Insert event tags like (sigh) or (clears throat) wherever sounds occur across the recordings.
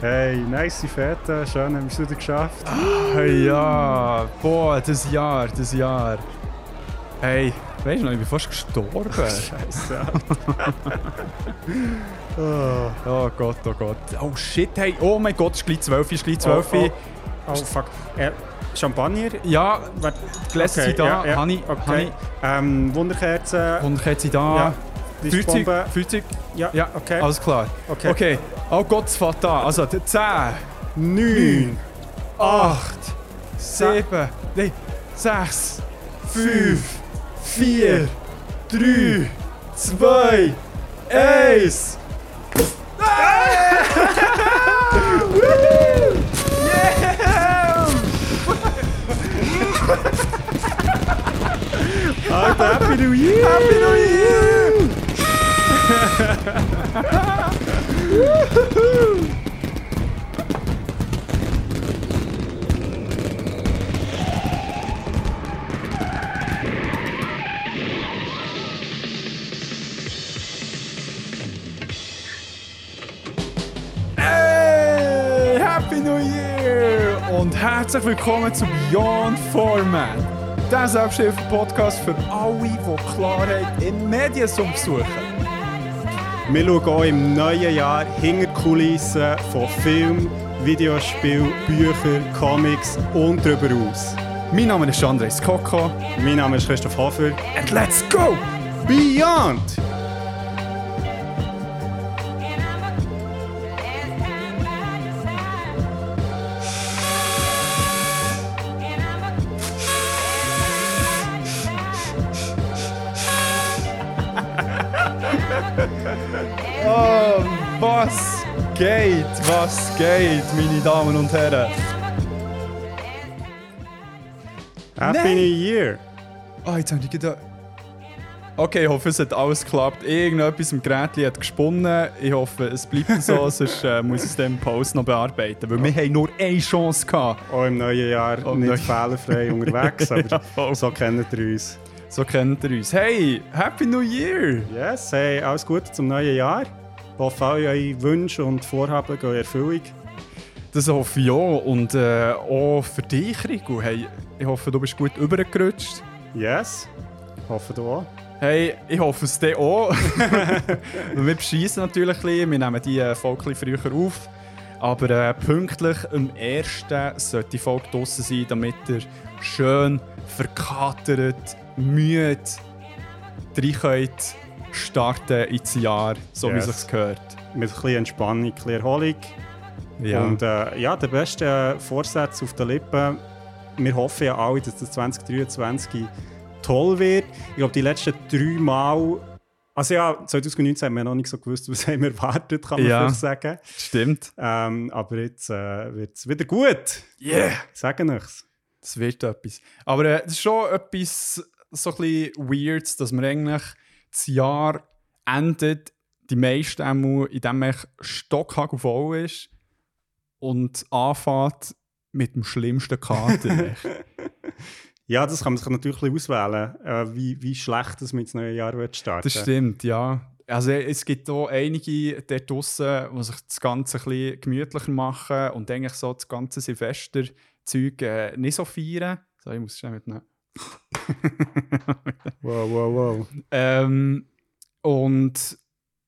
Hey, nice Fete, schön, haben wir es geschafft. (gasps) Hey, ja, boah, das Jahr, das Jahr. Hey, weißt du noch, ich bin fast gestorben. (laughs) Scheiße. (laughs) (laughs) oh. oh Gott, oh Gott. Oh shit, hey, oh mein Gott, es ist gleich 12, ist gleich 12. Oh, oh. oh fuck. Äh, Champagner? Ja, die Gläser sind da. Ja, ja. Honey, okay. Honey. Ähm, Wunderkerzen. Wunderkerzen da. Ja. Feuerzeug, Lichtbombe. Feuerzeug. Ja, Ja, okay. alles klar. Okay. Okay, oh Gott, fängt an. Also, 10, 9, 8, 7, nein, 6, 5, 4, 3, 2, 1. Alter, Happy New Year! Happy New Year! Hey, Happy New Year! Und herzlich willkommen zu Beyond Format. Der Selbsthilfe-Podcast für alle, die Klarheit in Mediensumpf suchen. Wir schauen auch im neuen Jahr hinter Kulissen von Film, Videospiel, Büchern, Comics und darüber aus. Mein Name ist Andres Koko. Mein Name ist Christoph Hofer. And let's go! Beyond! Was geht, meine Damen und Herren? Happy Nein. New Year! Ah, jetzt habe ich gedacht. Okay, ich hoffe, es hat alles geklappt. Irgendetwas im Gerät hat gesponnen. Ich hoffe, es bleibt so, (laughs) sonst äh, muss ich im Post noch bearbeiten. Weil wir haben nur eine Chance gehabt. Auch im neuen Jahr Oh, nicht neu- fehlerfrei (laughs) unterwegs, aber (laughs) Ja, so kennt ihr uns. So kennt ihr uns. Hey, Happy New Year! Yes, hey, alles Gute zum neuen Jahr. Ich hoffe, alle eure Wünsche und Vorhaben gehen in Erfüllung. Das hoffe ich auch. Und äh, auch für dich, Rico. Hey, ich hoffe, du bist gut übergerutscht. Yes, hoffe du auch. Hey, ich hoffe es dir auch. (laughs) wir bescheissen natürlich ein bisschen. Wir nehmen die äh, Folge früher auf. Aber äh, pünktlich am 1. sollte die Folge draussen sein, damit ihr schön verkatert, müde rein könnt starten ins Jahr, so wie Yes. es sich gehört. Mit ein bisschen Entspannung, ein bisschen Erholung. Ja. Und äh, ja, der beste Vorsatz auf den Lippen. Wir hoffen ja alle, dass das 2023 toll wird. Ich glaube, die letzten drei Mal. Also ja, 2019 haben wir noch nicht so gewusst, was haben wir erwartet, kann man Ja. vielleicht sagen. Stimmt. Ähm, aber jetzt äh, wird es wieder gut. Yeah! Sagen ich's. Das wird etwas. Aber äh, es ist schon etwas so ein bisschen Weirds, dass man eigentlich das Jahr endet, die meisten einmal, in dem man Stockhagel voll ist und anfängt mit dem schlimmsten Kater. (laughs) Ja, das kann man sich natürlich auswählen, äh, wie, wie schlecht das mit dem neuen Jahr wird starten. das stimmt, ja. Also es gibt auch einige dort draussen, die sich das Ganze ein bisschen gemütlicher machen und eigentlich so das ganze Silvester-Zeug äh, nicht so feiern. So, ich muss schnell mit einem (laughs) Wow, wow, wow. Ähm, und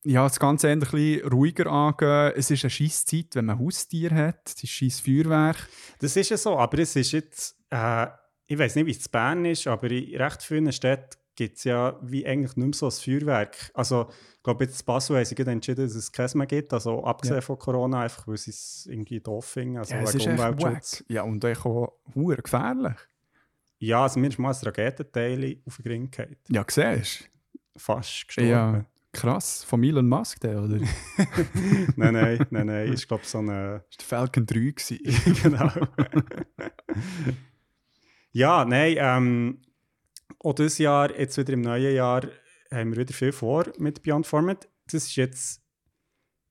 ja, das Ganze ein bisschen ruhiger angehen. Es ist eine scheisse Zeit, wenn man Haustier hat. Es ist scheiß Feuerwerk. Das ist ja so, aber es ist jetzt, äh, ich weiß nicht, wie es in Bern ist, aber in recht vielen Städten gibt es ja wie eigentlich nicht mehr so ein Feuerwerk. Also, ich glaube, jetzt in Basel haben sie entschieden, dass es keins mehr gibt, also abgesehen Ja. von Corona, einfach weil sie es irgendwie doof finden, also Ja, es wegen Umweltschutz. Ja, und auch hure gefährlich. Ja, also mir ist mal ein Raketenteil auf den Ring gefallen. Ja, siehst Fast du? gestorben. Ja, krass. Von Elon Musk, der, oder? Das (laughs) nein, nein, nein, nein, ist glaube so eine... war der Falcon 3. gewesen. (laughs) genau. ja, nein, ähm, auch dieses Jahr, jetzt wieder im neuen Jahr, haben wir wieder viel vor mit Beyond Format. Das ist jetzt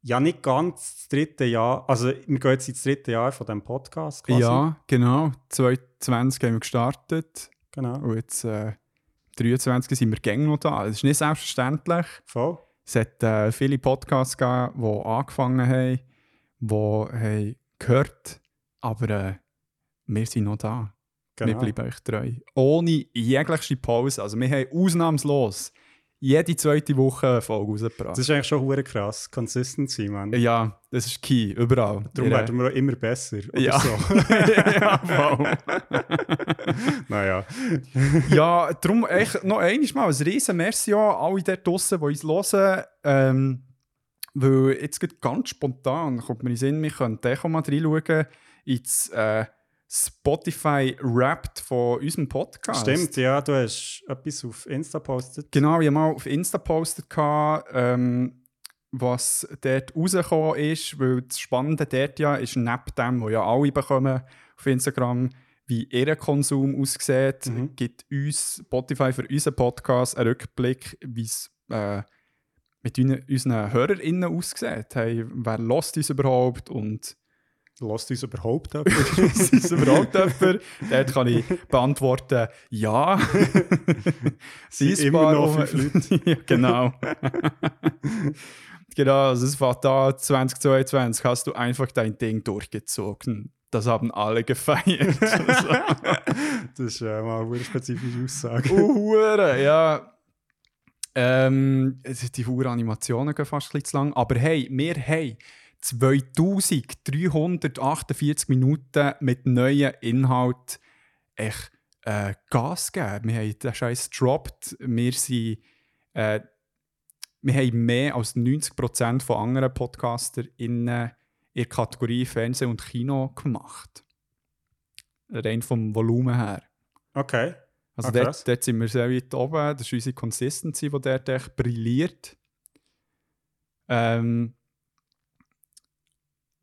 ja nicht ganz das dritte Jahr, also wir gehen jetzt ins dritte Jahr von diesem Podcast quasi. ja, genau. 2020 haben wir gestartet. Genau, Und jetzt, äh, 23 sind wir gängig noch da. Das ist nicht selbstverständlich. voll. Es hat äh, viele Podcasts gegeben, die angefangen haben, die haben gehört aber äh, wir sind noch da. Genau. Wir bleiben euch treu. Ohne jegliche Pause. Also wir haben ausnahmslos jede zweite Woche eine Folge rausgebracht. Das ist eigentlich schon hure krass. Consistency, Mann. ja, das ist key, überall. Darum werden wir auch immer besser. Ja. So. (laughs) ja, voll. (laughs) naja. ja, darum echt noch einmal mal ein riesen Merci an alle dort draussen, die uns hören. Ähm, weil jetzt geht ganz spontan kommt mir in den Sinn, wir können auch mal reinschauen ins äh, Spotify Wrapped von unserem Podcast. Stimmt, ja, du hast etwas auf Insta postet. Genau, ich habe mal auf Insta gehabt, ähm, was dort rausgekommen ist, weil das Spannende dort ja ist, neben dem, was ja alle bekommen auf Instagram, wie ihr Konsum aussieht, Mhm. gibt uns Spotify für unseren Podcast einen Rückblick, wie es äh, mit unseren- unseren HörerInnen aussieht. Hey, wer lässt uns überhaupt und Lasst uns überhaupt ab. ist es überhaupt jemand? Dort kann ich beantworten, ja. (laughs) Sie Sind immer noch fünf (laughs) ja, genau. (laughs) genau, also es fängt da 2022 hast du einfach dein Ding durchgezogen. Das haben alle gefeiert. Also, das ist äh, mal eine spezifische Aussage. uh, Hure, ja. Ähm, die hure Animationen gehen fast ein bisschen zu lang. Aber hey, wir haben 2348 Minuten mit neuen Inhalt echt äh, Gas gegeben. Wir haben den Scheiß gedroppt. Wir sind äh, wir haben mehr als 90% von anderen Podcastern in der Kategorie Fernsehen und Kino gemacht. Rein vom Volumen her. Okay. Also Ah, dort, dort sind wir sehr weit oben. Das ist unsere Consistency, die dort echt brilliert. Ähm,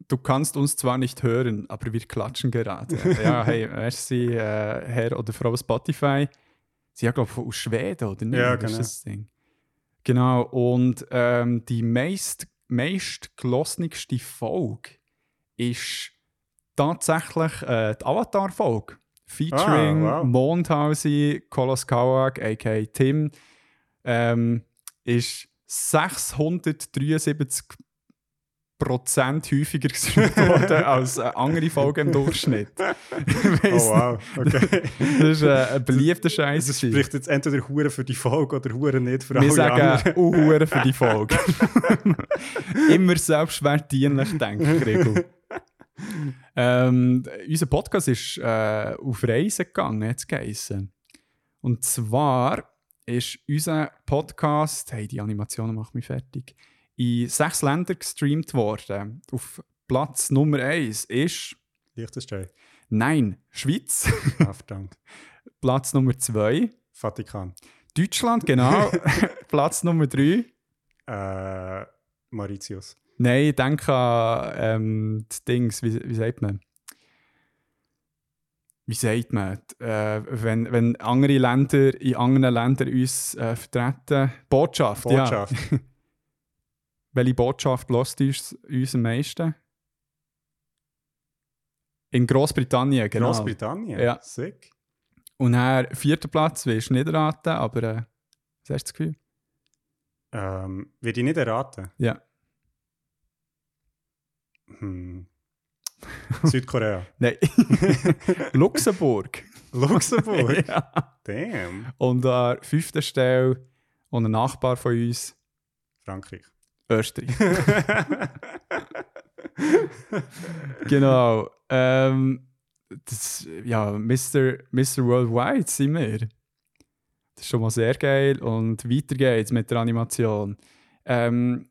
du kannst uns zwar nicht hören, aber wir klatschen gerade. (laughs) ja, hey, merci, äh, Herr oder Frau Spotify. Sie haben, glaube ich, aus Schweden, oder nicht? Ja, Das genau. das Ding. Genau, und ähm, die meist, meist gelossenste Folge ist tatsächlich äh, die Avatar-Folge. Featuring Ah, wow. Mondhausi, Kolos Kawak, a.k.a. Tim, ähm, ist 673 Prozent häufiger (laughs) gestreamt worden als äh, andere Folgen im Durchschnitt. (laughs) Oh wow, okay. Das ist äh, ein beliebter Scheiß. Das spricht jetzt entweder Hure für die Folge oder Hure nicht für Wir alle sagen anderen. (laughs) auch Huren für die Folge. Immer selbstwertdienlich, denke ich, Rigo. ähm, unser Podcast ist äh, auf Reisen gegangen, jetzt geheissen. Und zwar ist unser Podcast, hey, die Animationen machen mich fertig, in sechs Ländern gestreamt worden. Auf Platz Nummer eins ist, Liechtenstein. nein, Schweiz. Ah, verdammt. (laughs) Platz Nummer zwei Vatikan. Deutschland, genau. (laughs) (laughs) Platz Nummer drei. Äh, Mauritius. Nein, ich denke an ähm, die Dings, wie, wie sagt man? Wie sagt man? Äh, wenn, wenn andere Länder in anderen Ländern uns äh, vertreten. Botschaft, Botschaft. ja. Welche Botschaft lässt uns, uns am meisten? In Großbritannien, genau. Großbritannien. Ja. Sick. Und dann vierter Platz, willst du nicht raten, aber äh, was hast du das Gefühl? Ähm, würde ich nicht erraten. Ja. Hm. (laughs) Südkorea. Nein. (laughs) Luxemburg. Luxemburg. (laughs) ja. Damn. Und an der fünften Stelle und ein Nachbar von uns, Frankreich. Österreich. (laughs) genau. Ähm, das, ja, Mr. Mr. Worldwide sind wir. Das ist schon mal sehr geil. Und weiter geht's mit der Animation. Ähm,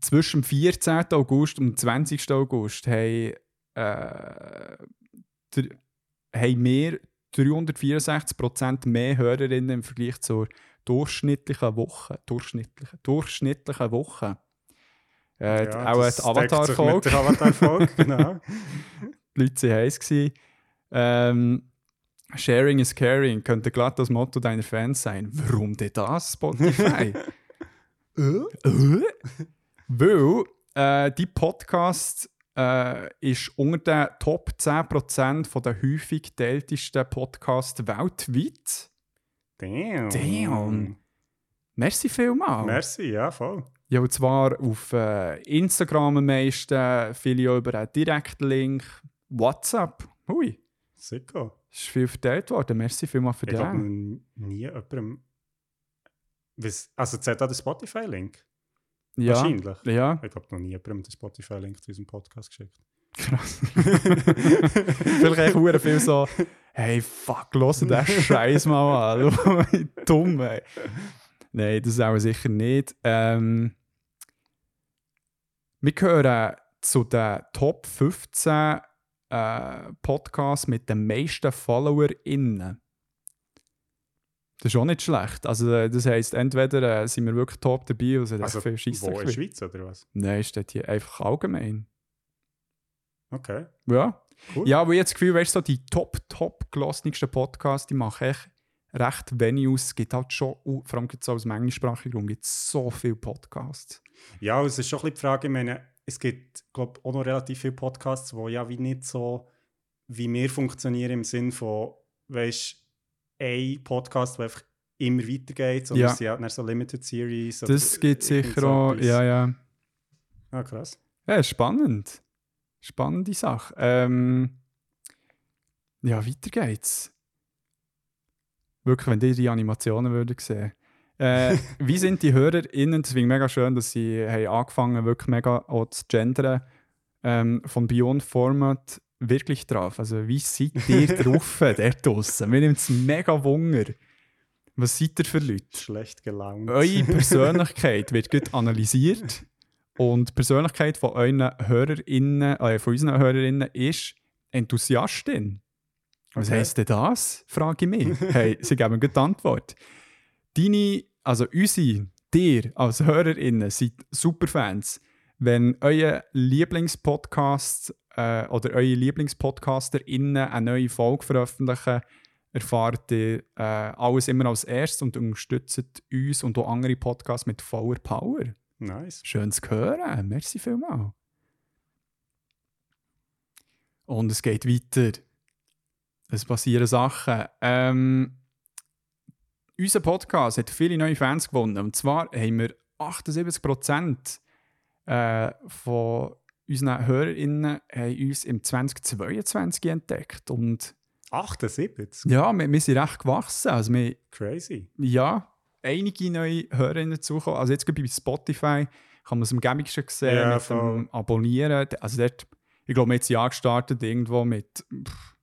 zwischen dem 14. August und dem 20. August haben, äh, haben wir 364% mehr Hörerinnen im Vergleich zur durchschnittlichen Woche. Durchschnittlichen, durchschnittlichen Woche. Äh, Ja, auch das die Avatar-Folge. Avatar-Folge, (laughs) genau. Die Leute waren heiß. Ähm, Sharing is caring könnte glatt das Motto deiner Fans sein. Warum denn das, Spotify? (laughs) Äh? Weil äh, die Podcast äh, ist unter den Top 10% von der häufig geteiltesten Podcasts weltweit. Damn. Damn. Merci vielmals. Merci, ja, voll. Ja, und zwar auf äh, Instagram am meisten, viele auch über einen Direktlink, WhatsApp. Hui, Sicher. ist viel verteilt worden. Merci vielmals für Ich den. nie jemandem. Also, zählt auch der Spotify-Link? Ja, Wahrscheinlich. ja, Ich glaube, noch nie jemandem den Spotify-Link zu unserem Podcast geschickt. krass. (laughs) Vielleicht hure viel so, hey, fuck, los den Scheiß mal an. Dumm, ey. Nein, das auch sicher nicht. Ähm, wir gehören zu den Top 15 äh, Podcasts mit den meisten FollowerInnen. Das ist auch nicht schlecht. Also, äh, das heisst, entweder äh, sind wir wirklich top dabei oder hat Also, viel Scheisse wo in der Schweiz oder was? Nein, steht hier einfach allgemein. Okay. Ja. Cool. Ja, aber ich habe das Gefühl, weißt du, so die top, top gelassensten Podcasts, die machen echt recht wenig aus. Es gibt halt schon, uh, vor allem aus dem englischsprachigen Raum, gibt so viele Podcasts. Ja, es ist schon ein bisschen die Frage, ich meine, es gibt, glaube auch noch relativ viele Podcasts, die ja wie nicht so wie wir funktionieren im Sinn von, weißt ein Podcast, der einfach immer weitergeht, sondern Ja. halt dann so Limited Series. Das gibt sicher so auch, ja, ja. Ah, krass. Ja, spannend. Spannende Sache. Ähm, ja, weiter geht's. Wirklich, wenn ihr die Animationen würdet sehen. Äh, (laughs) wie sind die HörerInnen? Ich mega schön, dass sie haben angefangen wirklich mega auch zu gendern. Ähm, von Beyond Format wirklich drauf. Also, wie seid ihr (laughs) drauf, dort draussen? Mir nimmt es mega Wunder. Was seid ihr für Leute? Schlecht gelaunt. Eure (laughs) Persönlichkeit wird gut analysiert und die Persönlichkeit von euren HörerInnen, äh, von unseren HörerInnen ist Enthusiastin. Was Okay. heisst denn das? frage ich mich. (laughs) Hey, sie geben eine gute Antwort. Deine, also unsere, dir als HörerInnen seid Superfans. Wenn euer Lieblingspodcast äh, oder eure LieblingspodcasterInnen eine neue Folge veröffentlichen, erfahrt ihr äh, alles immer als erstes und unterstützt uns und auch andere Podcasts mit voller Power. Nice. Schön zu hören. Merci vielmals. Und es geht weiter. Es passieren Sachen. Ähm, unser Podcast hat viele neue Fans gewonnen. Und zwar haben wir 78% äh, von unseren HörerInnen haben uns im 2022 entdeckt. Und 78? ja, wir, wir sind recht gewachsen. Also wir, Crazy. ja, einige neue HörerInnen dazukommen. Also jetzt bei Spotify kann man es am gäbigsten sehen Ja, mit voll. dem Abonnieren. Also dort, ich glaube, wir haben jetzt ein Jahr gestartet irgendwo mit, pff,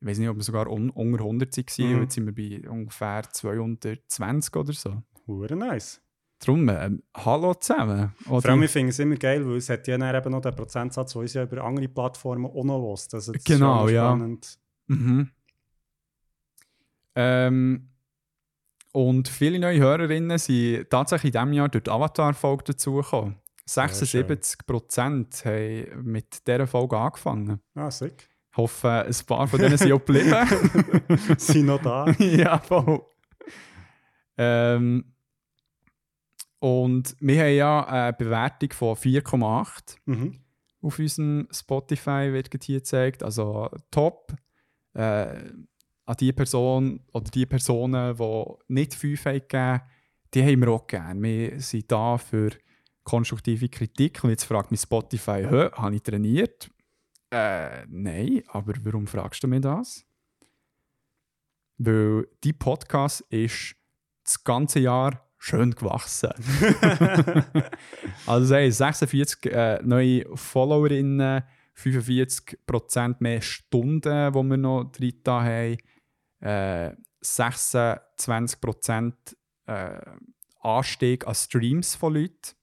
ich weiß nicht, ob wir sogar un unter 100 waren. Mhm. Jetzt sind wir bei ungefähr 220 oder so. Hure nice. Darum, ähm, hallo zusammen. Oder- Vor allem, ich finde es immer geil, weil es hat ja dann eben noch den Prozentsatz, der uns ja über andere Plattformen auch noch lässt. Also das ist Genau, ja. spannend. Mhm. Ähm, und viele neue Hörerinnen sind tatsächlich in diesem Jahr durch die Avatar-Folge dazugekommen. 76% haben mit dieser Folge angefangen. Ah, sick. Ich hoffe, ein paar von denen sind auch geblieben. (laughs) sind noch da. (laughs) ja, voll. Ähm, und wir haben ja eine Bewertung von 4,8 Mhm. auf unserem Spotify, wird hier gezeigt. Also top. Äh, an die Person oder die Personen, die nicht 5 haben gegeben, die haben wir auch gerne. Wir sind da für konstruktive Kritik. Und jetzt fragt mich Spotify, «Hä, habe ich trainiert? Äh, nein, aber warum fragst du mich das? Weil die Podcast ist das ganze Jahr schön gewachsen. (laughs) also hey, 46 äh, neue Followerinnen, 45% mehr Stunden, die wir noch drin haben, äh, 26% äh, Anstieg an Streams von Leuten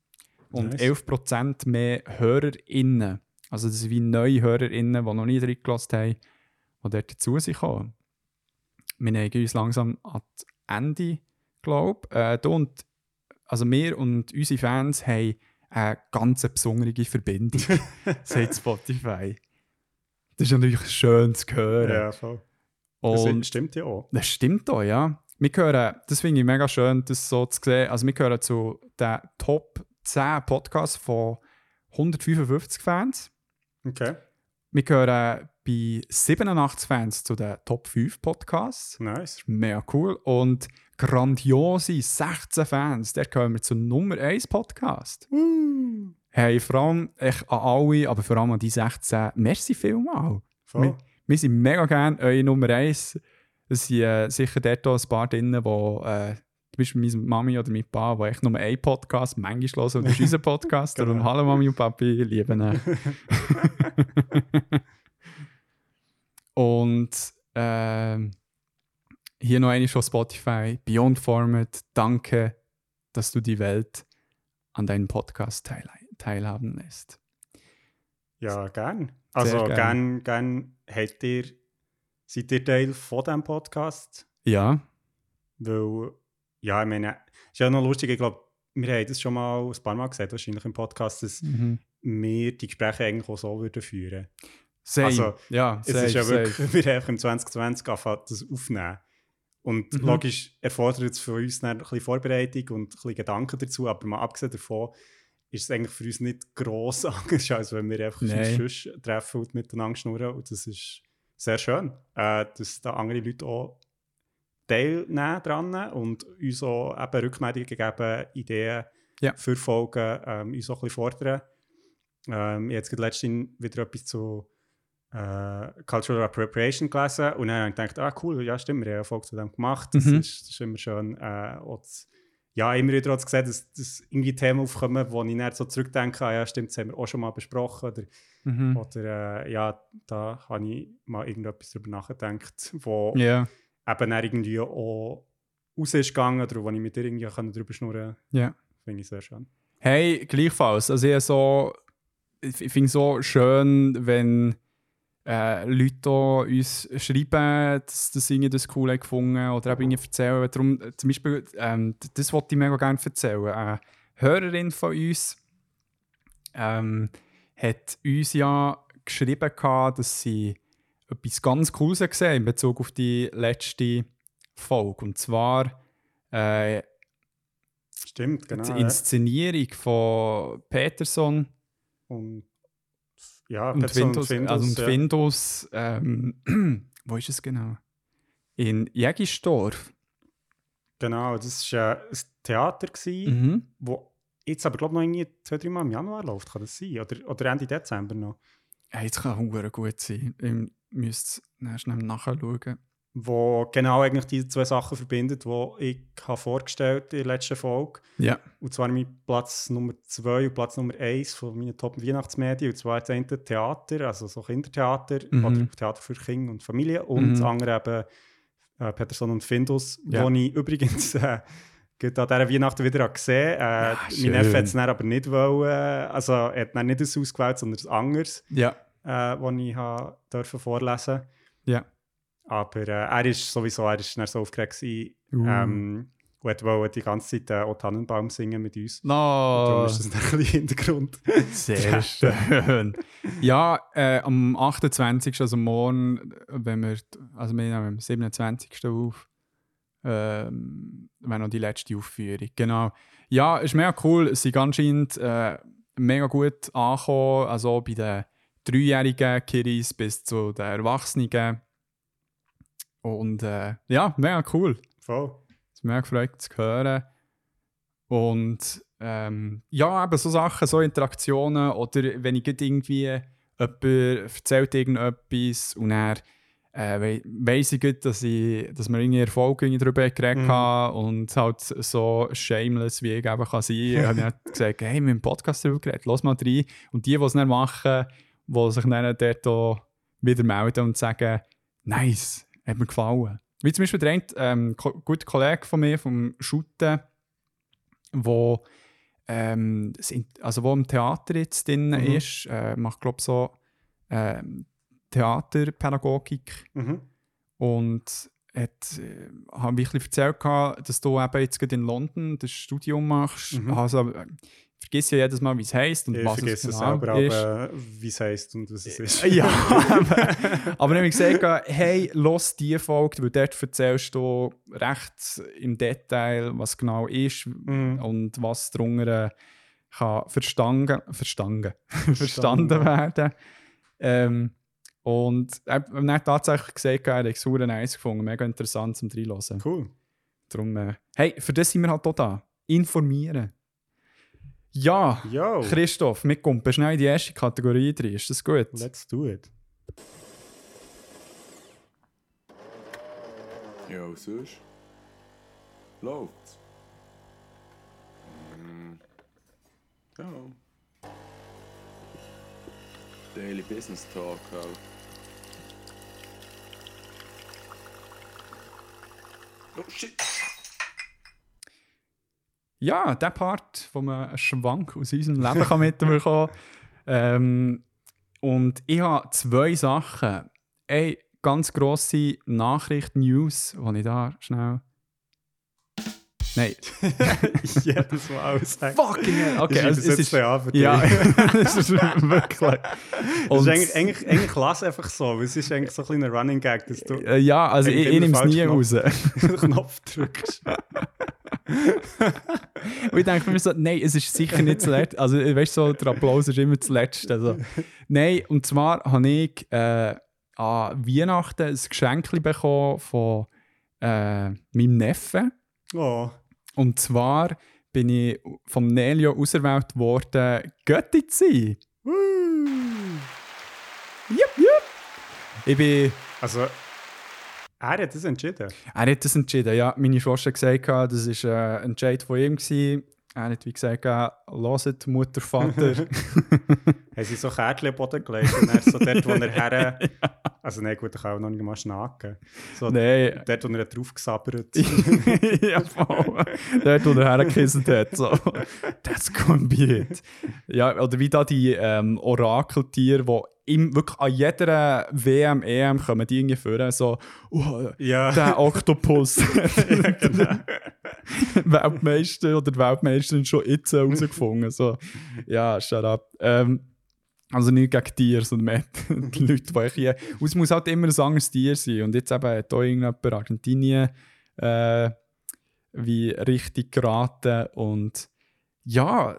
und Nice. 11% mehr HörerInnen. Also das sind wie neue HörerInnen, die noch nie drin gelassen haben, die dort dazu sind gekommen. Wir neigen uns langsam an das Ende, glaube ich. Äh, und, also wir und unsere Fans haben eine ganz besondere Verbindung, (laughs) sagt Spotify. Das ist natürlich schön zu hören. Ja, voll. Das Und stimmt ja auch. das stimmt auch, ja. Wir gehören, das finde ich mega schön, das so zu sehen. Also wir gehören zu den Top 10 Podcasts von 155 Fans. Okay, Wir gehören bei 87 Fans zu den Top 5 Podcasts. nice. Mega cool. Und grandiose 16 Fans. Der gehören wir zum Nummer 1 Podcast. Hey, vor allem echt an alle, aber vor allem an die 16, merci vielmal. Voll. Wir, wir sind mega gerne eure Nummer 1. Es sind äh, sicher dort auch ein paar drin, die äh, zum Beispiel meine Mami oder mein Papa, die echt nur einen Podcast manchmal hören und das ist unser (laughs) Podcast. Genau. Darum hallo Mami und Papi, lieben ihn. (laughs) (laughs) und ähm, hier noch eine von Spotify, Beyond Format, danke, dass du die Welt an deinem Podcast teil teilhaben lässt. Ja, gern. Also Sehr gern, gern habt ihr, seid ihr Teil von diesem Podcast? Ja, Weil, ja, ich meine, ist ja noch lustig, ich glaube, wir haben das schon mal ein paar Mal gesagt, wahrscheinlich im Podcast, dass mhm. wir die Gespräche eigentlich auch so würden führen. Same. Also, ja, Es safe, ist ja safe. wirklich, (laughs) wir haben einfach im 2020 angefangen, das aufnehmen. Und Mhm. logisch erfordert es von uns dann ein bisschen Vorbereitung und ein bisschen Gedanken dazu, aber mal abgesehen davon ist es eigentlich für uns nicht gross anders, (laughs) als wenn wir einfach Nein. uns sonst treffen und miteinander schnurren. Und das ist sehr schön, äh, dass da andere Leute auch teilnehmen dran und uns auch eben Rückmeldungen geben, Ideen Ja. für Folgen, ähm, uns auch ein bisschen fordern. Ähm, ich habe jetzt letztens wieder etwas zu äh, Cultural Appropriation gelesen und dann habe ich gedacht, ah cool, ja stimmt, wir haben eine Folge zu dem gemacht. Das, Mhm. ist, das ist immer schön. Äh, auch zu, ja, immer wieder auch zu sehen, dass, dass irgendwie Themen aufkommen, wo ich dann so zurückdenke, ah ja stimmt, das haben wir auch schon mal besprochen. Oder, Mhm. oder äh, ja, da habe ich mal irgendetwas darüber nachgedacht, (laughs) wo Ja, eben dann irgendwie auch raus ist gegangen oder wo ich mit dir irgendwie kann darüber schnurren ja. Finde ich sehr schön. Hey, gleichfalls. Also ich, so, ich finde es so schön, wenn äh, Leute uns schreiben, dass, sie irgendwie das cool haben gefunden oder eben irgendwie erzählen. Darum, zum Beispiel, ähm, das wollte ich mega gerne erzählen. Eine Hörerin von uns ähm, hat uns ja geschrieben, gehabt, dass sie etwas ganz Cooles hat gesehen in Bezug auf die letzte Folge. Und zwar äh, Stimmt, genau. die ja. Inszenierung von Peterson Und ja, und Windows, Findus, also und ja. Windows ähm, (clears throat) wo ist es genau? In Jägistorf. Genau, das war äh, ein Theater, gewesen, Mhm. wo jetzt aber glaube ich noch irgendwie zwei, drei Mal im Januar läuft, kann das sein? Oder, oder Ende Dezember noch. Ja, jetzt kann es gut sein. Ich müsste es schnell nachschauen. Wo genau eigentlich diese zwei Sachen verbindet, die ich habe vorgestellt in der letzten Folge. Ja. Und zwar mein Platz Nummer zwei und Platz Nummer eins von meinen Top-Weihnachtsmedien. Und zwar das eine Theater, also so Kindertheater Mhm. oder Theater für Kinder und Familie. Und das Mhm. andere eben äh, Peterson und Findus, Ja. wo ich übrigens äh, an dieser Weihnachten wieder habe gesehen äh, Ah, Mein. Neffe hat es aber nicht wollen, also er hat nicht das ausgewählt, sondern das anderes, Ja. äh, das ich habe dürfen vorlesen Ja. Aber äh, er ist sowieso er ist so aufgeregt gewesen, Uh. ähm, und wollte die ganze Zeit äh, «O Tannenbaum» singen mit uns. Darum No, ist das ein bisschen Hintergrund. sehr schön. ja, äh, am 28. also morgen, wenn wir, also wir nehmen am 27. auf, ähm, wäre noch die letzte Aufführung. Genau. Ja, ist mega cool. Es sind anscheinend äh, mega gut angekommen, also bei den dreijährigen Kiddies bis zu den Erwachsenen. Und äh, ja, mega cool. Voll. Es ist mega gefreut zu hören. Und ähm, ja, eben so Sachen, so Interaktionen oder wenn ich irgendwie jemand erzählt irgendetwas und er äh, we weiss ich gut, dass, ich, dass wir irgendwie Erfolg irgendwie darüber geredet Mhm. haben und halt so shameless wie ich eben kann sein, habe ich dann gesagt, hey, wir haben im Podcast darüber geredet, lass mal rein. Und die, die es dann machen, die sich dann dort wieder melden und sagen, nice, hat mir gefallen. Wie zum Beispiel der eine, ähm, ko guter Kollege von mir, vom Shooten, wo, ähm, also wo im Theater jetzt drin Mhm. ist, äh, macht glaube so ähm, Theaterpädagogik Mhm. und hat, äh, habe ich ein bisschen erzählt, gehabt, dass du eben jetzt gerade in London das Studium machst. Mhm. Also, äh, ich vergesse ja jedes Mal, wie es heisst und Ich was es genau selber, ist. aber wie es heisst und was es ist. (laughs) Ja, (laughs) aber, dann habe ich gesagt, hey, los die Folge, weil dort erzählst du recht im Detail, was genau ist Mhm. und was darunter äh, kann verstanden, (laughs) verstanden, verstanden werden. Ähm, und er hat dann tatsächlich gesagt, er hat es super nice gefunden, mega interessant zum Reinhören. Cool. darum, äh, hey, für das sind wir halt auch da. Informieren. Ja, Yo, Christoph, wir kommen schnell in die erste Kategorie drin. Ist das gut? let's do it. Ja, und sonst? Läuft's? Mm. Ja. Daily Business Talk halt. Oh shit! Ja, der Part, wo man einen Schwank aus unserem Leben kann mitbekommen kann. Ähm, und ich habe zwei Sachen. Eine ganz grosse Nachricht, News, die ich da schnell. Nein. (laughs) Jedes Mal aussagen. Fucking hell. Okay, Ich also, es ist. für dich. Ja, es (laughs) ist wirklich. Das Und, ist eigentlich, eigentlich, eigentlich lass einfach so, weil es ist eigentlich so ein kleiner Running Gag, dass du äh, ja, also ich, ich nehme es nie raus. (laughs) Knopf drückst. Und ich denke mir so, nein, es ist sicher nicht zuletzt. Also, weißt du, so, der Applaus ist immer zuletzt. Also, nein, und zwar habe ich äh, an Weihnachten ein Geschenk bekommen von äh, meinem Neffen. Oh, Und zwar bin ich vom Nelio auserwählt worden, Götti zu sein. Jupp, jupp. Ich bin. also, er hat das entschieden. Er hat das entschieden. Ja, meine Schwester hat gesagt, das war ein Entscheid von ihm. Er hat wie gesagt, hört, Mutter, Vater. (laughs) Haben sie so Kärtchen am Boden gelegt und er so dort, wo er (laughs) her... Also nein, gut, ich kann auch noch nicht mal schnacken. So Nein. dort, wo er drauf gesabbert. (laughs) ja, voll. Dort, wo er hergekisselt hat. So. That's gonna be it. Ja, oder wie da die ähm, Orakeltiere, die im, wirklich an jeder WM, EM kommen die irgendwie vor, so, oh, ja, der Oktopus. ja, genau. (laughs) Weltmeister oder Weltmeisterin schon jetzt herausgefunden. So, ja, shut up. Ähm, also nicht gegen Tiere, sondern mehr (laughs) die Leute, die hier. Und es muss halt immer ein anderes Tier sein. Und jetzt eben hat auch irgendjemand Argentinien äh, wie richtig geraten. Und ja,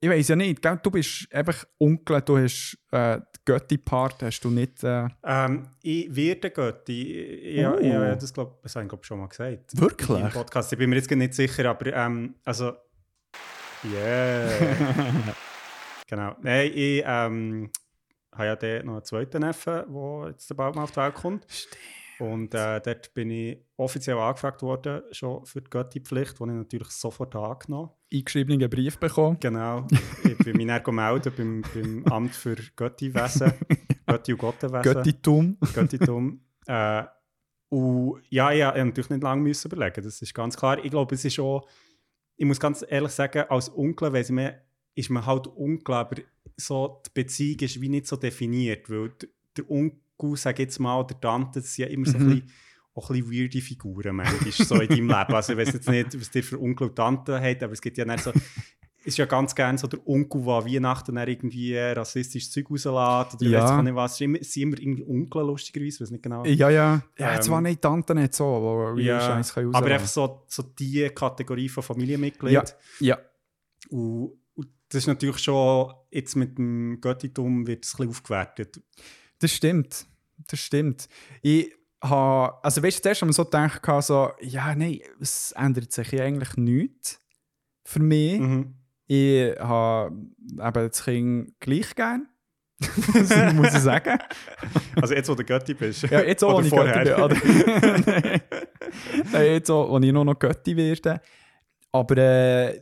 ich weiß ja nicht, du bist einfach Onkel, du hast äh, Götti-Part, hast du nicht. Äh, Ähm, ich werde Götti. Ja, Oh. ja, das glaube das habe ich glaub, schon mal gesagt. Wirklich? Im Podcast. Ich bin mir jetzt nicht sicher, aber ähm, also. Yeah. (laughs) genau. Nein, ich ähm, habe ja noch einen zweiten Neffen, der jetzt bald mal auf die Welt kommt. Und äh, dort bin ich offiziell angefragt worden, schon für die Götti-Pflicht, die ich natürlich sofort angenommen habe. eingeschriebenen Brief bekommen. Genau. ich bin mich dann gemeldet beim, beim Amt für Götti-Wesen. (laughs) Götti- und Gottenwesen. Göttitum. Göttitum. äh, und ja, ja, ich habe natürlich nicht lange müssen überlegen, das ist ganz klar. Ich glaube, es ist auch, ich muss ganz ehrlich sagen, als Onkel weiss ich mehr, ist man halt Onkel, aber so die Beziehung ist wie nicht so definiert, weil der Onkel, sag ich jetzt mal, oder Tante, das sind ja immer so ein Mhm. bisschen, auch ein bisschen weirde Figuren manchmal so in deinem Leben. Also ich weiß jetzt nicht, was dir für Onkel und Tante hat, aber es gibt ja nicht so, es ist ja ganz gerne so der Onkel, der Weihnachten dann irgendwie rassistisches Zeug rauslässt oder Ja. ich nicht was. Es sind immer, irgendwie Onkel, lustigerweise, weiß nicht genau. Ja, ja. Ja, Ähm, zwar nicht die Tante nicht so, aber wie Ja, Scheiß kann aber einfach so, so die Kategorie von Familienmitglied. Ja. Ja. Und, und das ist natürlich schon, jetzt mit dem Göttitum wird es ein bisschen aufgewertet. Das stimmt. Das stimmt. Ich habe, also weißt du, zuerst haben wir so gedacht, so, ja, nein, es ändert sich ja eigentlich nichts für mich. Mhm. Ich habe eben das Kind gleich gern. (laughs) das muss ich sagen. Also jetzt, wo du Götti bist. Ja, jetzt auch, wenn ich vorher. Götti bin. Nein. (laughs) (laughs) Nein, jetzt auch, wenn ich nur noch Götti werde. Aber, äh,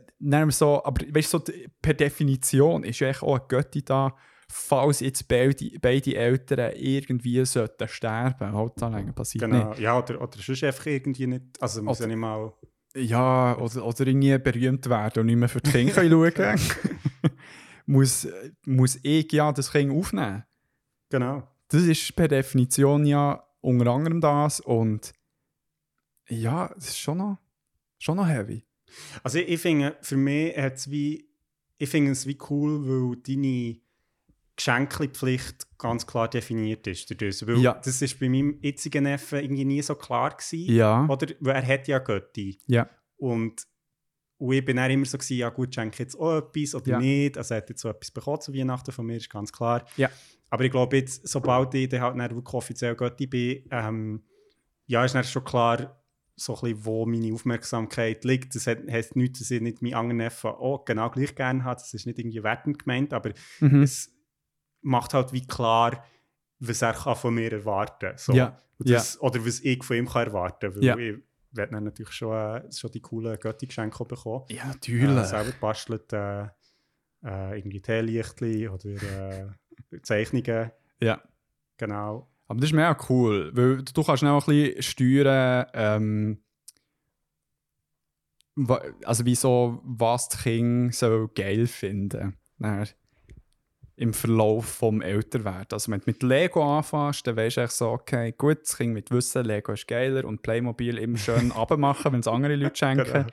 so, aber weißt du, so, per Definition ist ja eigentlich auch ein Götti da, falls jetzt beide, beide Eltern irgendwie sollten sterben. Hauptsache, passiert Genau. Ja, oder, oder sonst einfach irgendwie nicht. Also muss ja nicht mal. nicht. Ja, oder, oder irgendwie berühmt werden und nicht mehr für die Kinder (laughs) schauen muss, muss ich ja das Kind aufnehmen. Genau. Das ist per Definition ja unter anderem das und ja, das ist schon noch, schon noch heavy. Also ich, ich finde, für mich hat es wie. Ich finde es wie cool, weil deine Geschenkpflicht ganz klar definiert ist. Dadurch. Weil Ja. das ist bei meinem jetzigen Neffen irgendwie nie so klar gewesen. Ja, Oder? Weil er hat ja Götti. ja, Und, und ich bin dann immer so, gewesen, ja gut, schenke ich jetzt auch etwas oder Ja. nicht. Also er hat jetzt so etwas bekommen zu Weihnachten von mir, ist ganz klar. Ja. Aber ich glaube jetzt, sobald ich dann halt dann wirklich offiziell Götti bin, ähm, ja, ist dann schon klar, so ein bisschen, wo meine Aufmerksamkeit liegt. Das hat- heisst nicht, dass ich nicht meinen anderen Neffen auch genau gleich gerne habe. Das ist nicht irgendwie wertend gemeint, aber Mhm. es macht halt wie klar, was er kann von mir erwarten kann. So. Ja, das, Oder was ich von ihm kann erwarten kann. Ja. ich werde dann natürlich schon, äh, schon die coolen Götti-Geschenke bekommen. Ja, Äh, natürlich. selber gebastelt, äh, äh, irgendwie Teelichtli oder äh, (laughs) Zeichnungen. ja. Genau. Aber das ist mega cool, weil du kannst auch ein bisschen steuern, ähm, also wieso, was die Kinder so geil finden. Dann Im Verlauf vom Älterwerden. Also wenn du mit Lego anfängst, dann weißt du echt so, okay, gut, das Kind mit Wissen, Lego ist geiler und Playmobil immer schön (laughs) abmachen, wenn es andere Leute (laughs) schenken. Genau.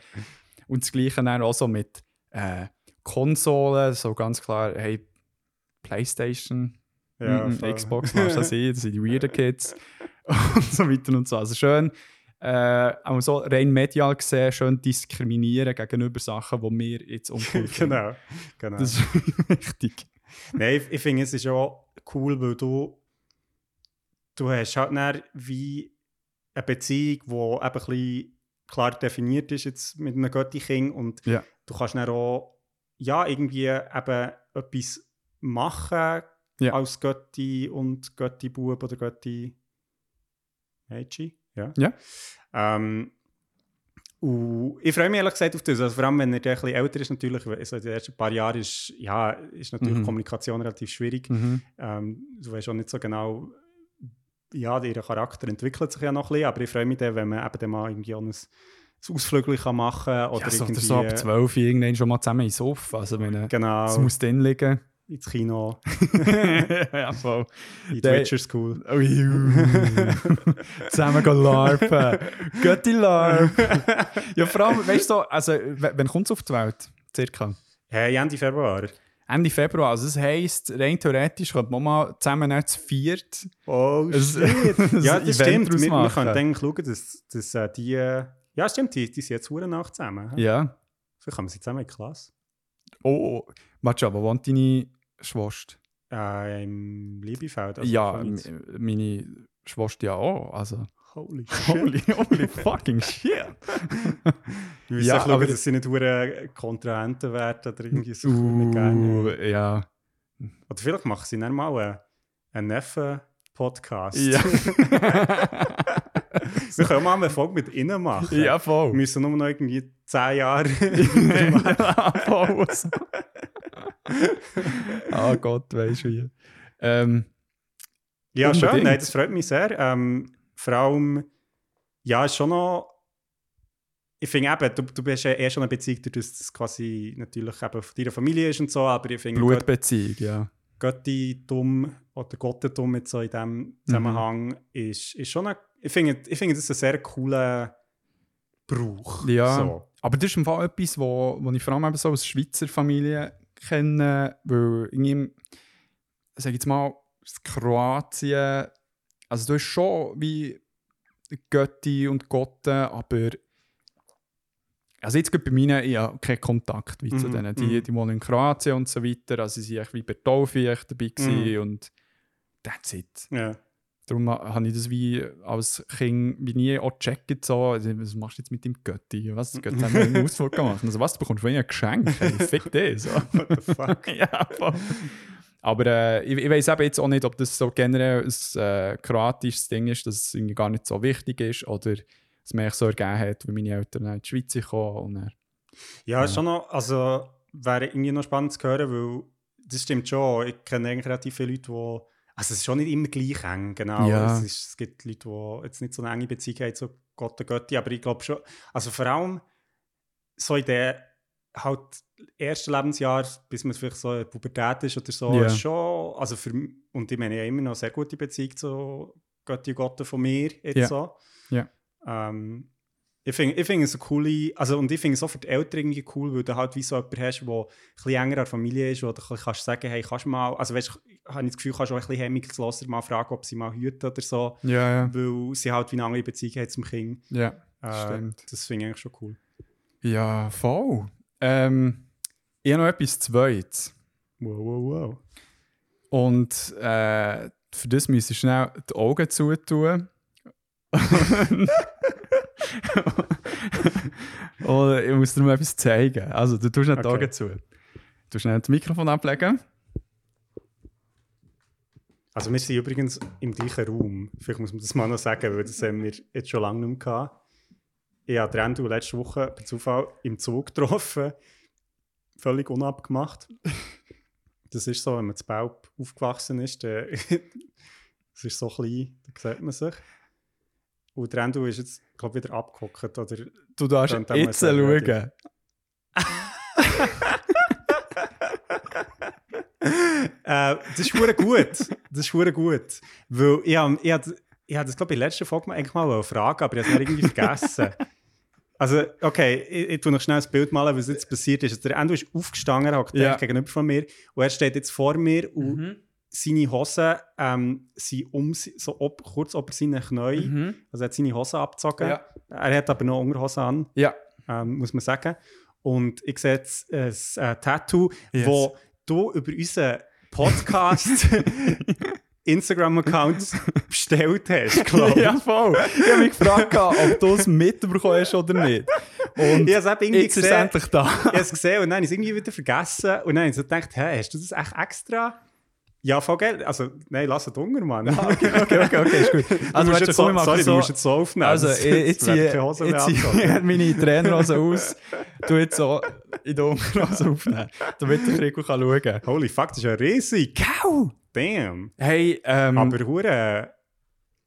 Und das Gleiche dann auch so mit äh, Konsolen, so ganz klar, hey, Playstation, Ja, Mhm, voll. Xbox lass das sein, das sind die weirden Kids (laughs) und so weiter und so. Also schön, äh, auch so rein medial gesehen, schön diskriminieren gegenüber Sachen, die wir jetzt finden. genau. genau. Das ist wichtig. Nein, ich, ich finde, es ist auch cool, weil du, du hast halt dann wie eine Beziehung, die eben ein bisschen klar definiert ist jetzt mit einem Götti-Kind und Ja. du kannst dann auch ja, irgendwie eben etwas machen Ja. als Götti und Götti-Bub oder Götti Mädchen. Ja. Ja. Ähm, und ich freue mich ehrlich gesagt auf das. Also vor allem, wenn er dann ein bisschen älter ist, natürlich. Also in den ersten paar Jahren ist, ja, ist natürlich Mhm. Kommunikation relativ schwierig. Mhm. Ähm, du weißt auch nicht so genau, ja, ihr Charakter entwickelt sich ja noch ein bisschen, aber ich freue mich dann, wenn man eben dann mal irgendwie auch ein, Ausflügel kann machen kann. Oder Ja, so, irgendwie, so ab 12 irgendwann schon mal zusammen ins Sof. Also wenn es Genau, muss drin liegen. Ins Kino, (laughs) ja, voll. in die Der- Witcher School. Oh. (laughs) Zusammen gehen larpen. Götti larp. ja, vor allem, weißt du, so, also, wann kommt es auf die Welt? Circa. Hey, Ende Februar. Ende Februar. Also, das heisst, rein theoretisch könnte man mal zusammen nicht zu viert. Oh, (laughs) ein ja, das Event stimmt. Wir, wir können eigentlich schauen, dass, dass äh, die... äh, Ja, stimmt, die, die sind jetzt hure Nacht zusammen. Ja. Vielleicht haben wir sie zusammen in die Klasse. Oh, oh. warte schon, wo wohnt deine Schwester? Äh, Im Liebefeld. also ja, meine Schwester ja auch. Also, Holy (laughs) holy, holy fucking shit. (laughs) Wir müssen Ja, schauen, dass sie nicht hure Kontrahenten werden oder irgendwie so Uh, ja. Oder vielleicht machen sie dann mal einen, einen Neffen-Podcast. Ja. (laughs) Wir können mal eine Folge mit ihnen machen. ja, voll. Wir müssen nur noch irgendwie 10 Jahre. ja, voll. (laughs) Ah Gott, weißt du wie. Ähm, ja, schön. Unbedingt. Nein, das freut mich sehr. Ähm, vor allem, ja, ist schon noch. Ich finde eben, du, du bist ja eh schon eine Beziehung, dadurch, dass es quasi natürlich eben von deiner Familie ist und so, aber ich finde, Gott- Blutbeziehung, ja. Göttitum oder Gottentum jetzt so in diesem Zusammenhang ist, ist schon ein, ich finde, ich finde, das ist ein sehr cooler Brauch. Ja. So. Aber das ist im Fall etwas, wo, wo ich vor allem eben so aus Schweizer Familie kenne, weil irgendwie, sag ich jetzt mal, Kroatien, also du hast schon wie Götti und Gotten, aber also jetzt bei meinen, ich habe keinen Kontakt wie zu Mhm, denen, die, mhm. die wohnen in Kroatien und so weiter, also sie waren echt wie bei Taufi echt dabei Mhm. und that's it. Ja. Darum ha- habe ich das wie als Kind wie nie auch gecheckt. So, also, was machst du jetzt mit dem Götti? Was? Das Götti haben wir einen Ausflug gemacht. Also, was? Du bekommst von ihnen ein Geschenk? Hey, fick das. So. (laughs) What the fuck? (laughs) ja, voll. Aber äh, ich, ich weiß eben jetzt auch nicht, ob das so generell ein äh, kroatisches Ding ist, dass es irgendwie gar nicht so wichtig ist oder es mir so ergeben hat, wie meine Eltern in die Schweiz. Und dann, Ja, ist schon noch, also wäre irgendwie noch spannend zu hören, weil das stimmt schon. Ich kenne eigentlich relativ viele Leute, die. Also es ist schon nicht immer gleich eng, genau. Ja. Es, ist, es gibt Leute, die jetzt nicht so eine enge Beziehung haben zu Gott und Götti, aber ich glaube schon, also vor allem so in der halt ersten Lebensjahr, bis man vielleicht so in der Pubertät ist oder so, ist schon, also für und ich meine ja immer noch eine sehr gute Beziehung zu Götti und Gotte von mir jetzt Ja. so. Ja. Ähm, ich finde ich find es eine coole, also und ich finde es auch für die Eltern irgendwie cool, weil du halt wie so jemanden hast, der ein bisschen enger an der Familie ist, wo du kannst sagen, hey, kannst du mal, also weißt habe ich das Gefühl, kannst du auch ein bisschen hemmungsloser mal fragen, ob sie mal hüten oder so, ja, ja. weil sie halt wie eine andere Beziehung haben zum Kind. Ja, Äh, stimmt. Das finde ich eigentlich schon cool. Ja, voll. Ähm, ich habe noch etwas Zweites. Wow, wow, wow. Und äh, für das müsste ich schnell die Augen zutun. Und (laughs) ich muss dir mal etwas zeigen. Also, du tust nicht die Okay. Augen zu. Du schnell das Mikrofon ablegen. Also wir sind übrigens im gleichen Raum. Vielleicht muss man das mal noch sagen, weil das haben wir jetzt schon lange nicht mehr gehabt. Ich habe Rendu letzte Woche per Zufall im Zug getroffen. Völlig unabgemacht. Das ist so, wenn man zu Baub aufgewachsen ist, (laughs) dann es ist so klein, dann sieht man sich. Und Rendu ist jetzt, glaube ich, wieder abgehockt. Oder Du darfst Dann- dann jetzt er schauen. (laughs) (laughs) Äh, das ist gut. Das ist gut. Weil ich habe ich hab, ich hab das, glaube ich, in der letzten Folge mal, eigentlich mal eine Frage, aber ich habe es irgendwie vergessen. Also, okay, ich, ich tue noch schnell ein Bild malen, was jetzt passiert ist. Der Endo ist aufgestanden, hockt Ja. gegenüber von mir und er steht jetzt vor mir und Mhm. seine Hosen ähm, sind um, so ob, kurz über seine Knie. Mhm. Also er hat seine Hosen abgezogen. Ja. Er hat aber noch Unterhosen an Ja. ähm, muss man sagen. Und ich sehe jetzt ein äh, Tattoo, Yes. wo du über unseren Podcast (laughs) Instagram-Account bestellt hast, (laughs) glaube ich. Ja, voll. Ich habe mich gefragt, ob du es mitbekommen hast oder nicht. Und Ich habe es irgendwie jetzt ist es gesehen. endlich da. Ich habe es gesehen und dann habe ich es irgendwie wieder vergessen. Und dann habe ich so gedacht, hä, hast du das echt extra? Ja, voll geil. Also, nein, lass es unter, Mann. Okay, (laughs) okay, okay, okay, ist gut. du Also, musst weißt jetzt so, machen sorry, so, du musst jetzt so aufnehmen. Also, ich, ich ziehe angezogen. meine Trainerhose aus, du jetzt so in die Unterhose aufnehmen, damit der kann schauen kann. Holy fuck, das ist ja riesig. Gau! Damn. Hey, ähm, Aber hure,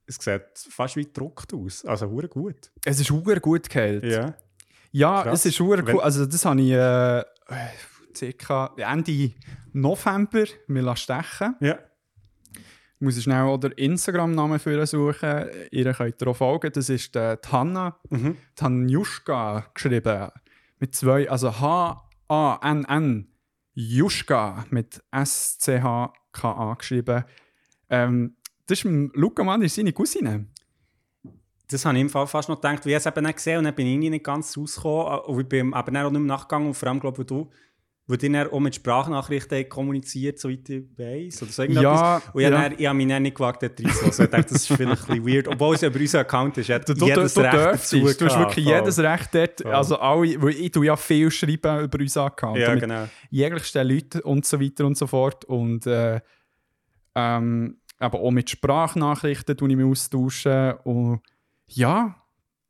es sieht fast wie gedruckt aus. Also hure gut. es ist super gut gehalten. Ja. Ja, Krass. es ist Wenn- cool. Also, das habe ich äh, circa Ende November mir stechen Ja. Ich muss schnell auch den Instagram-Namen für suchen. Ihr könnt ihr auch folgen. Das ist äh, die Hanna Mhm. Tanjuschka geschrieben. Mit zwei, also H-A-N-N. Juschka mit S-C-H-K-A geschrieben. Ähm, das ist Luca Mann, ist seine Cousine. Das habe ich im Fall fast noch gedacht, wie ich es eben nicht gesehen und dann bin ich nicht ganz rausgekommen. Und ich bin aber dann auch nicht mehr nachgegangen und vor allem, glaube ich, du, die dann auch mit Sprachnachrichten kommuniziert, soweit ich weiss. Oder so. Ja, Und ich, ja. dann, ich habe mich dann nicht gewagt, dort reinzulassen. Also ich dachte, das ist vielleicht ein bisschen weird. Obwohl es ja über unseren Account ist. Hat Du, du, jedes du, du Recht dazu du hast wirklich Voll. jedes Recht dort, Voll. also alle, weil ich tue ja viel schreiben über unseren Account. Ja, genau. jeglichsten Leuten und so weiter und so fort. Und äh, ähm, aber auch mit Sprachnachrichten tue ich mich austauschen. Und ja,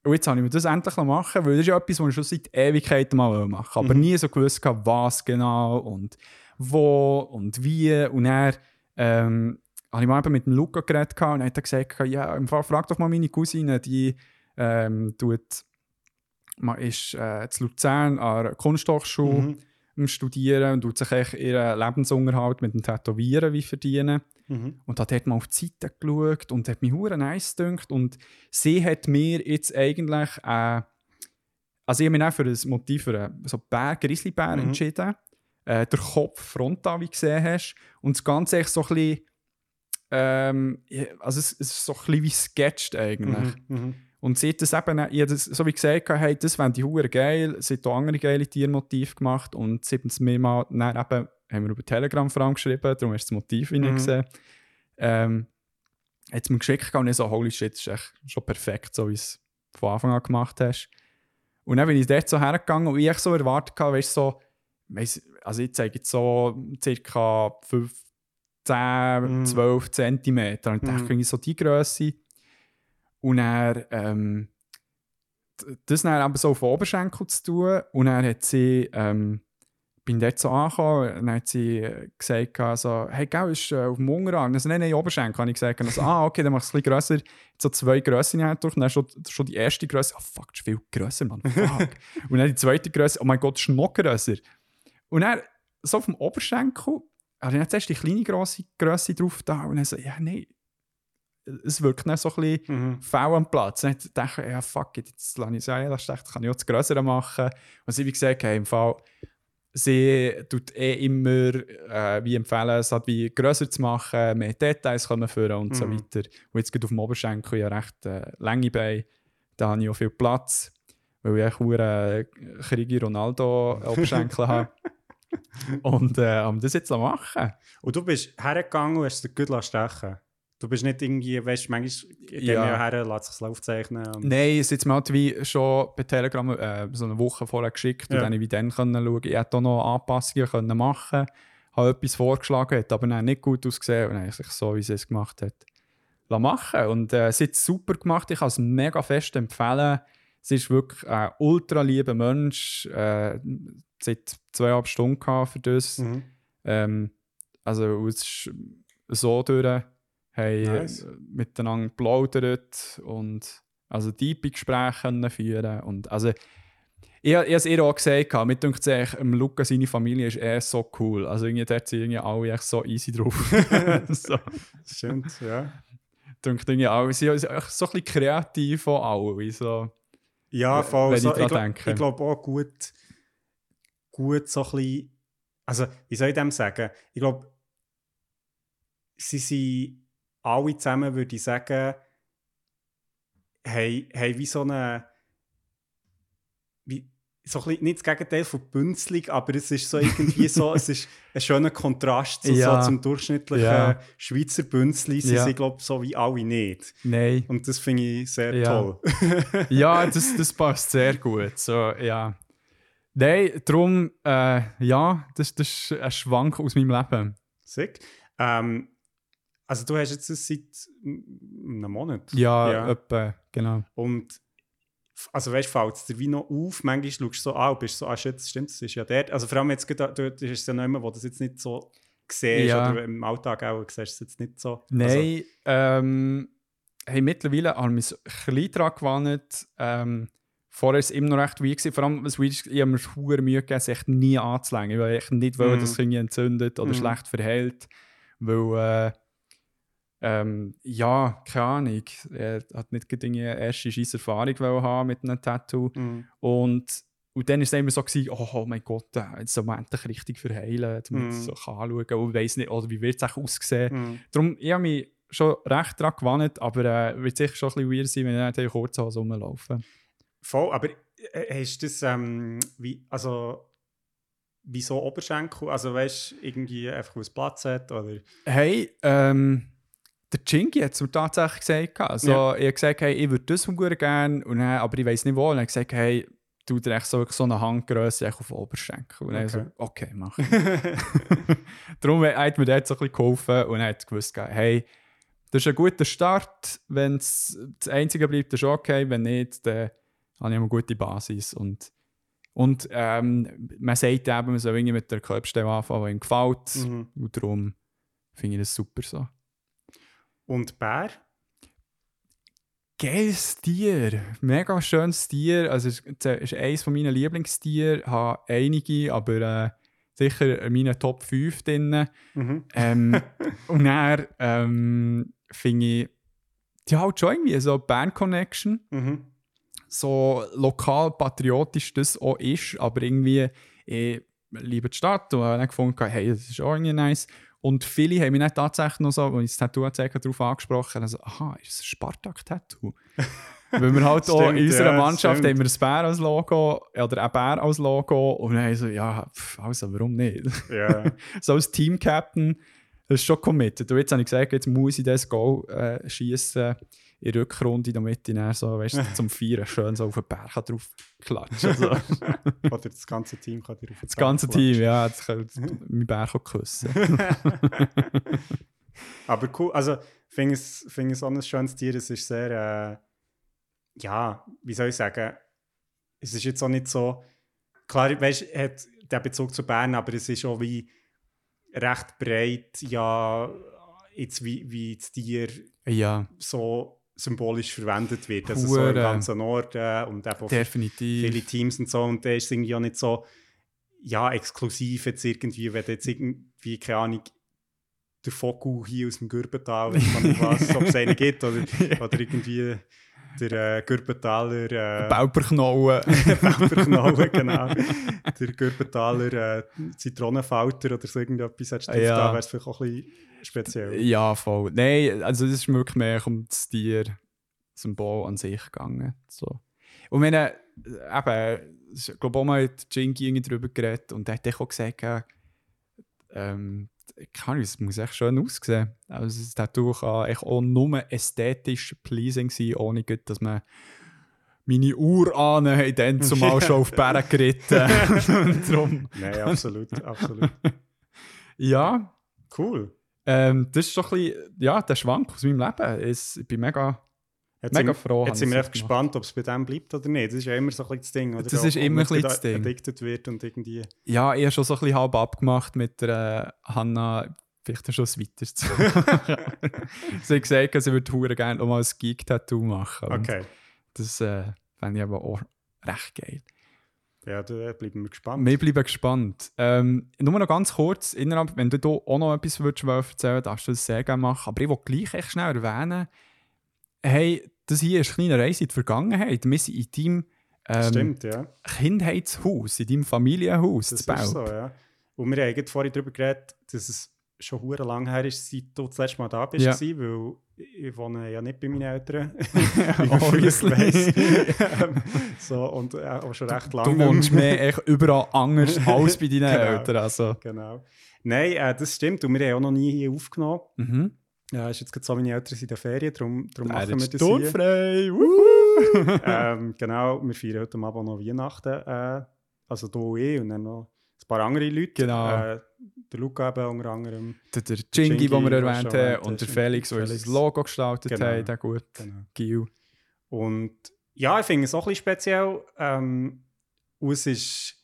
und jetzt habe ich mir das endlich machen weil das ist ja etwas, was ich schon seit Ewigkeiten mal machen wollte. Aber Mhm. nie so gewusst, habe, was genau und wo und wie. Und dann ähm, habe ich mal eben mit dem Luca geredet und er hat gesagt, ja, im Fall, frag doch mal meine Cousine, die ähm, tut, man ist äh, zu Luzern an der Kunsthochschule Mhm. Studieren und tut sich echt ihren Lebensunterhalt mit dem Tätowieren wie verdienen. Mhm. Und hat dort mal auf die Seite geschaut und hat mich hure nice gedünkt. Und sie hat mir jetzt eigentlich, äh, also ich habe mich auch für ein Motiv für einen so Bär, Grizzlybär Mhm. entschieden. Äh, der Kopf frontal, wie du gesehen hast. Und das Ganze echt so ein bisschen, ähm, also es, es ist so ein bisschen wie sketched eigentlich. Mhm. Mhm. Und sie hat das eben, ich das, so wie gesagt, hey, das fände ich hure geil. Sie hat auch andere geile Tiermotive gemacht und sie hat es mir mal, dann eben, haben wir über Telegram vor allem geschrieben, darum hast du das Motiv Mhm. gesehen. Ähm, hat es mir geschickt und ich so, holy shit, das ist echt schon perfekt, so wie es von Anfang an gemacht hast. Und dann bin ich dort so hergegangen und ich so erwartet habe, weißt du, so, weiss, also ich zeige jetzt so circa 15, Mhm. 12 Zentimeter. Und ich dachte, irgendwie so die Größe. Und er ähm, das dann aber so auf Oberschenkel zu tun. Und dann hat sie, ähm, bin dort so angekommen, und dann hat sie gesagt, also, hey, gell, ist äh, auf dem Unterarm. Also, nein, nein, Oberschenkel, habe ich gesagt. Also, ah, okay, dann mach ich es ein bisschen grösser. So zwei Grössen halt durch. Und dann schon, schon die erste Größe, oh fuck, das ist viel grösser, Mann, fuck. (laughs) und dann die zweite Größe, oh mein Gott, das ist noch grösser. Und dann, so auf dem Oberschenkel, ich dann zuerst die kleine grosse Größe drauf da und dann so, ja, nein, es wirkt dann so ein bisschen Mhm. faul am Platz. Dann dachte ich, ja, fuck it, jetzt lasse ich es ja, das das kann ich auch das Größere machen. Und sie, wie gesagt, hey, im Fall, sie tut eh immer äh, wie empfehlen, es hat wie grösser zu machen, mehr Details kommen führen und so Mhm. weiter. Und jetzt geht auf dem Oberschenkel ja recht äh, lange Beine, da habe ich auch viel Platz, weil ich auch äh, Krigi Ronaldo Oberschenkel habe. (laughs) Und äh, um das jetzt machen. Und du bist hergegangen und hast den gut stechen Du bist nicht irgendwie, weißt du, manchmal gehen Ja. her, lässt sich aufzeichnen. Und, Nein, es hat mir halt wie schon bei Telegram äh, so eine Woche vorher geschickt und Ja. dann habe ich wie dann können schauen. Ich hätte auch noch Anpassungen können machen habe etwas vorgeschlagen, hat aber dann nicht gut ausgesehen und dann habe ich so, wie sie es gemacht hat, lassen machen. Und äh, sie hat es super gemacht, ich kann es mega fest empfehlen. Sie ist wirklich ein ultra lieber Mensch. Äh, sie hat zweieinhalb Stunden für das. Mhm. Ähm, also es ist so durch, haben Nice. äh, miteinander geplaudert und also tiefe Gespräche führen und also ich, ich habe es ihr auch gesagt, mir denkt es ähm, Luca, seine Familie ist eh so cool. Also irgendwie dort sind irgendwie alle echt so easy drauf. (laughs) (laughs) so, Stimmt, ja. denkt irgendwie alle, sie sind echt so ein bisschen kreativ von allen. So. Ja, Wenn voll. ich So, dran ich glaub- denke. ich glaube auch gut, gut so ein bisschen, also wie soll ich dem sagen? Ich glaube, sie sind alle zusammen, würde ich sagen, haben, haben wie so eine, wie, so ein bisschen, nicht das Gegenteil von Bünzlig, aber es ist so irgendwie so, (laughs) es ist ein schöner Kontrast zu, Ja. so zum durchschnittlichen Ja. Schweizer Bünzli. Sie Ja. sind, glaube ich, so wie alle nicht. Nein. Und das finde ich sehr Ja. toll. (laughs) ja, das, das passt sehr gut. So, ja. Nein, darum, äh, ja, das, das ist ein Schwank aus meinem Leben. Sick. Ähm, also du hast jetzt das seit einem Monat. Ja, Ja. etwa, genau. Und also weißt du, fällt es dir wie noch auf, manchmal schaust du so an und bist so, ah shit, stimmt, das ist ja dort. Also vor allem jetzt dort ist es ja nicht mehr, wo du das jetzt nicht so siehst Ja. oder im Alltag auch siehst du es jetzt nicht so. Nein, ähm, hey, mittlerweile habe ich mich ein bisschen daran gewandt. Ähm, vorher war es immer noch recht gewesen. Vor allem, was ich habe mir verdammt Mühe gegeben, es echt nie anzulängen. Ich wollte echt nicht, Mhm. dass es irgendwie entzündet oder Mhm. schlecht verhält. Weil, äh, ähm, ja, keine Ahnung. Er hat nicht gerade eine erste scheisse Erfahrung haben mit einem Tattoo. Mm, Und, und dann war es immer so, gewesen, oh, oh mein Gott, äh, jetzt soll man endlich richtig verheilen, damit Mhm. so anschauen kann. Und ich weiss nicht, oder wie wird es auch aussehen. mm. Darum, ich habe mich schon recht daran gewandt, aber äh, wird sicher schon ein bisschen weird sein, wenn ich nicht in Kurzhose rumlaufe. Voll, aber äh, hast du das, ähm, wie, also wieso Oberschenkel? Also weißt du, irgendwie einfach aus Platz hat oder? Hey, ähm, der Chingy hat es mir tatsächlich gesagt. Also, Ja. Ich habe gesagt, hey, ich würde das von gut gerne, und dann, aber ich weiß nicht wo. Und er hat gesagt, hey, dir echt so, so eine Handgröße auf den Oberschenkel. Und Okay. so, okay, mach. (laughs) Darum hat mir dort so ein bisschen geholfen und er hat gewusst, hey, das ist ein guter Start. Wenn es das Einzige bleibt, ist okay. Wenn nicht, dann habe ich eine gute Basis. Und, und ähm, man sagt eben, man soll irgendwie mit der Körperstelle anfangen, die ihm gefällt. Mhm. Und darum finde ich das super so. Und Bär? Geiles Tier, mega schönes Tier. Also, es ist- es ist eines meiner Lieblingstiere. Ich habe einige, aber äh, sicher in meinen Top 5 drin. Mhm. Ähm, (laughs) und dann ähm, finde ich, die halt schon irgendwie so Band Connection, Mhm. so lokal patriotisch das auch ist, aber irgendwie, ich liebe die Stadt und habe dann gefunden, hey, das ist auch irgendwie nice. Und viele haben mich dann tatsächlich noch so, als ich das Tattoo gezeigt habe, darauf angesprochen, also, aha, ist das ein Spartak-Tattoo? (laughs) Weil wir halt auch in Stimmt, unserer ja, Mannschaft stimmt. haben wir ein Bär als Logo oder ein Bär als Logo und dann haben so, ja, pff, also warum nicht? Ja. (laughs) so als Team-Captain, das ist schon committed. Und jetzt habe ich gesagt, jetzt muss ich das Goal äh, schießen in der Rückrunde, damit ich dann so, weißt zum Feiern schön so auf den Berg drauf klatschen. Also, (laughs) Oder das ganze Team kann dir auf das ganze Team, ja, das kann mein Berg auch küssen. (laughs) Aber cool, also ich finde es, finde es auch ein schönes Tier. Es ist sehr, äh, ja, wie soll ich sagen, es ist jetzt auch nicht so, klar, weißt hat der Bezug zu Bern, aber es ist auch wie recht breit, ja, jetzt wie, wie das Tier ja, so symbolisch verwendet wird. Also so im Hure. ganzen Norden und eben definitiv. viele Teams und so. Und der ist irgendwie auch nicht so, ja, exklusiv jetzt irgendwie, wenn jetzt irgendwie, keine Ahnung, der Foku hier aus dem Gürbental, weiß man was, ob es einen gibt, oder, (laughs) oder irgendwie der äh, Gürbentaler äh, Bauperknollen. (laughs) Bauperknollen, genau. der Gürbentaler äh, Zitronenfalter oder so irgendetwas hättest du Ja. da wäre es vielleicht auch ein bisschen speziell. ja, voll. Nein, also es ist wirklich mehr um das Tier, Symbol an sich gegangen. So. Und wenn er, eben, ich glaube auch mal hat Jinky irgendwie darüber geredet und er hat auch gesagt, ja, ähm, kann es muss echt schön aussehen. Also das Tattoo kann echt auch nur ästhetisch pleasing sein, ohne gut, dass man meine Urahnen haben dann (laughs) zumal schon auf Berge geritten. (laughs) Drum, Nein, absolut, absolut. (laughs) ja, Cool. ähm, das ist so ein bisschen, ja, der Schwank aus meinem Leben. Es, ich bin mega, Jetzt mega sind, froh. Jetzt sind wir echt gespannt, ob es bei dem bleibt oder nicht. Das ist ja immer so ein bisschen das Ding. Oder? Das ist Ob immer ein bisschen da das Ding. Addicted wird und irgendwie... Ja, ich habe schon so ein bisschen halb abgemacht mit der äh, Hanna, vielleicht schon ein weiteres zu (laughs) sie hat gesagt, sie würde gerne noch mal ein Geek-Tattoo machen. Und Okay. Das äh, fände ich aber auch recht geil. Ja, da bleiben wir gespannt. Wir bleiben gespannt. Ähm, nur noch ganz kurz, innerhalb, wenn du da auch noch etwas würdest erzählen würdest, darfst du das sehr gerne machen. Aber ich will gleich echt schnell erwähnen, hey, das hier ist eine kleine Reise in die Vergangenheit. Wir sind in deinem ähm, Stimmt, ja. Kindheitshaus, in deinem Familienhaus Das zu ist so, ja. Und wir haben vorhin darüber geredet, dass es schon hure lang her ist, seit du das letzte Mal da bist, Ja. weil ich wohne ja nicht bei meinen Eltern. (laughs) (laughs) Obviously. (laughs) Ähm, so, und äh, auch schon recht lange. Du wohnst mehr echt überall anders als bei deinen Genau. Eltern. Also. Genau. Nein, äh, das stimmt. Und wir haben auch noch nie hier aufgenommen. Mhm. Ja, ist jetzt gerade so, meine Eltern sind in der Ferien, darum, darum Er machen wir das hier. sturmfrei. Wuhu. (laughs) ähm, genau, wir feiern heute Abend noch Weihnachten. Äh, also du und ich und dann noch ein paar andere Leute. Genau. Äh, der Luca eben unter anderem. der, der Jingy, den wir erwähnt haben, und der. Felix, der uns das Logo gestaltet Genau. hat, der gut. Genau. Gil. Und ja, ich finde es auch ein bisschen speziell. Ähm, es ist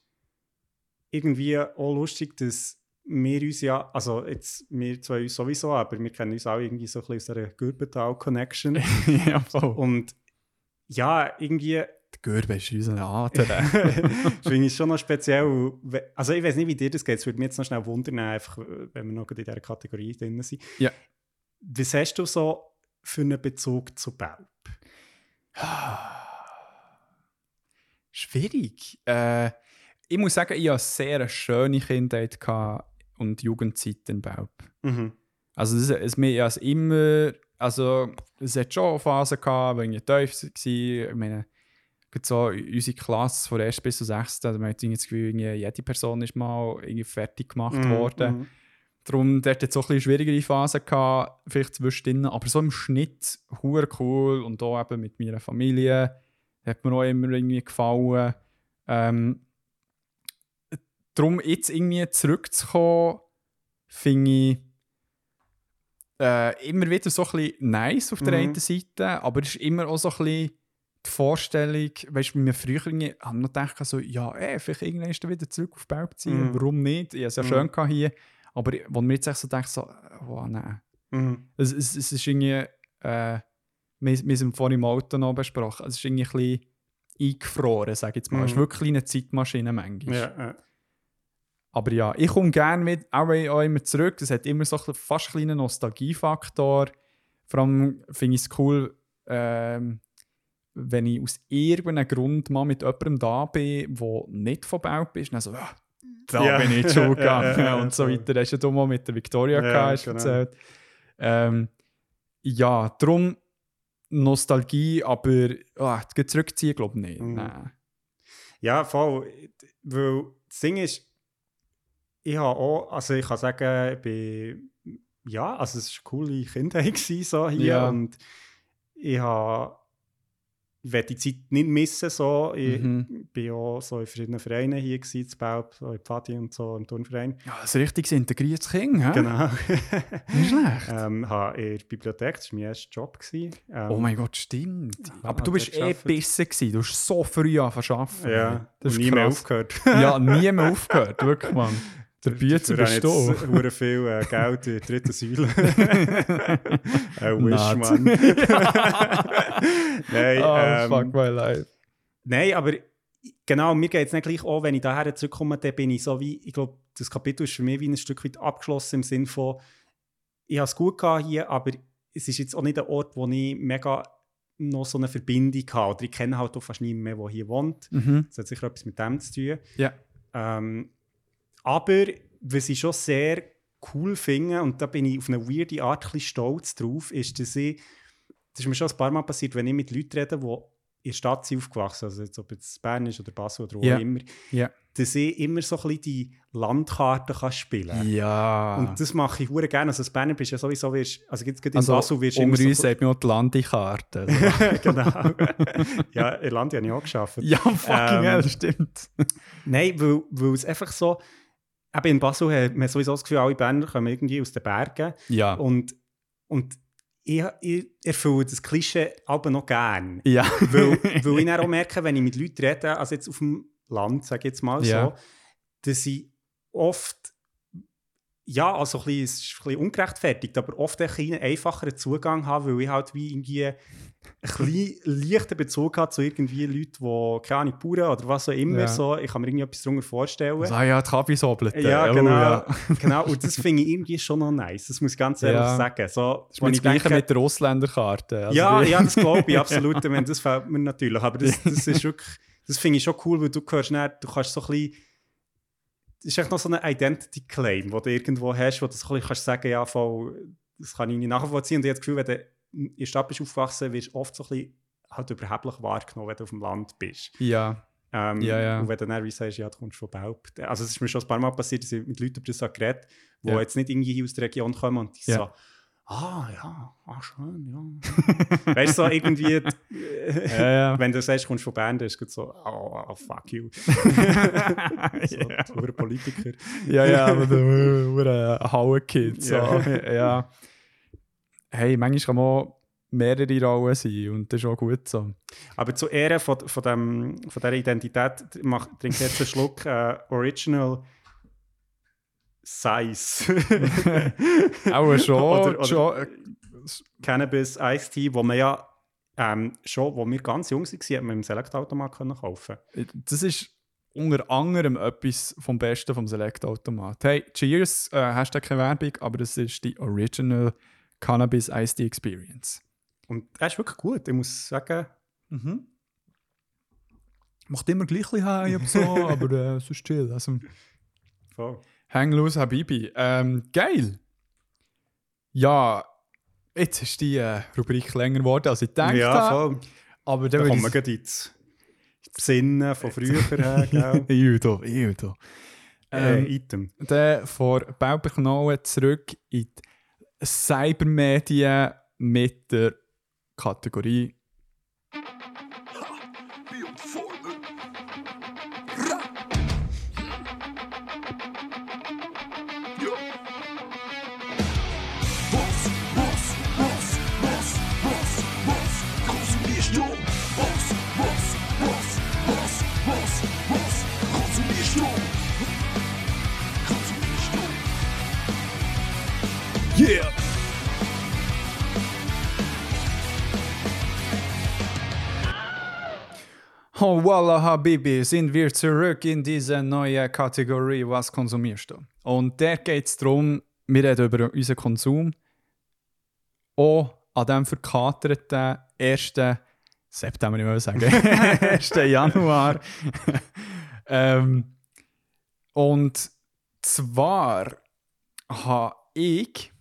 irgendwie auch lustig, dass wir uns ja, also jetzt wir zwei uns sowieso, aber wir kennen uns auch irgendwie so ein bisschen aus einer Gürbental-Connection. (laughs) ja, voll. Und ja, irgendwie Der Gürbe ist unser Ader. (laughs) (laughs) finde ich schon noch speziell. Also ich weiß nicht, wie dir das geht. Es würde mich jetzt noch schnell wundern, einfach, wenn wir noch in dieser Kategorie drin sind. Ja. Was hast du so für einen Bezug zu Belp? (sighs) Schwierig. Äh, ich muss sagen, ich hatte eine sehr schöne Kindheit gehabt und Jugendzeit in Belp. Mhm. Also es, es, mir es immer, also es hat schon Phasen gehabt, wo ich tief war. Ich meine, so unsere Klasse von 1. bis zur 6. Also man hat das Gefühl, jede Person ist mal irgendwie fertig gemacht Mhm, worden. mhm. Darum, dort hat es so ein schwierigere Phasen gehabt, vielleicht zwischendrin, aber so im Schnitt hure cool und auch eben mit meiner Familie hat mir auch immer irgendwie gefallen. Ähm, darum, jetzt irgendwie zurückzukommen, finde ich äh, immer wieder so ein bisschen nice auf der Mhm. einen Seite, aber es ist immer auch so ein bisschen die Vorstellung, weißt du, wir früher haben noch gedacht, so, ja, ey, vielleicht irgendwann ist er wieder zurück auf Belp ziehen, Mhm. warum nicht? Ich habe es ja Mhm. schön gehabt hier, aber wo mir jetzt echt so denkt, so, oh nein. Mhm. Es, es, es ist irgendwie, äh, wir, wir es vorhin im Auto noch besprochen, es ist irgendwie ein bisschen eingefroren, sage ich jetzt mal. Es ist Mhm. wirklich eine Zeitmaschine manchmal. Ja, ja. Aber ja, ich komme gerne mit, auch, auch immer zurück. Es hat immer so ein, fast einen kleinen Nostalgiefaktor. Vor allem finde ich es cool, ähm, wenn ich aus irgendeinem Grund mal mit jemandem da bin, der nicht von Belp ist. Dann so, ah, da Ja. bin ich in Schule (laughs) Ja, ja, gegangen ja, und so weiter. Das hast du mal mit der Victoria Ja, gehabt, genau. erzählt. Ähm, ja, darum Nostalgie, aber ah, zurückziehen glaube ich nicht. Mhm. Nein. Ja, voll. Weil das Ding ist, ich habe auch, also ich kann sagen, ich bin, ja, also es war eine coole Kindheit (laughs) so hier Ja. und ich habe ich werde die Zeit nicht missen. So. Ich Mhm. bin auch so in verschiedenen Vereinen hier gewesen, zu Belp, so in Pfadi und so, im Turnverein. Ja, ein richtiges integriertes Kind, hä? Genau. Nicht (laughs) schlecht. ähm, habe in der Bibliothek, das war mein erster Job. Gewesen. Ähm, Oh mein Gott, stimmt. Aber du bist eh besser gewesen. Du hast so früh angefangen zu arbeiten. Ja, das ist nie mehr krass. aufgehört. Ja, nie mehr aufgehört, wirklich, Mann. (laughs) Der Dafür bist habe ich (laughs) viel äh, Geld in der dritten Säule. (laughs) Ein Wish, Not. Mann. (laughs) Nein, oh, ähm, fuck my life. nein, aber genau, mir geht es nicht gleich auch, wenn ich daher zurückkomme, dann bin ich so wie, ich glaube, das Kapitel ist für mich wie ein Stück weit abgeschlossen im Sinn von, ich habe es gut gehabt hier, aber es ist jetzt auch nicht ein Ort, wo ich mega noch so eine Verbindung habe. Oder ich kenne halt auch fast niemanden mehr, der hier wohnt. Mhm. Das hat sicher etwas mit dem zu tun. Ja. Ähm, aber was ich schon sehr cool finde, und da bin ich auf eine weirde Art ein bisschen stolz drauf, ist, dass ich, das ist mir schon ein paar Mal passiert, wenn ich mit Leuten rede, die in der Stadt sind aufgewachsen, also jetzt, ob es Bern ist oder Basel oder wo auch immer, Ja. dass ich immer so ein bisschen die Landkarte kann spielen Ja. Und das mache ich hure gerne. Also als Berner bist du ja sowieso, wirst, also jetzt gerade in also, Basel wirst du immer uns so... sagt man auch die Landikarte. (laughs) genau. ja, in Irland habe ich auch geschafft. ja, fucking Ähm, hell, stimmt. Nein, weil, weil es einfach so... Eben in Basel hat man sowieso das Gefühl, alle Berner kommen irgendwie aus den Bergen. Ja. Und, und ich, ich erfülle das Klischee aber noch gern. ja. weil, (laughs) weil ich dann auch merke, wenn ich mit Leuten rede, also jetzt auf dem Land, sage ich jetzt mal Ja. so, dass ich oft, ja, also ein bisschen, es ist ein bisschen ungerechtfertigt, aber oft einen einfacheren Zugang habe, weil ich halt wie irgendwie einen kleinen, leichten Bezug habe zu irgendwie Leuten, die, keine Ahnung, Bauern oder was auch immer, Ja. so, ich kann mir irgendwie etwas darunter vorstellen. Ah ja, die Kabisobelten. Ja, Oh, genau. ja. (laughs) genau. Und das finde ich irgendwie schon noch nice. Das muss ich ganz ehrlich Ja. sagen. So, Das ist mir das Gleiche mit der Ausländerkarte. Also ja, ja, das glaube (laughs) ich absolut. Das fällt mir natürlich. Aber das, das ist wirklich, das finde ich schon cool, weil du hörst dann, du kannst so ein bisschen, das ist echt noch so ein Identity Claim, wo du irgendwo hast, wo du so bisschen kannst sagen, ja, voll, das kann ich nicht nachvollziehen. Und ich habe das Gefühl, wenn du in der Stadt bist aufgewachsen, wirst du oft so ein bisschen halt überheblich wahrgenommen, wenn du auf dem Land bist. ja. Ähm, Ja, ja. Und wenn du dann sagst, ja, du kommst von Baub. Also es ist mir schon ein paar Mal passiert, dass ich mit Leuten über das geredet die Ja. jetzt nicht irgendwie aus der Region kommen und die so, ah ja, ah schön, ja. (laughs) weißt du, so irgendwie, (laughs) Ja, ja. wenn du sagst, du kommst von Bern, dann ist es so, oh, oh, fuck you. (laughs) so, ja. du Politiker. ja, ja, aber der uh, Hauenkid. So. Ja. Ja. Hey, manchmal kann man mehrere Rollen sein und das ist auch gut so. Aber zu Ehren von, von, dem, von dieser Identität mach, trink ich jetzt einen Schluck äh, Original Size. (laughs) Auch schon. (laughs) Oder- oder- schon äh, Cannabis Iced Tea, wo man ja ähm, schon, wo wir ganz jung waren, hat man im Select-Automat können kaufen das ist unter anderem etwas vom Besten vom Select-Automat. Hey, cheers, äh, Hashtag keine Werbung, aber das ist die Original Cannabis Iced Tea Experience. Und er ist wirklich gut, ich muss sagen. Macht immer gleich ein bisschen so, (laughs) aber äh, es ist chill. Also, Voll. Hang loose, Habibi. Ähm, geil. Ja, jetzt ist die äh, Rubrik länger geworden, als ich gedacht ja, habe. voll. Aber Da dann kommen wir gleich ins Besinnen von früher her, (laughs) gell? ich... Judo, äh, Ähm, Item. dann vor Baubeknochen zurück in die Cybermedien mit der Kategorie Oh, voila, Habibi, sind wir zurück in diese neue Kategorie Was konsumierst du? Und der geht es darum, wir reden über unseren Konsum. Auch an dem verkaterten 1. September, ich will sagen, (laughs) 1. Januar. ähm, und zwar habe ich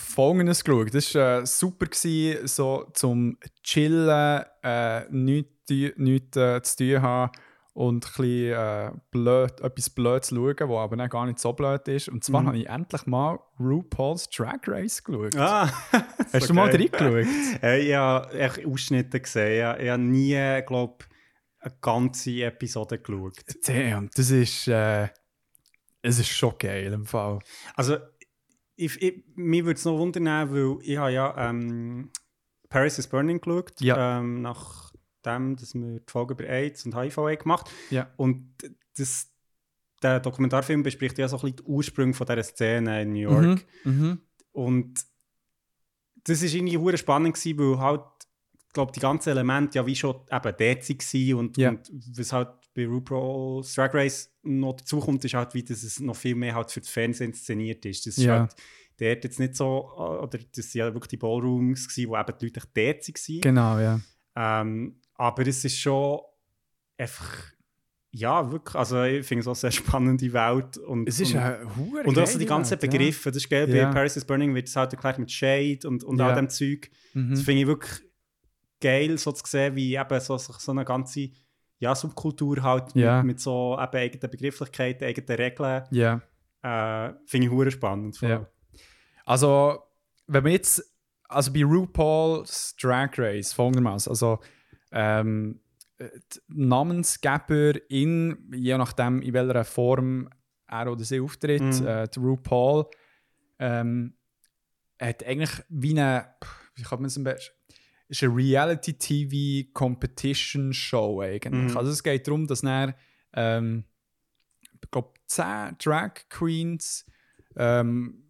Folgendes geschaut. Das war äh, super, gewesen, so zum Chillen, äh, nichts nicht, äh, zu tun haben und ein bisschen, äh, blöd, etwas blöd zu schauen, was aber dann gar nicht so blöd ist. Und zwar Mhm. habe ich endlich mal RuPaul's Drag Race geschaut. Ah, (laughs) Hast du mal reingeschaut? Hey, ich habe echt Ausschnitte gesehen. Ich, ich habe nie, glaube eine ganze Episode geschaut. Damn, das ist, äh, es ist schon geil im Fall. Also, ich, ich, mich würde es noch wundern, weil ich habe ja ähm, Paris is Burning geschaut, Ja. ähm, nachdem dass wir die Folge über AIDS und HIV gemacht Ja. Und das, der Dokumentarfilm bespricht ja so ein bisschen die Ursprünge von dieser Szene in New York. Mhm. Mhm. Und das war irgendwie hure spannend, gewesen, weil halt, ich glaube, die ganzen Elemente ja wie schon eben dort waren und, Ja. und was halt bei RuPaul's Drag Race noch dazukommt, ist halt wie, dass es noch viel mehr halt für das Fernsehen inszeniert ist. Das ist Ja. halt dort jetzt nicht so, oder das sind ja wirklich die Ballrooms gewesen, wo eben die Leute dort waren. Genau, ja. Ähm, aber es ist schon einfach, ja, wirklich, also ich finde es auch eine sehr spannende Welt. Und, Es ist und, eine hure und auch so die ganzen Welt, ja. Begriffe, das ist geil, Ja. bei Paris is Burning wird es halt erklärt mit Shade und, und Ja. all dem Zeug. Mhm. Das finde ich wirklich geil, so zu sehen, wie eben so, so eine ganze ja, Subkultur halt Ja. mit, mit so eben eigenen Begrifflichkeiten, eigenen Regeln. Ja. Äh, Finde ich hure spannend. Ja. Also, wenn man jetzt, also bei RuPaul's Drag Race folgendermaßen, also ähm, die Namensgeberin, je nachdem in welcher Form er oder sie auftritt, Mhm. äh, RuPaul, ähm, hat eigentlich wie eine, wie kann man es am besten, ist eine Reality-TV-Competition-Show eigentlich. Mhm. Also es geht darum, dass dann, ähm, ich glaube, 10 Drag Queens ähm,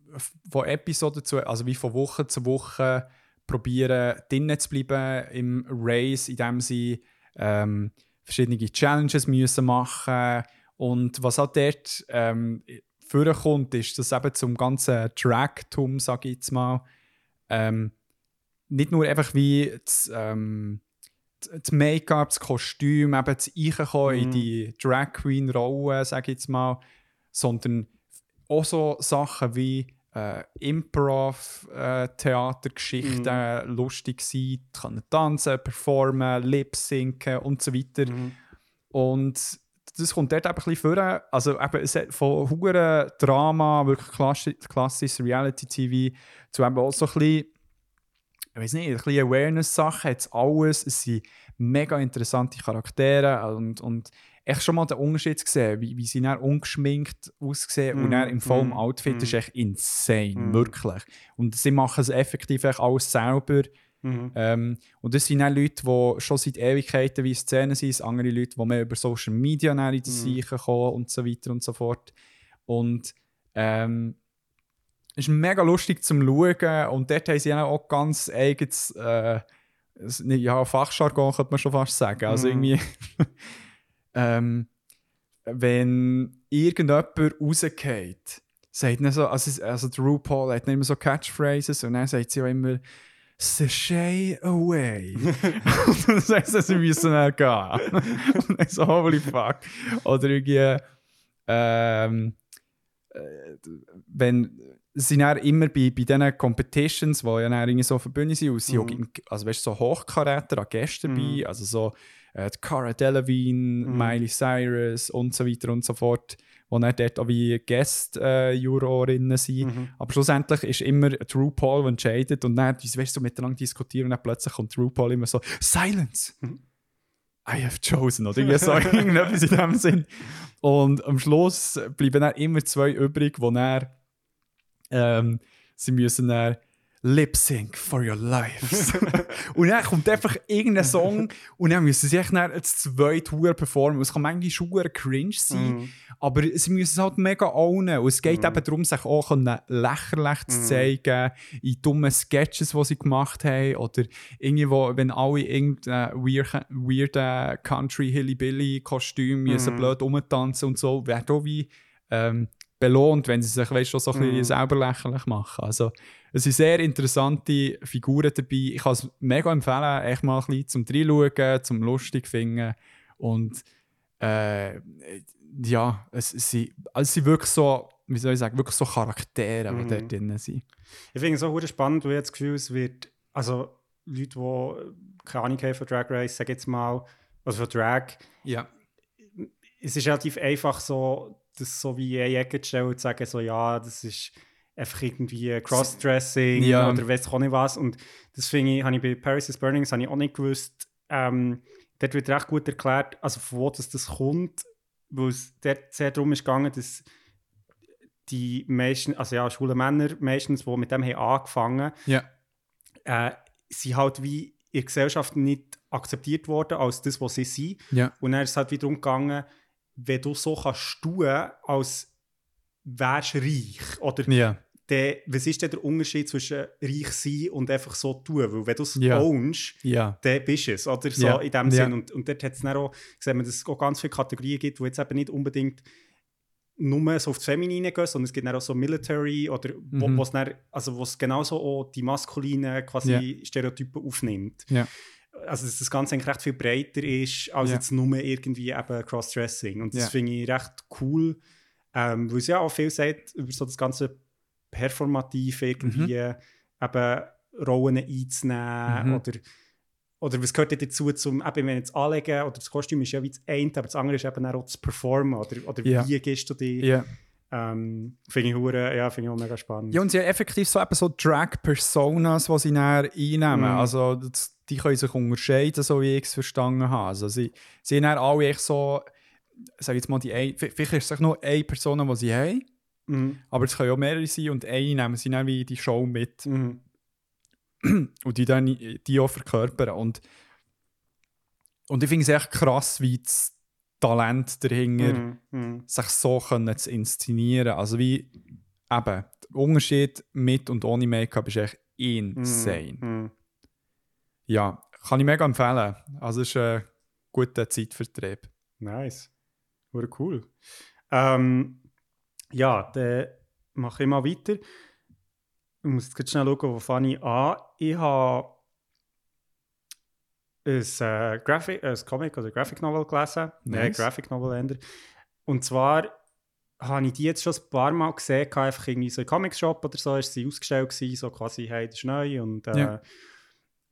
von Episoden zu, also wie von Woche zu Woche probieren, drinnen zu bleiben im Race, indem sie ähm, verschiedene Challenges müssen machen und was auch dort ähm, vorkommt, ist, dass eben zum ganzen Dragtum, sage ich jetzt mal, ähm, nicht nur einfach wie das, ähm, das- Make-up, das Kostüm, eben das Einkommen in Mhm. die Drag Queen-Rolle, sage ich jetzt mal, sondern auch so Sachen wie äh, Improv-Theatergeschichten lustig sein, können tanzen, performen, lip-synken und so weiter. Mhm. Und das kommt dort eben ein bisschen vor. Also eben, es hat von hure Drama, wirklich klassi klassisches Reality-TV, zu eben auch so ein bisschen, ich weiß nicht, ein bisschen Awareness-Sachen, hat es alles. Es sind mega interessante Charaktere und, und echt schon mal den Unterschied gesehen, wie, wie sie dann ungeschminkt aussehen und Mhm, dann im vollen mhm, Outfit mhm. ist echt insane, Mhm. wirklich. Und sie machen es effektiv echt alles selber. Mhm. Ähm, und das sind auch Leute, die schon seit Ewigkeiten wie Szenen sind, andere Leute, die mehr über Social Media dann in die Mhm. Kommen und so weiter und so fort. Und ähm, ist mega lustig zum Schauen und dort haben sie auch ganz eigenes äh, ja, Fachjargon, könnte man schon fast sagen. Also Mhm. irgendwie, (laughs) ähm, wenn irgendjemand rausgeht, sagt dann so, also, also der RuPaul hat dann immer so Catchphrases und dann sagt sie auch immer Sashay away. (laughs) und dann sagt sie, sie müssen dann gehen. (laughs) und dann so, holy fuck. Oder irgendwie, ähm, äh, wenn sie dann immer bei, bei diesen Competitions, die ja dann irgendwie so Bühne sind, und sie Mhm. auch also weißt, so Hochkaräter an Gästen Mhm. also so äh, Cara Delevingne, Mhm. Miley Cyrus und so weiter und so fort, die dann dort auch wie Gäste-Jurorinnen sind. Mhm. Aber schlussendlich ist immer RuPaul, die entscheidet und dann, weißt du, so miteinander diskutieren und dann plötzlich kommt die RuPaul immer so «Silence!» Mhm. I have chosen, oder irgendwie so (laughs) irgendetwas in dem Sinn. Und am Schluss bleiben dann immer zwei übrig, die dann ähm, sie müssen dann Lip Sync for your lives. (laughs) und dann kommt einfach irgendein Song und dann müssen sie echt dann das zweite Hure performen. Es kann manchmal schon cringe sein, Mhm. aber sie müssen es halt mega ownen. Und es geht eben darum, sich auch lächerlich zu Mhm. zeigen in dummen Sketches, die sie gemacht haben. Oder irgendwo, wenn alle irgendein weird, weird Country Hillybilly Kostüm müssen Mhm. blöd rumtanzen und so, wird auch wie ähm, belohnt, wenn sie sich weißt, schon so ein bisschen Mhm. selber lächerlich machen. Also, es sind sehr interessante Figuren dabei. Ich kann es mega empfehlen, echt mal ein bisschen zum Reinschauen, zum lustig finden. Und äh, ja, es, es, sind, also es sind wirklich so, wie soll ich sagen, wirklich so Charaktere, die Mhm. dort drin sind. Ich finde es auch spannend, weil ich das Gefühl es wird, also Leute, die keine Ahnung haben von Drag Race, sag jetzt mal, also von Drag, Ja. es ist relativ einfach so, das so wie in Ecke zu stellen und zu sagen, so ja, das ist einfach irgendwie Crossdressing Ja. oder weiß ich auch nicht was. Und das finde ich, habe ich bei Paris is Burning, das habe ich auch nicht gewusst. Ähm, dort wird recht gut erklärt, also von wo das, das kommt, weil es dort sehr darum ist gegangen, dass die meisten, also ja, schwule Männer meistens, die mit dem haben angefangen Ja. äh, sind halt wie in der Gesellschaft nicht akzeptiert worden als das, was sie sind. Ja. Und dann ist es halt wieder darum gegangen, wenn du so kannst tun, als wärst du reich. Oder Ja. der, was ist denn der Unterschied zwischen reich sein und einfach so tun? Weil wenn du es Ja. ownst, Ja. dann bist du es. Oder so Ja. in dem. Sinn. Und, und dort hat es dann auch gesehen, dass es auch ganz viele Kategorien gibt, die jetzt eben nicht unbedingt nur so auf das Feminine gehen, sondern es gibt dann auch so Military oder wo Mhm. es dann, also wo es genauso auch die maskulinen quasi Stereotypen aufnimmt. Also dass das Ganze eigentlich recht viel breiter ist, als Ja. jetzt nur irgendwie eben Crossdressing. Und das Ja. finde ich recht cool, ähm, weil es ja auch viel sagt über so das ganze Performative irgendwie Mhm. eben Rollen einzunehmen Mhm. oder oder was gehört dazu, zum, eben, wenn jetzt anlegen, oder das Kostüm ist ja wie das eine, aber das andere ist eben auch das Performen, oder, oder Ja. wie gehst du dich? Ja. Ähm, finde ich, hure- ja, finde ich auch mega spannend. Ja, und sie haben effektiv so, eben so Drag-Personas, die sie dann einnehmen. Mhm. Also, das, die können sich unterscheiden, so wie ich es verstanden habe. Also, sie, sie haben alle echt so, sag jetzt mal, die ein, vielleicht ist es nur eine Person, die sie haben, Mhm. aber es können auch mehrere sein und eine nehmen sie dann wie die Show mit Mhm. (clears throat) und die dann die auch verkörpern. Und, und ich finde es echt krass, wie das Talent dahinter Mhm. Mhm. sich so können zu inszenieren. Also wie eben, der Unterschied mit und ohne Make-up ist echt insane. Ja, kann ich mega empfehlen. Also es ist ein guter Zeitvertreib. Nice. Wurde cool. Ähm, ja, dann mache ich mal weiter. Ich muss jetzt gerade schnell schauen, wo fange ich an. Ich habe ein, äh, Graphic, ein Comic oder Graphic Novel gelesen. Nein, Nice. Graphic Novel änder. Und zwar habe ich die jetzt schon ein paar Mal gesehen, einfach irgendwie so im Comic-Shop oder so, ist sie ausgestellt gewesen, so quasi, hey, das ist neu und äh, Ja.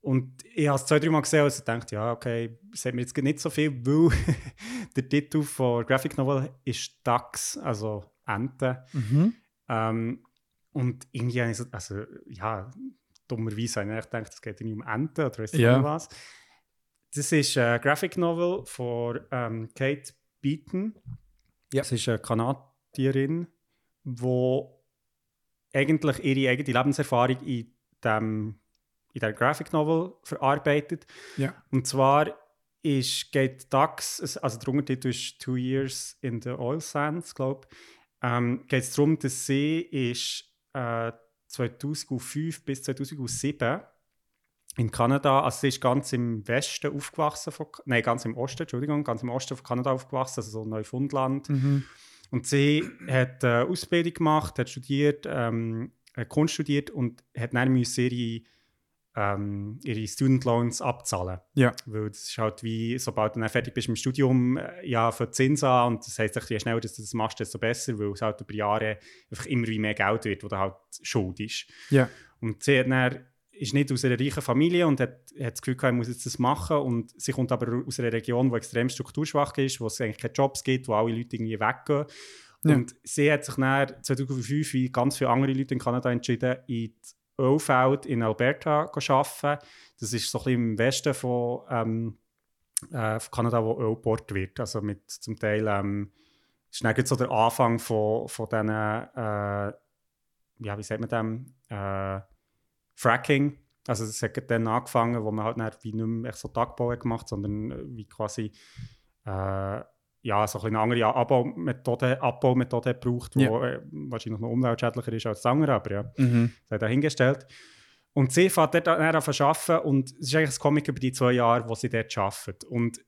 Und ich habe es zwei, drei Mal gesehen und also dachte, ja, okay, es hat mir jetzt nicht so viel, weil (laughs) der Titel von Graphic Novel ist Ducks, also Enten. Ähm, und irgendwie habe ich so, also ja, dummerweise habe ich gedacht, es geht irgendwie um Enten oder Ja. nicht was. Das ist eine Graphic Novel von ähm, Kate Beaton. Ja. Das ist eine Kanadierin, die eigentlich ihre eigene Lebenserfahrung in dem in der Graphic Novel verarbeitet. Ja. Und zwar ist, geht Dax, also der Untertitel ist Two Years in the Oil Sands, glaube ich. Ähm, geht es darum, dass sie ist äh, 2005 bis 2007 in Kanada, also sie ist ganz im Westen aufgewachsen, von, nein, ganz im Osten, Entschuldigung, ganz im Osten von Kanada aufgewachsen, also so Neufundland. Und sie hat äh, Ausbildung gemacht, hat studiert, ähm, hat Kunst studiert und hat dann ihre, ähm, ihre Student Loans abzahlen. Ja. Weil das ist halt wie, sobald du dann fertig bist mit dem Studium, äh, ja, für Zins an und das heisst, je schneller dass du das machst, desto besser, weil es halt über Jahre einfach immer wie mehr Geld wird, wo du halt schuld ist. Ja. Und sie hat dann, ist nicht aus einer reichen Familie und hat, hat das Gefühl gehabt, sie muss jetzt das machen. Und sie kommt aber aus einer Region, die extrem strukturschwach ist, wo es eigentlich keine Jobs gibt, wo alle Leute irgendwie weggehen. Ja. Und sie hat sich dann 2005, wie ganz viele andere Leute in Kanada, entschieden, in die Ölfeld in Alberta arbeiten. Das ist so ein bisschen im Westen von, ähm, äh, von Kanada, wo Öl gebohrt wird. Also mit zum Teil, ähm, ist gerade so der Anfang von, von diesen, äh, ja, wie sagt man dem, äh, Fracking. Also das hat dann angefangen, wo man halt dann wie nicht mehr so Tagbau gemacht, sondern äh, wie quasi äh, ja, so ein bisschen eine andere Abbaumethode, Abbaumethode braucht, die Ja. äh, wahrscheinlich noch umweltschädlicher ist als das andere, aber ja, Mhm. sei dahingestellt. Und sie fährt dort dann an zu arbeiten und es ist eigentlich ein Comic über die zwei Jahre, wo sie dort arbeitet. Und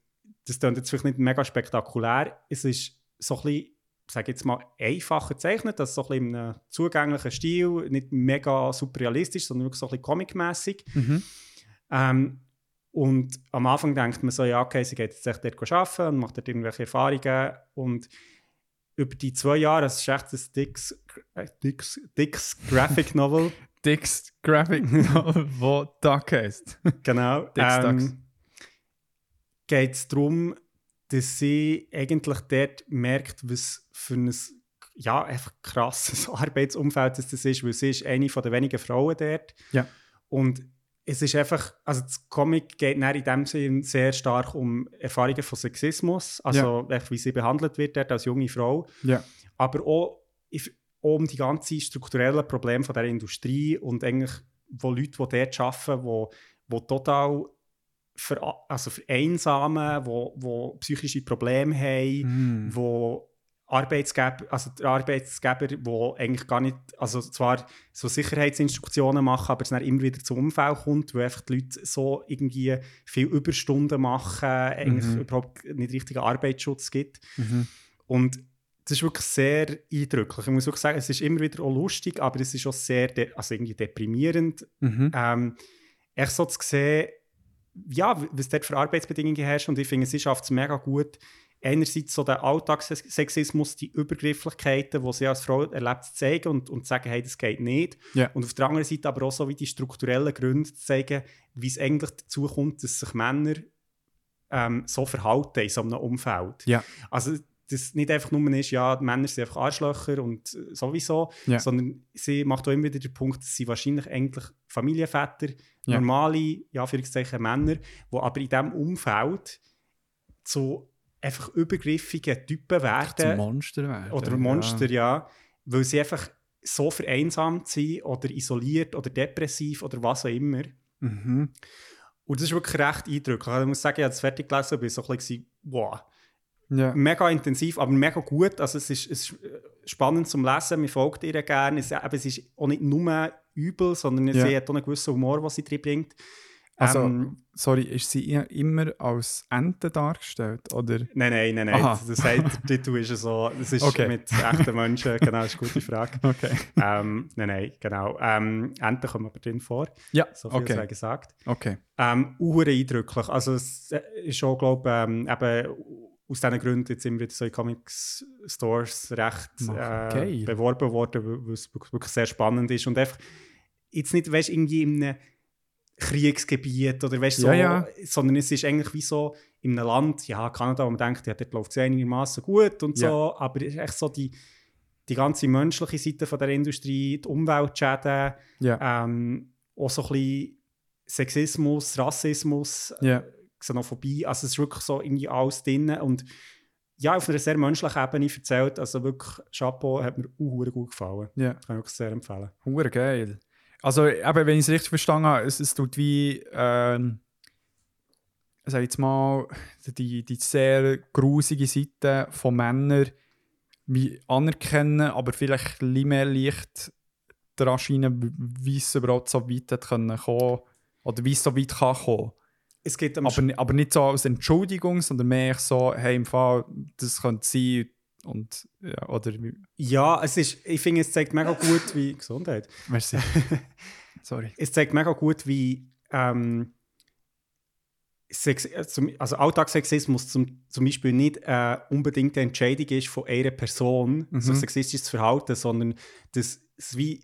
das klingt jetzt vielleicht nicht mega spektakulär, es ist so ein bisschen, sage jetzt mal, einfacher gezeichnet, also so ein bisschen in einem zugänglichen Stil, nicht mega super realistisch, sondern wirklich so ein bisschen comicmässig. Mhm. Ähm, und am Anfang denkt man so, ja, okay, sie geht jetzt echt dort arbeiten und macht dort irgendwelche Erfahrungen. Und über die zwei Jahre, es ist echt ein dickes, äh, dickes, dickes Graphic (laughs) Novel, Dix Graphic Novel, (laughs) wo Duck heisst. genau, (laughs) Dicks ähm, geht es darum, dass sie eigentlich dort merkt, was für ein ja, einfach krasses Arbeitsumfeld das ist, weil sie ist eine von der wenigen Frauen dort. Ja. Und es ist einfach, also das Comic geht in dem Sinn sehr stark um Erfahrungen von Sexismus, also echt, wie sie behandelt wird dort als junge Frau, Ja. aber auch, um die ganzen strukturellen Probleme von der Industrie und eigentlich, wo Leute, die dort arbeiten, wo, wo total ver, also vereinsamen, wo, wo psychische Probleme haben, Mhm. wo Arbeitsgeber, also der Arbeitsgeber, wo eigentlich gar nicht, also zwar so Sicherheitsinstruktionen machen, aber es dann immer wieder zum Unfall kommt, wo einfach die Leute so irgendwie viel Überstunden machen, eigentlich Mhm. überhaupt nicht richtigen Arbeitsschutz gibt. Mhm. Und das ist wirklich sehr eindrücklich. Ich muss wirklich sagen, es ist immer wieder auch lustig, aber es ist auch sehr, also irgendwie deprimierend, Mhm. ähm, echt so zu sehen, ja, was dort für Arbeitsbedingungen herrschen. Und ich finde, sie schafft es mega gut, einerseits so der Alltagssexismus, die Übergrifflichkeiten, die sie als Frau erlebt, zu zeigen und, und zu sagen, hey, das geht nicht. Ja. Und auf der anderen Seite aber auch so wie die strukturellen Gründe zu zeigen, wie es eigentlich dazu kommt, dass sich Männer ähm, so verhalten in so einem Umfeld. Ja. Also das nicht einfach nur ist, ja, Männer sind einfach Arschlöcher und äh, sowieso, Ja. sondern sie macht auch immer wieder den Punkt, dass sie wahrscheinlich eigentlich Familienväter, normale, ja, Männer, die aber in diesem Umfeld zu einfach übergriffigen Typen werden Monster werden. oder Monster, ja. weil sie einfach so vereinsamt sind oder isoliert oder depressiv oder was auch immer. Ja. Mhm. Und das ist wirklich recht eindrücklich. Also Ich muss sagen, ich habe es fertig gelesen und war so ein bisschen, wow, Ja. mega intensiv, aber mega gut. Also es ist, es ist äh, spannend zum Lesen, man folgt ihr gerne. Es, eben, es ist auch nicht nur übel, sondern Ja. sie hat auch einen gewissen Humor, den sie drin bringt. Also, Ähm, sorry, ist sie immer als Ente dargestellt? Oder? Nein, nein, nein, nein. Aha. Das heißt, der Titel ist ja so, das ist Okay. mit echten Menschen, (laughs) genau, das ist eine gute Frage. Okay. ähm, nein, nein, genau. Ähm, Enten kommen aber drin vor, Ja, so viel sei okay. gesagt. okay. Ähm, eindrücklich. Also es äh, ist schon, glaube ähm, eben aus diesen Gründen jetzt immer wieder so in Comics Stores recht äh, beworben worden, weil es wirklich wirklich sehr spannend ist und einfach jetzt nicht, weißt, irgendwie in einem Kriegsgebiet oder weißt, so, Ja, ja. sondern es ist eigentlich wie so in einem Land, ja, Kanada, wo man denkt, ja, dort läuft es einigermaßen gut und Ja. so, aber es ist echt so die, die ganze menschliche Seite von der Industrie, die Umweltschäden, Ja. ähm, auch so ein bisschen Sexismus, Rassismus, Ja. Xenophobie, also es ist wirklich so irgendwie alles drin und ja, auf einer sehr menschlichen Ebene erzählt, also wirklich Chapeau, hat mir auch gut gefallen. Ja. Kann ich wirklich sehr empfehlen. Hure geil. Also, eben, wenn ich es richtig verstanden habe, es, es tut wie, ähm, sag jetzt mal, die, die sehr grusige Seite von Männern wie anerkennen, aber vielleicht ein bisschen mehr Licht daran scheinen, wie es überhaupt so weit hat können kommen oder wie es so weit kann kommen. Es geht Aber, aber nicht so als Entschuldigung, sondern mehr so, hey, im Fall, das könnte sein und, ja, oder, ja, es ist, ich finde, es zeigt mega gut, wie Gesundheit. merci. (laughs) Sorry. Es zeigt mega gut, wie ähm, Sex, äh, zum, also Alltagssexismus zum, zum Beispiel nicht äh, unbedingt eine Entscheidung ist von einer Person, Mhm. sich sexistisch zu verhalten, sondern dass es wie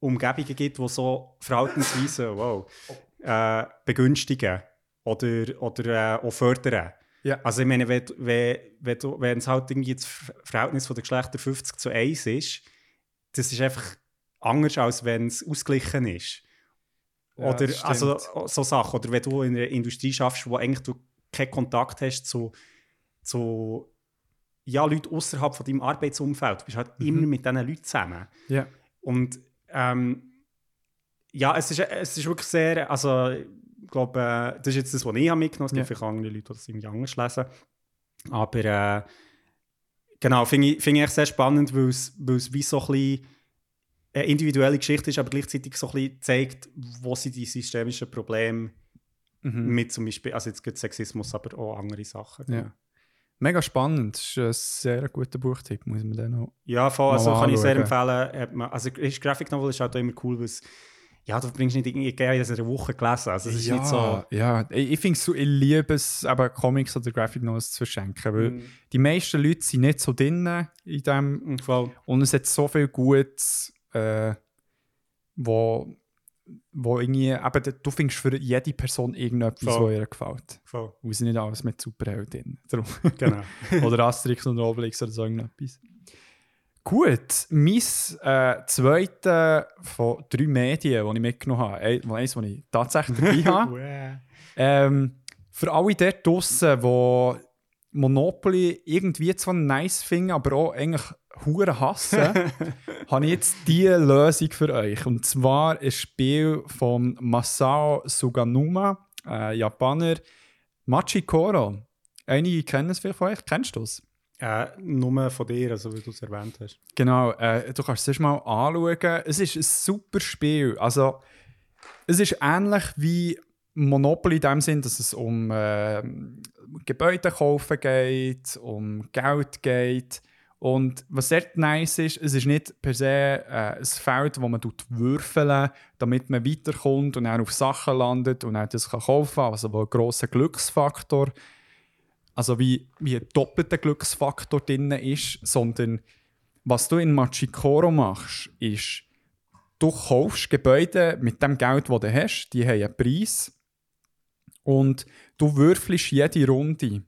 Umgebungen gibt, wo so Verhaltensweisen wow, äh, begünstigen oder, oder äh, auch fördern. Ja. Also ich meine, wenn, wenn, wenn, du- wenn es halt irgendwie das Ver- Verhältnis der Geschlechter 50 zu 1 ist, das ist einfach anders, als wenn es ausgeglichen ist. Ja, oder also so Sachen. Oder wenn du in einer Industrie schaffst, wo eigentlich du keinen Kontakt hast zu, zu ja, Leuten außerhalb von deinem Arbeitsumfeld. Du bist halt Mhm. immer mit diesen Leuten zusammen. Ja. Und ähm, ja, es ist, es ist wirklich sehr, also glaube, äh, das ist jetzt das, was ich habe mitgenommen habe. Es gibt Ja. vielleicht andere Leute, die das irgendwie anders lesen. Aber äh, genau, finde ich, finde ich echt sehr spannend, weil es, weil es wie so ein bisschen eine individuelle Geschichte ist, aber gleichzeitig so ein bisschen zeigt, wo sind die systemischen Probleme Mhm. mit zum Beispiel, also jetzt gibt Sexismus, aber auch andere Sachen. Ja. Mega spannend. Das ist ein sehr guter Buchtipp, muss man dann noch. Ja, voll, also kann ich sehr empfehlen. Man- Also ist Graphic Novel ist halt auch immer cool, weil es, ja, du bringst nicht irgendwie gerne in einer Woche gelesen. Also es ist nicht so... Ja, ich, ich finde so, ich liebe es, eben Comics oder Graphic Novels zu verschenken, weil Mhm. die meisten Leute sind nicht so drin in dem Mhm, Voll. und es hat so viel Gutes, äh, wo, wo irgendwie, eben, du findest für jede Person irgendetwas, Voll. was ihr gefällt. voll. Und sind nicht alles mit Superheldinnen. Darum. Genau. (laughs) oder Asterix und Obelix oder so irgendetwas. Gut, mein äh, zweite von drei Medien, die ich mitgenommen habe, ein- eins, das ich tatsächlich dabei (laughs) habe, ähm, für alle dort draussen, die Monopoly irgendwie zwar nice finden, aber auch eigentlich hure hassen, (laughs) habe ich jetzt diese Lösung für euch. Und zwar ein Spiel von Masao Suganuma, äh, Japaner, Machikoro. Einige kennen es vielleicht von euch. Kennst du es? Äh, nur von dir, also wie du es erwähnt hast. Genau, äh, du kannst es erst mal anschauen. Es ist ein super Spiel. Also, es ist ähnlich wie Monopoly in dem Sinn, dass es um äh, Gebäude kaufen geht, um Geld geht. Und was sehr nice ist, es ist nicht per se äh, ein Feld, wo man würfeln damit man weiterkommt und dann auf Sachen landet und dann das kaufen kann. Also ein grosser Glücksfaktor also wie, wie ein doppelter Glücksfaktor drin ist, sondern was du in Machikoro machst, ist, du kaufst Gebäude mit dem Geld, das du hast, die haben einen Preis und du würfelst jede Runde.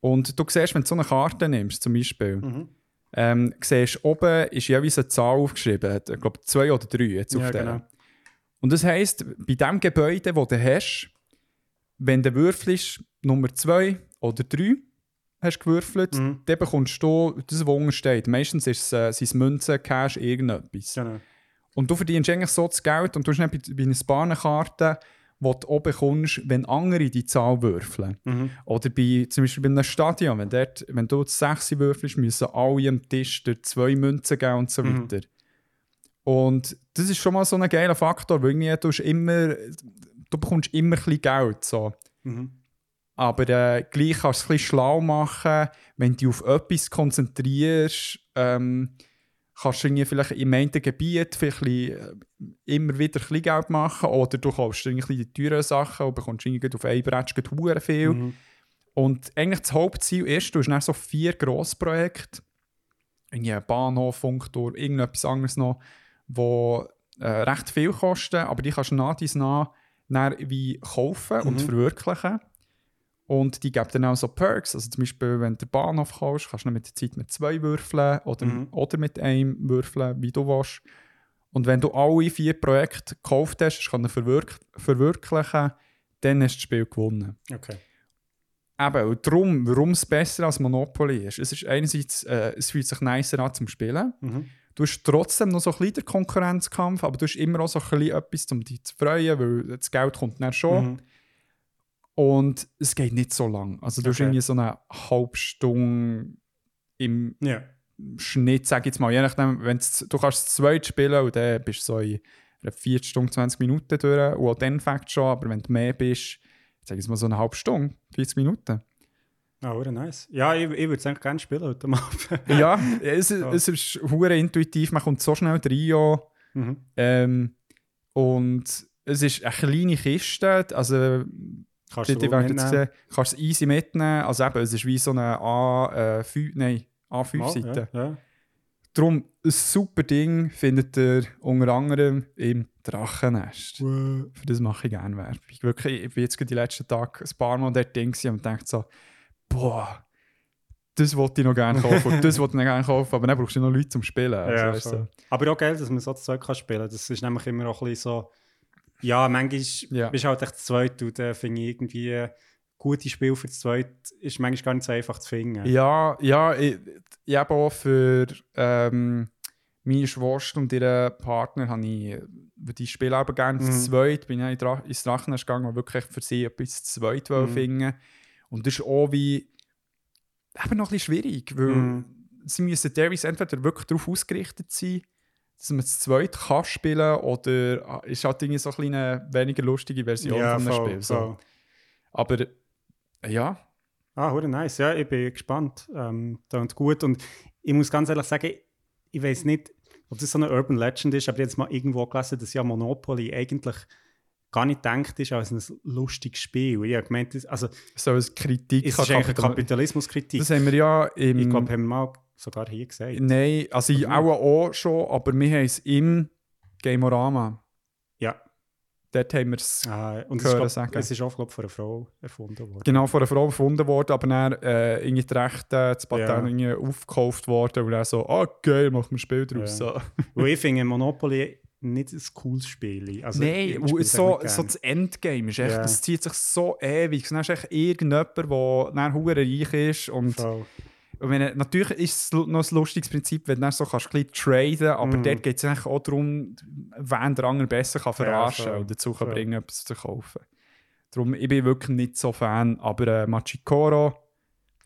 Und du siehst, wenn du so eine Karte nimmst, zum Beispiel, Mhm. ähm, siehst oben ist jeweils eine Zahl aufgeschrieben, ich glaube zwei oder drei jetzt auf Ja, der. genau. Und das heisst, bei dem Gebäude, das du hast, wenn du würfelst Nummer 2 oder 3 hast gewürfelt, Mhm. dann bekommst du das, was unten steht. Meistens ist es, äh, Münzen, Cash, irgendetwas. Genau. Und du verdienst eigentlich so das Geld und du hast bei, bei einer Sparnenkarte, die du auch bekommst, wenn andere die Zahl würfeln. Mhm. Oder bei, zum Beispiel bei einem Stadion, wenn, dort, wenn du das 6 würfelst, müssen alle am Tisch dir zwei Münzen geben und so Mhm. weiter. Und das ist schon mal so ein geiler Faktor, weil irgendwie du, immer, du bekommst immer ein bisschen Geld. So. Mhm. Aber äh, gleich kannst du es ein schlau machen, wenn du dich auf etwas konzentrierst. Ähm, kannst du irgendwie vielleicht im einen Gebiet vielleicht ein bisschen, äh, immer wieder ein bisschen Geld machen oder du kaufst irgendwie die teuren Sachen und bekommst irgendwie auf Bretsch gleich hure viel. Mhm. Und eigentlich das Hauptziel ist, du hast dann so vier Grossprojekte, irgendwie ein Bahnhof, Funkturm, irgendetwas anderes noch, wo äh, recht viel kosten, aber die kannst du nach dies nach wie kaufen und Mhm. verwirklichen. Und die geben dann auch so Perks. Also zum Beispiel, wenn du den Bahnhof kaufst, kannst du mit der Zeit mit zwei würfeln oder, Mhm. oder mit einem würfeln, wie du willst. Und wenn du alle vier Projekte gekauft hast, kannst du verwirk verwirklichen, dann hast du das Spiel gewonnen. Okay. Eben, und darum, warum es besser als Monopoly ist. Es ist einerseits, äh, es fühlt sich nicer an zum Spielen. Mhm. Du hast trotzdem noch so ein bisschen den Konkurrenzkampf, aber du hast immer auch so ein bisschen etwas, um dich zu freuen, weil das Geld kommt dann schon. Mhm. Und es geht nicht so lang. Also du hast Okay. irgendwie so eine halbe Stunde im Ja. Schnitt, sag ich jetzt mal, je nachdem, wenn's, du kannst es zweit spielen und dann bist du so in einer 4 Stunden, 20 Minuten durch und auch dann fängt schon, aber wenn du mehr bist, sag ich jetzt mal so eine halbe Stunde, 40 Minuten. Ah, oh, nice. Ja, ich, ich würde es eigentlich gerne spielen heute Abend. (laughs) ja, es, (laughs) es ist hure intuitiv, man kommt so schnell rein. auch. mhm. Ähm, und es ist eine kleine Kiste, also Kannst die, du die werden sehen, kannst es easy mitnehmen. Also eben, es ist wie so eine A5, nein, A5-Seite. Ja, ja. Darum, ein super Ding findet ihr unter anderem im Drachennest. Für das mache ich gerne Werbung. Wirklich, ich bin jetzt die letzten Tage ein paar Mal dort Ding und denke so, boah, das wollte ich noch gerne kaufen (laughs) das wollte ich noch gerne kaufen, aber dann brauchst du noch Leute zum Spielen. Also, Ja, voll. Aber auch geil, dass man so zu zweit kann spielen kann. Das ist nämlich immer auch ein bisschen so. Ja, manchmal Ja. bist du halt echt zu zweit und dann finde ich irgendwie gute Spiele für zu zweit ist manchmal gar nicht so einfach zu finden. Ja, ja, ich, ich habe auch für ähm, meine Schwester und ihren Partner habe ich die spielen aber gerne Mhm. zu zweit. Bin ich in Dra- ins Drachennest gegangen, weil wirklich für sie etwas zu zweit. Mhm. finden. Und das ist auch wie eben noch ein bisschen schwierig, weil Mhm. sie müssen teilweise entweder wirklich darauf ausgerichtet sein, dass man zu zweit kann spielen oder ah, ist halt irgendwie so eine kleine, weniger lustige Version ja, von einem voll, Spiel. So. voll. Aber ja, Ah, hure nice. Ja, ich bin gespannt. Ähm, und gut. Und ich muss ganz ehrlich sagen, ich weiß nicht, ob das so eine Urban Legend ist, aber ich habe jetzt mal irgendwo gelesen, dass ja Monopoly eigentlich gar nicht gedacht ist als ein lustiges Spiel. Ich habe gemeint, das, also, so eine Kritik es ist eigentlich eine Kapital- Kapitalismuskritik. Das haben wir ja im. ich glaube, haben wir mal sogar hier gesagt. Nein, also ich auch, auch schon, aber wir haben es im Gamorama. Ja. Dort haben wir es Ah, und es ist, glaub, es ist auch, glaube ich, von einer Frau erfunden worden. genau von einer Frau gefunden worden, aber dann äh, irgendwie die Rechte, das Patent Ja. aufgekauft worden und dann so, ah geil, machen wir ein Spiel draus. Ja. So. (laughs) Ich finde Monopoly nicht ein cooles Spiel. Also, Nein, so, so das Endgame ist echt, Ja. das zieht sich so ewig. Dann ist echt irgendjemand, der hure reich ist und Voll. Wenn, natürlich ist es noch ein lustiges Prinzip, wenn du so kannst, ein bisschen traden aber Mhm. dort geht es eigentlich auch darum, wen der andere besser kann verarschen voll, und dazu kann bringen, etwas zu kaufen. Darum, ich bin wirklich nicht so Fan, aber äh, Machikoro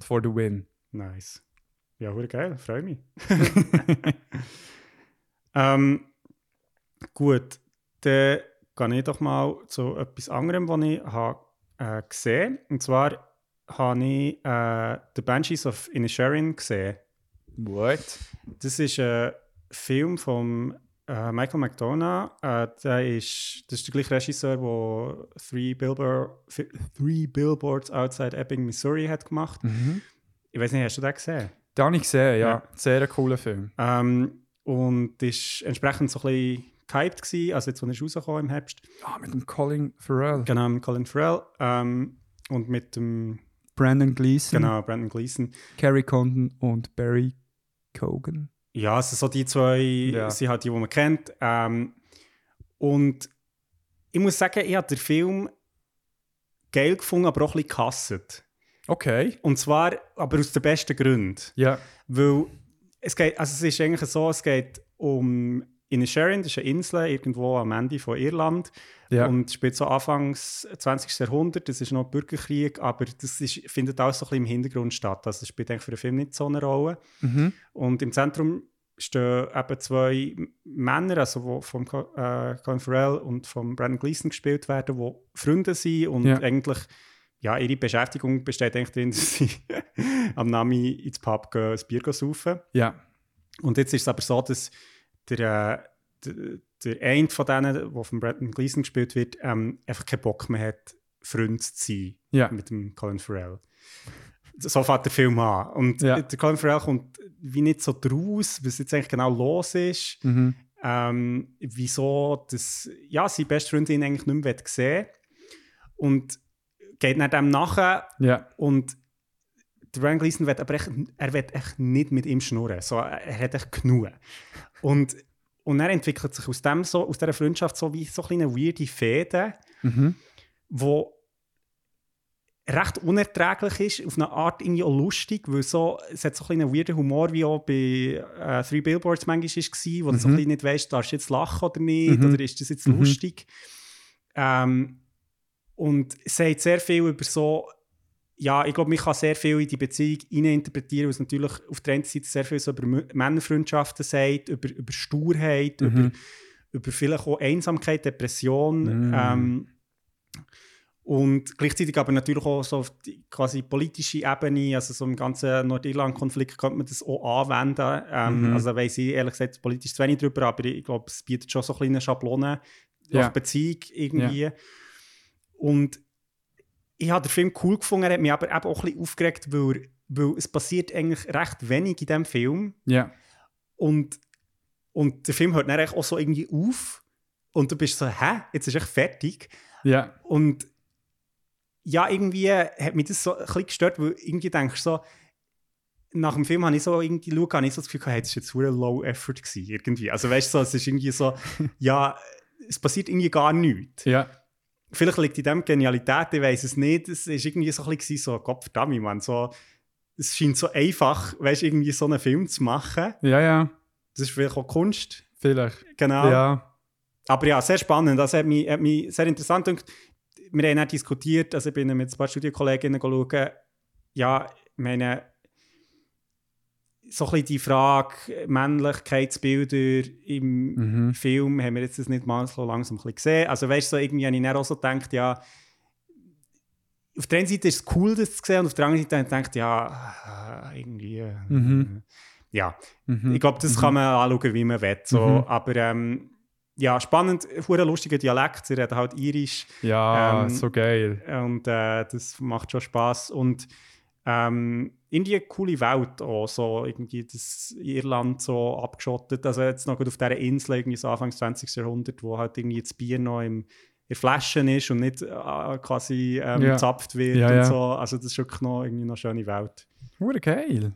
for the win. Nice. Ja, hure geil, freue mich. (laughs) ähm, gut, dann gehe ich doch mal zu etwas anderem, was ich habe, äh, gesehen Und zwar habe ich äh, The Banshees of Inisherin gesehen. What? Das ist ein Film von äh, Michael McDonough. Äh, der ist, das ist der gleiche Regisseur, der Three, Billboard, Three Billboards Outside Ebbing, Missouri hat gemacht. Ich weiß nicht, hast du den gesehen? Den habe ich gesehen, ja. Ja. Sehr ein cooler Film. Ähm, und ist entsprechend so ein bisschen gehypt gewesen, also jetzt, als er rausgekommen im Herbst. Ah, mit dem Colin Farrell. Genau, mit Colin Farrell ähm, und mit dem, Brandon Gleeson, genau, Brandon Gleeson. Carrie Condon und Barry Cogan. Ja, also so die zwei Ja. sind halt die, die man kennt. Ähm, und ich muss sagen, ich habe den Film geil gefunden, aber auch ein bisschen gehasst. Okay. Und zwar aber aus den besten Gründen. Ja. Weil es geht, also es ist eigentlich so, es geht um Inisherin, das ist eine Insel irgendwo am Ende von Irland. Ja. Und spielt so Anfangs 20. Jahrhundert, das ist noch Bürgerkrieg, aber das ist, findet alles so ein bisschen im Hintergrund statt. Also es spielt eigentlich für den Film nicht so eine Rolle. Mhm. Und im Zentrum stehen eben zwei Männer, also vom Co- äh, Colin Farrell und von Brandon Gleeson gespielt werden, die Freunde sind und Ja. eigentlich ja, ihre Beschäftigung besteht eigentlich darin, (laughs) dass sie am Nami ins Pub gehen, ein Bier saufen. Ja. Und jetzt ist es aber so, dass der, äh, der, der eine von denen, der von Brandon Gleeson gespielt wird, ähm, einfach keinen Bock mehr hat, Freund zu sein Ja. mit dem Colin Farrell. So fängt der Film an. Und Ja. der Colin Farrell kommt wie nicht so draus, was jetzt eigentlich genau los ist. Mhm. Ähm, wieso das, ja, seine beste Freundin eigentlich nicht mehr sehen. Und geht dann dem nachher Ja. und der Ryan Gleason will aber echt, er will echt nicht mit ihm schnurren. So, er hat echt genug. Und, und er entwickelt sich aus, dem so, aus dieser Freundschaft so wie so eine kleine weirde Fäden, Mhm. wo recht unerträglich ist, auf eine Art irgendwie auch lustig, weil so, es hat so ein einen weirden Humor, wie auch bei äh, Three Billboards manchmal war, wo du so ein bisschen nicht weißt, darfst du jetzt lachen oder nicht, Mhm. oder ist das jetzt Mhm. lustig. Ähm, und es sagt sehr viel über so, ja, ich glaube, man kann sehr viel in die Beziehung interpretieren, was natürlich auf der einen Seite sehr viel so über Männerfreundschaften sagt, über, über Sturheit, Mhm. über, über vielleicht auch Einsamkeit, Depression. Mhm. Ähm, und gleichzeitig aber natürlich auch so auf die quasi politische Ebene, also so im ganzen Nordirland-Konflikt könnte man das auch anwenden. Ähm, Mhm. Also weiss ich ehrlich gesagt politisch zu wenig drüber, aber ich glaube, es bietet schon so eine kleine Schablone Ja. nach Beziehung irgendwie. Und ich habe den Film cool gefunden, er hat mich aber auch ein bisschen aufgeregt, weil, weil es passiert eigentlich recht wenig in diesem Film. Ja. Und, und der Film hört dann auch so irgendwie auf. Und du bist so, hä, jetzt ist echt fertig. Ja. Und ja, irgendwie hat mich das so ein bisschen gestört, weil irgendwie denkst du so, nach dem Film habe ich so irgendwie geschaut, habe ich so das Gefühl, gehabt, hey, das war jetzt sehr low effort gewesen, irgendwie. Also weißt du, so, es ist irgendwie so, (laughs) ja, es passiert irgendwie gar nichts. Ja. Vielleicht liegt in dem Genialität, ich weiß es nicht. Es ist irgendwie so ein bisschen so, Gott verdammt, man, so, es scheint so einfach, weißt du, irgendwie so einen Film zu machen. Ja, ja. Das ist vielleicht auch Kunst, Vielleicht. genau. Ja. Aber ja, sehr spannend. Das hat mich, hat mich sehr interessant gedacht. Wir haben auch diskutiert, also ich bin mit ein paar Studienkolleginnen schauen. Ja, ich meine, so ein bisschen die Frage Männlichkeitsbilder im Mhm. Film haben wir jetzt das nicht mal so langsam ein bisschen gesehen. Also weißt du, so irgendwie habe ich dann auch so gedacht, ja, auf der einen Seite ist es cool, das zu sehen, und auf der anderen Seite habe ich gedacht, ja, äh, irgendwie, äh, Mhm. ja, Mhm. ich glaube, das kann man anschauen, wie man will. So. Mhm. Aber ähm, ja, spannend, hure lustiger Dialekt. Sie reden halt irisch Ja, Ähm, so geil. und äh, das macht schon Spaß. Und ähm, irgendwie eine coole Welt auch, so irgendwie das Irland so abgeschottet. Also jetzt noch gut auf dieser Insel, irgendwie so Anfang des 20. Jahrhundert, wo halt irgendwie das Bier noch im, in der Flasche ist und nicht äh, quasi ähm, Ja. gezapft wird Ja, und ja. so. Also das ist wirklich noch, irgendwie eine schöne Welt. Hure geil.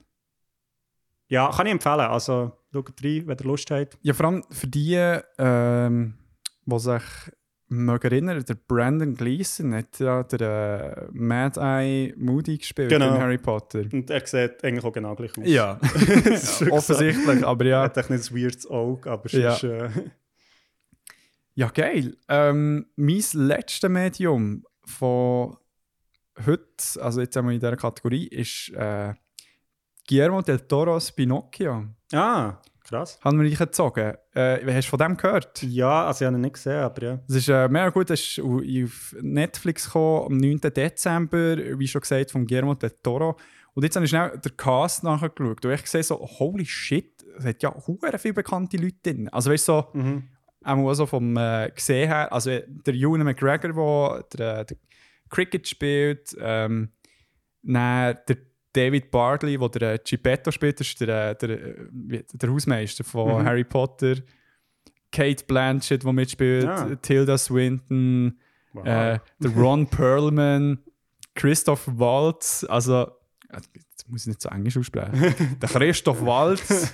Ja, kann ich empfehlen. Also schaut rein, wenn ihr Lust habt. Ja, vor allem für die, ähm, die sich mögen erinnern, der Brandon Gleeson hat ja der äh, Mad Eye Moody gespielt Genau. in Harry Potter. Und er sieht eigentlich auch genau gleich aus. Ja, (laughs) (laughs) ist offensichtlich, aber Er ja. hat echt nicht ein weirdes Auge, aber Ja. sonst, äh, (laughs) Ja, geil. Ähm, mein letztes Medium von heute, also jetzt einmal in dieser Kategorie, ist äh, Guillermo del Toro's Pinocchio. Ah, krass. Haben wir dich gezogen. Äh, hast du von dem gehört? Ja, also ich habe ihn nicht gesehen, aber ja. Es ist äh, mega gut, es ist au- auf Netflix gekommen, am 9. Dezember, wie schon gesagt, von Guillermo del Toro. Und jetzt habe ich schnell den Cast nachgeschaut und ich sehe so, holy shit, es hat ja hure viele bekannte Leute drin. Also weißt du, so, Mhm. auch so vom äh, gesehen her, also der Ewan McGregor, der, der, der Cricket spielt, ähm, dann der David Bardley, der der äh, Geppetto spielt, ist der, der, äh, der Hausmeister von Mhm. Harry Potter. Kate Blanchett, die mitspielt, Ja. Tilda Swinton, Wow. äh, der Ron (laughs) Perlman, Christoph Waltz, also äh, jetzt muss ich nicht so Englisch aussprechen. (laughs) der Christoph Waltz.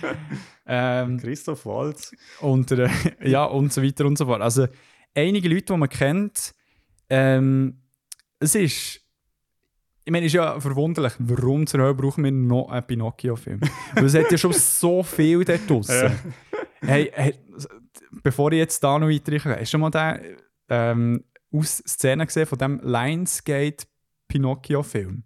(laughs) ähm, Christoph Waltz. und, der, ja, und so weiter und so fort. Also einige Leute, die man kennt, ähm, es ist. Ich meine, es ist ja verwunderlich, warum zur Hölle brauchen wir noch einen Pinocchio-Film? Weil es hat ja schon so viel dort draussen. Hey, hey, bevor ich jetzt da noch weiter gehe, hast du schon mal den ähm, aus Szene gesehen von dem Lionsgate Pinocchio-Film?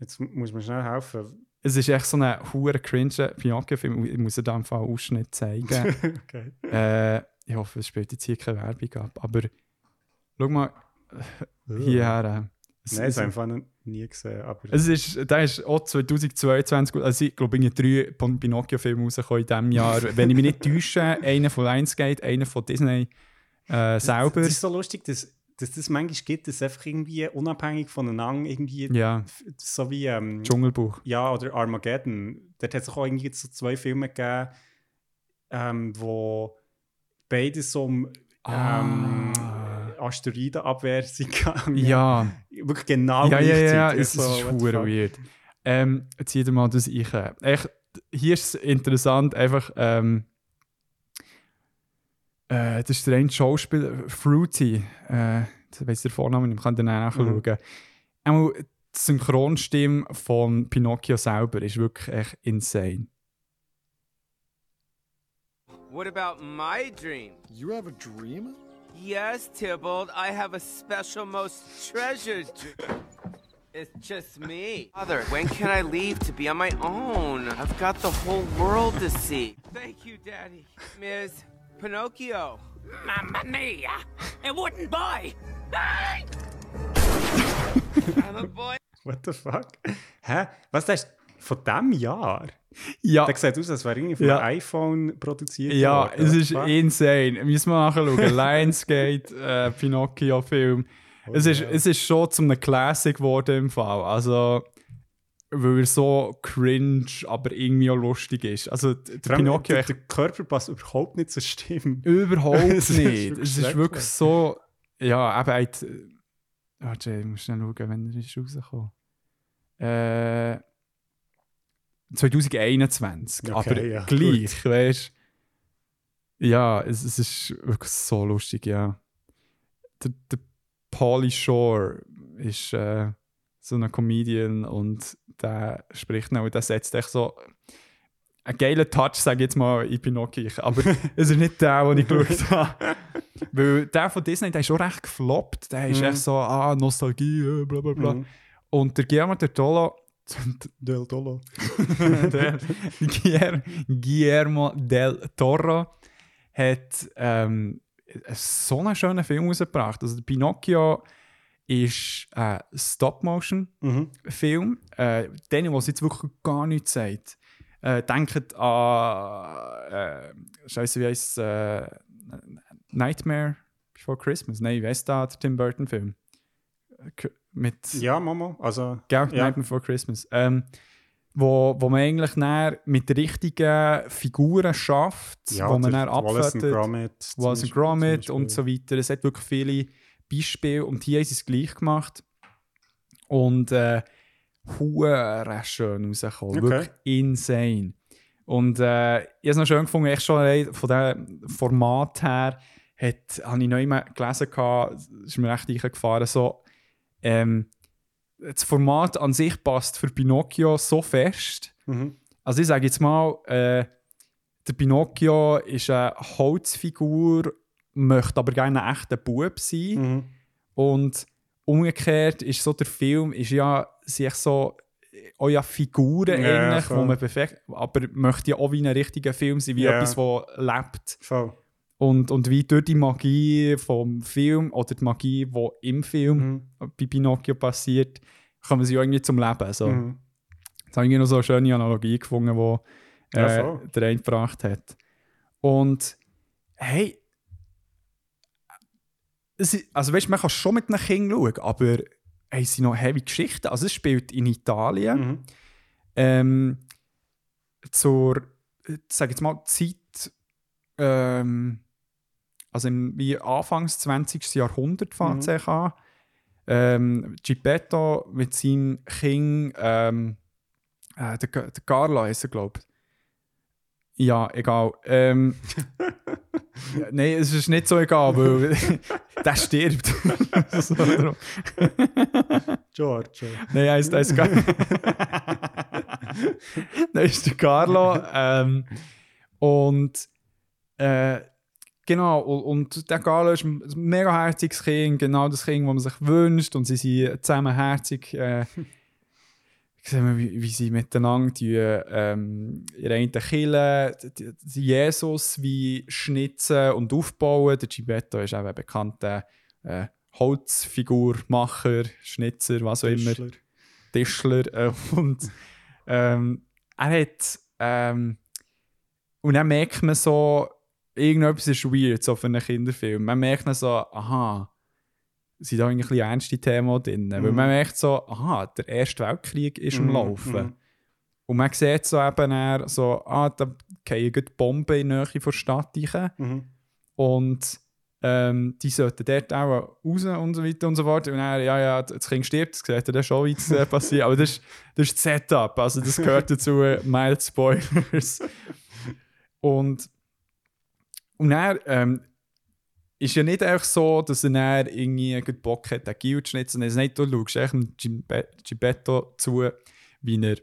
Jetzt muss man schnell helfen. Es ist echt so ein hure cringe Pinocchio-Film. Ich muss dir da im Fall Ausschnitt zeigen. okay. Äh, ich hoffe, es spielt jetzt hier keine Werbung ab. Aber schau mal hierher. Es, Nein, das es, ich einfach noch nie gesehen. Aber es ist, der ist auch 2022, gut. also ich glaube, ich drei Pin- Pinocchio-Filme rausgekommen in diesem Jahr. (laughs) Wenn ich mich nicht täusche, einer von Lionsgate, einer von Disney äh, selber. Es ist so lustig, dass, dass das manchmal gibt, dass einfach irgendwie unabhängig voneinander irgendwie Ja, so wie ähm, Dschungelbuch. ja oder Armageddon. Dort hat es auch irgendwie so zwei Filme gegeben, ähm, wo beide so um ähm, Asteroidenabwehr sind gegangen. Ja, Wirklich genau ja, ja, ja, es ist So, the hure fuck. weird. Ähm, zieh dir mal das ich. Echt, hier ist es interessant, einfach. Ähm, äh, das ist der eine Schauspieler, Fruity. Äh, das weiss der Vorname nicht, ich kann den nachschauen. Mhm. Einmal die Synchronstimme von Pinocchio selber ist wirklich echt insane. What about my dream? You have a dream? Yes, Tybalt, I have a special, most treasured. It's just me. Father, when can I leave to be on my own? I've got the whole world to see. Thank you, Daddy. Ms. Pinocchio. Mamma mia! It wouldn't buy! (laughs) I'm a boy. What the fuck? Hä? Was, das ist von diesem Jahr? Ja, Der sieht aus, als wäre irgendwie von Ja. iPhone produziert ja worden. es ist fuck? insane. Müssen wir nachschauen. (laughs) Lionsgate, äh, Pinocchio-Film. es, ist, es ist schon zum einem Classic geworden im Fall. Also, weil er so cringe, aber irgendwie auch lustig ist. Also, der Vor allem, Pinocchio der, der Körper passt überhaupt nicht zur Stimme. (laughs) überhaupt (laughs) nicht. es ist wirklich so. Ja, eben. er hat- Warte, ich muss schnell schauen, wenn er ist rausgekommen. Äh. 2021. Okay, aber ja, gleich, weißt du? Ja, es, es ist wirklich so lustig, ja. Der, der Pauly Shore ist äh, so ein Comedian und der spricht noch, der setzt echt so einen geilen Touch, sage ich jetzt mal, in Pinocchio. Aber (laughs) es ist nicht der, den ich geschaut habe. Weil der von Disney, der ist schon recht gefloppt. Der ist Mhm. echt so, ah, Nostalgie, bla bla bla. Mhm. Und der Guillermo del Toro, Del Toro. (laughs) der Guillermo, Guillermo del Toro hat ähm, so einen schönen Film rausgebracht. Also Pinocchio ist ein Stop-Motion-Film. Mhm. Äh, denen, was jetzt wirklich gar nichts sagt. Äh, denkt an äh, Scheiße, wie heißt äh, Nightmare Before Christmas? Nein, wie heißt da der Tim Burton-Film? Mit Ja, Mama. Also, Gell? Ja. Nightmare Before Christmas. Ähm, wo, wo man eigentlich mit richtigen Figuren schafft, ja, wo man dann Wallace abfettet. Gromit. Wallace Beispiel- Gromit und so weiter. Es hat wirklich viele Beispiele und hier haben sie es gleich gemacht. Und äh, hure schön rausgekommen. Okay. Wirklich insane. Und äh, ich habe es noch schön gefunden, echt schon von diesem Format her, hat, habe ich noch immer gelesen, gehabt, es ist mir echt eingefahren, so, ähm, das Format an sich passt für Pinocchio so fest. Mhm. Also ich sage jetzt mal, äh, der Pinocchio ist eine Holzfigur, möchte aber gerne ein echter Bub sein. Mhm. Und umgekehrt ist so der Film ist ja sich so auch ja Figuren Ja, eigentlich, voll. wo man perfekt, aber möchte ja auch wie ein richtiger Film sein, wie Ja. etwas, das lebt. Voll. Und, und wie durch die Magie vom Film oder die Magie, die im Film Mhm. bei Pinocchio passiert, kommen sie ja irgendwie zum Leben. So. Mhm. Jetzt habe ich noch so eine schöne Analogie gefunden, Ja, äh, voll. der eine gebracht hat. Und hey, ist, also weißt, man kann schon mit einem Kind schauen, aber hey, es sind noch heavy Geschichten. Also es spielt in Italien Mhm. ähm, zur, sag jetzt mal, Zeit, ähm, also im, wie Anfangs 20. Jahrhundert fängt es eigentlich an. Ähm, Geppetto mit seinem Kind, ähm, äh, der, der Carlo ist er, glaube ich. Ja, egal. Ähm, (laughs) ja, Nein, es ist nicht so egal, weil (laughs) der stirbt. (laughs) so. George. Nein, heißt heißt gar Das ist der Carlo. Ähm, und äh, genau, und, der Carlo ist ein mega herziges Kind, genau das Kind, das man sich wünscht. Und sie sind zusammenherzig. Äh, (laughs) sehen wie, wie sie miteinander die, ähm, ihre einen Kille, Jesus wie schnitzen und aufbauen. Der Gibetto ist auch ein bekannter äh, Holzfigurmacher, Schnitzer, was auch immer. Tischler. Tischler. Äh, und ähm, er hat. Ähm, und dann merkt man so, irgendetwas ist weird, so für einen Kinderfilm. Man merkt dann so, aha, sind da eigentlich ein bisschen ernste Themen drin. Weil man merkt so, aha, der Erste Weltkrieg ist am Mhm, Laufen. mhm. Und man sieht so eben dann so, ah, da fallen gerade Bomben in die Nähe der Stadt rein. Mhm. Und ähm, die sollten dort auch raus und so weiter und so fort. Und dann, ja, ja, das Kind stirbt, das sieht dann schon, wie es äh, passiert. Aber das ist, das ist das Setup, also das gehört dazu, mild Spoilers. Und, und dann ähm, ist ja nicht einfach so, dass er dann irgendwie Bock hat, den Gil zu schnitzen. Es ist nicht, du schaust echt Gibetto zu, wie er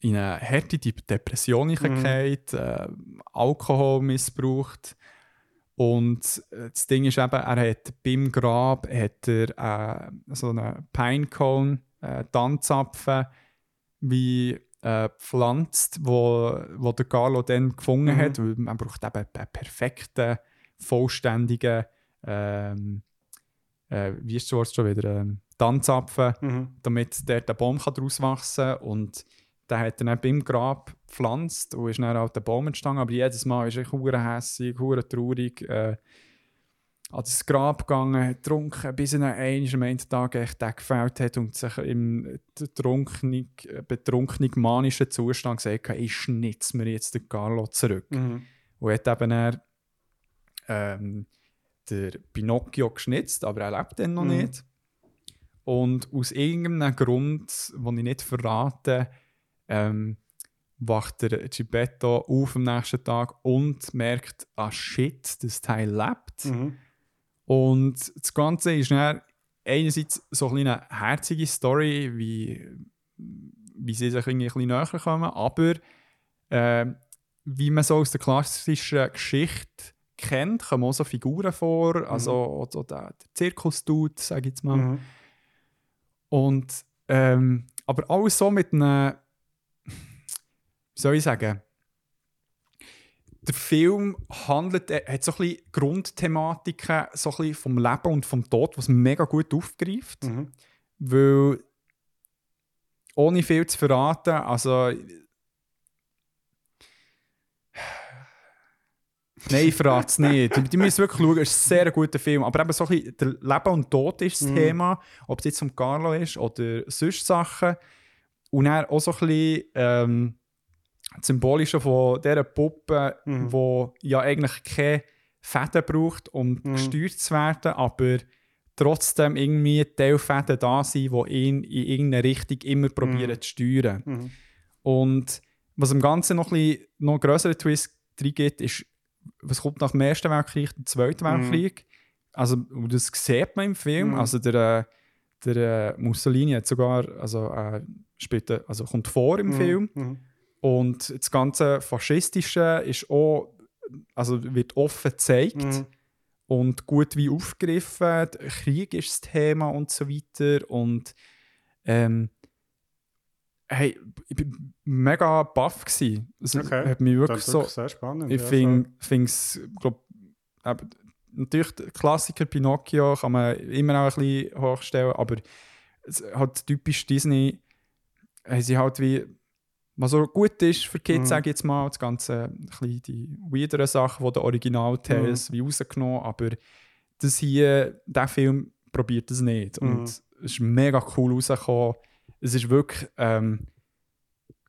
in eine harte De- Depression hineingeht, äh, Alkohol missbraucht. Und äh, das Ding ist eben, er hat beim Grab hat er, äh, so einen Pinecone, äh, Tanzapfen, wie äh, pflanzt, wo, wo der Carlo dann gefunden Mhm. hat. Weil man braucht eben einen perfekten, vollständigen, ähm, äh, wie ist das Wort schon wieder, ähm, Tanzapfen Mhm. damit dort der Baum kann daraus wachsen kann. Und der hat dann beim Grab gepflanzt und ist dann auch der Baum entstanden. Aber jedes Mal ist er hure hässig, hure traurig. Äh, an das Grab gegangen, hat getrunken, bis er einmal am Ende Tages echt gefällt hat und sich im betrunkenen, betrunkenen manischen Zustand gesagt hat, ich schnitze mir jetzt den Carlo zurück. Mhm. Und hat eben dann ähm, der Pinocchio geschnitzt, aber er lebt dann noch Mhm. nicht. Und aus irgendeinem Grund, den ich nicht verrate, ähm, wacht der Gibetto auf am nächsten Tag und merkt, ah shit, das Teil lebt. Mhm. Und das Ganze ist dann einerseits so eine kleine herzige Story, wie, wie sie sich irgendwie ein bisschen näher kommen, aber äh, wie man so aus der klassischen Geschichte kennt, kommen auch so Figuren vor, also oder der, der Zirkusdude, sage ich jetzt mal. Mhm. Und, ähm, aber alles so mit einem, wie soll ich sagen, der Film handelt, er hat so ein bisschen Grundthematiken so ein bisschen vom Leben und vom Tod, was mega gut aufgreift. Mhm. Weil, ohne viel zu verraten, also. Nein, ich verrate es nicht. Die, müssen wirklich schauen, es ist ein sehr guter Film. Aber eben so ein bisschen, der Leben und Tod ist das Mhm. Thema, ob es jetzt um Carlo ist oder sonst Sachen. Und dann auch so ein bisschen ähm, das Symbolische von dieser Puppe, Mhm. ja eigentlich keine Fäden braucht, um Mhm. gesteuert zu werden, aber trotzdem irgendwie Teilfäden da sind, die ihn in irgendeine Richtung immer probieren zu steuern. Mhm. Und was im Ganzen noch ein bisschen noch grösseren Twist reingeht, ist, was kommt nach dem Ersten Weltkrieg, dem Zweiten Mhm. Weltkrieg. Also, das sieht man im Film. Mhm. Also, der, äh, der äh, Mussolini hat sogar, also, äh, äh, also kommt vor im Mhm. Film. Und das ganze Faschistische ist auch, also wird offen gezeigt Mhm. und gut wie aufgegriffen. Krieg ist das Thema und so weiter. Und ähm, hey, ich bin mega baff. Es Okay. hat mich Das wirklich so. wirklich sehr spannend. Ich ja, finde es, glaub, eben, natürlich Klassiker Pinocchio kann man immer auch ein bisschen hochstellen, aber es hat typisch Disney, sie halt wie, was so gut ist für Kids, Mhm. sage ich jetzt mal, das ganze, ein die weirderen Sachen, die der Original-Tales Mhm. wie rausgenommen aber das hier, der Film probiert das nicht. Mhm. Und es ist mega cool rausgekommen. Es ist wirklich ähm,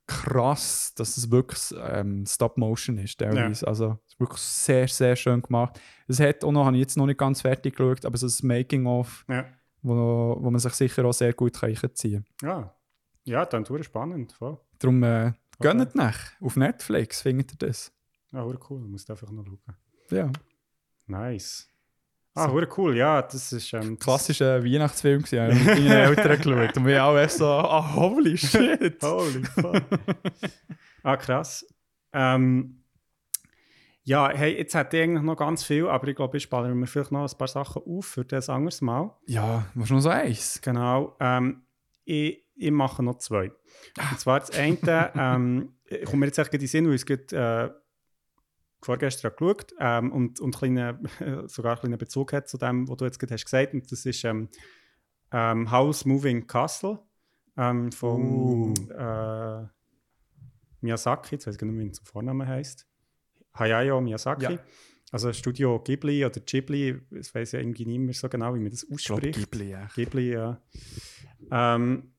krass, dass es wirklich ähm, Stop-Motion ist, teilweise. Also, es ist wirklich sehr, sehr schön gemacht. Es hat auch noch, habe ich jetzt noch nicht ganz fertig geschaut, aber es ist ein Making-of, Ja. wo, wo man sich sicher auch sehr gut kann einziehen kann. Ja, ja dann tut spannend. Voll. Darum äh, gönnt nach auf Netflix, findet ihr das? Ja, hure cool. Du musst einfach noch schauen. Ja. Nice. Ah, hure cool. Ja, das ist ähm, Klassischer Weihnachtsfilm gewesen, ja, (laughs) mit meinen Eltern geschaut. Und wir alle echt so, ah, holy (laughs) shit. Holy fuck. ah, krass. Ähm, ja, hey, jetzt hätte ich eigentlich noch ganz viel, aber ich glaube, ich sparen mir vielleicht noch ein paar Sachen auf für das anderes Mal. Ja, was noch so eins? Genau. Ähm, ich, ich mache noch zwei. Und zwar das eine, ähm, ich komme mir jetzt echt gerade in den Sinn, weil ich es gerade, äh, vorgestern geschaut ähm, und, und kleine, (laughs) sogar einen kleinen Bezug hat zu dem, was du jetzt gerade hast gesagt. Und das ist ähm, ähm, House Moving Castle ähm, von äh, Miyazaki. Jetzt weiß ich nicht, wie er zum Vornamen heißt. Hayao Miyazaki. Ja. Also Studio Ghibli oder Ghibli, das weiß ja irgendwie nicht mehr so genau, wie man das Ich glaube, ausspricht. Ghibli, ja. Ghibli, ja. Ähm,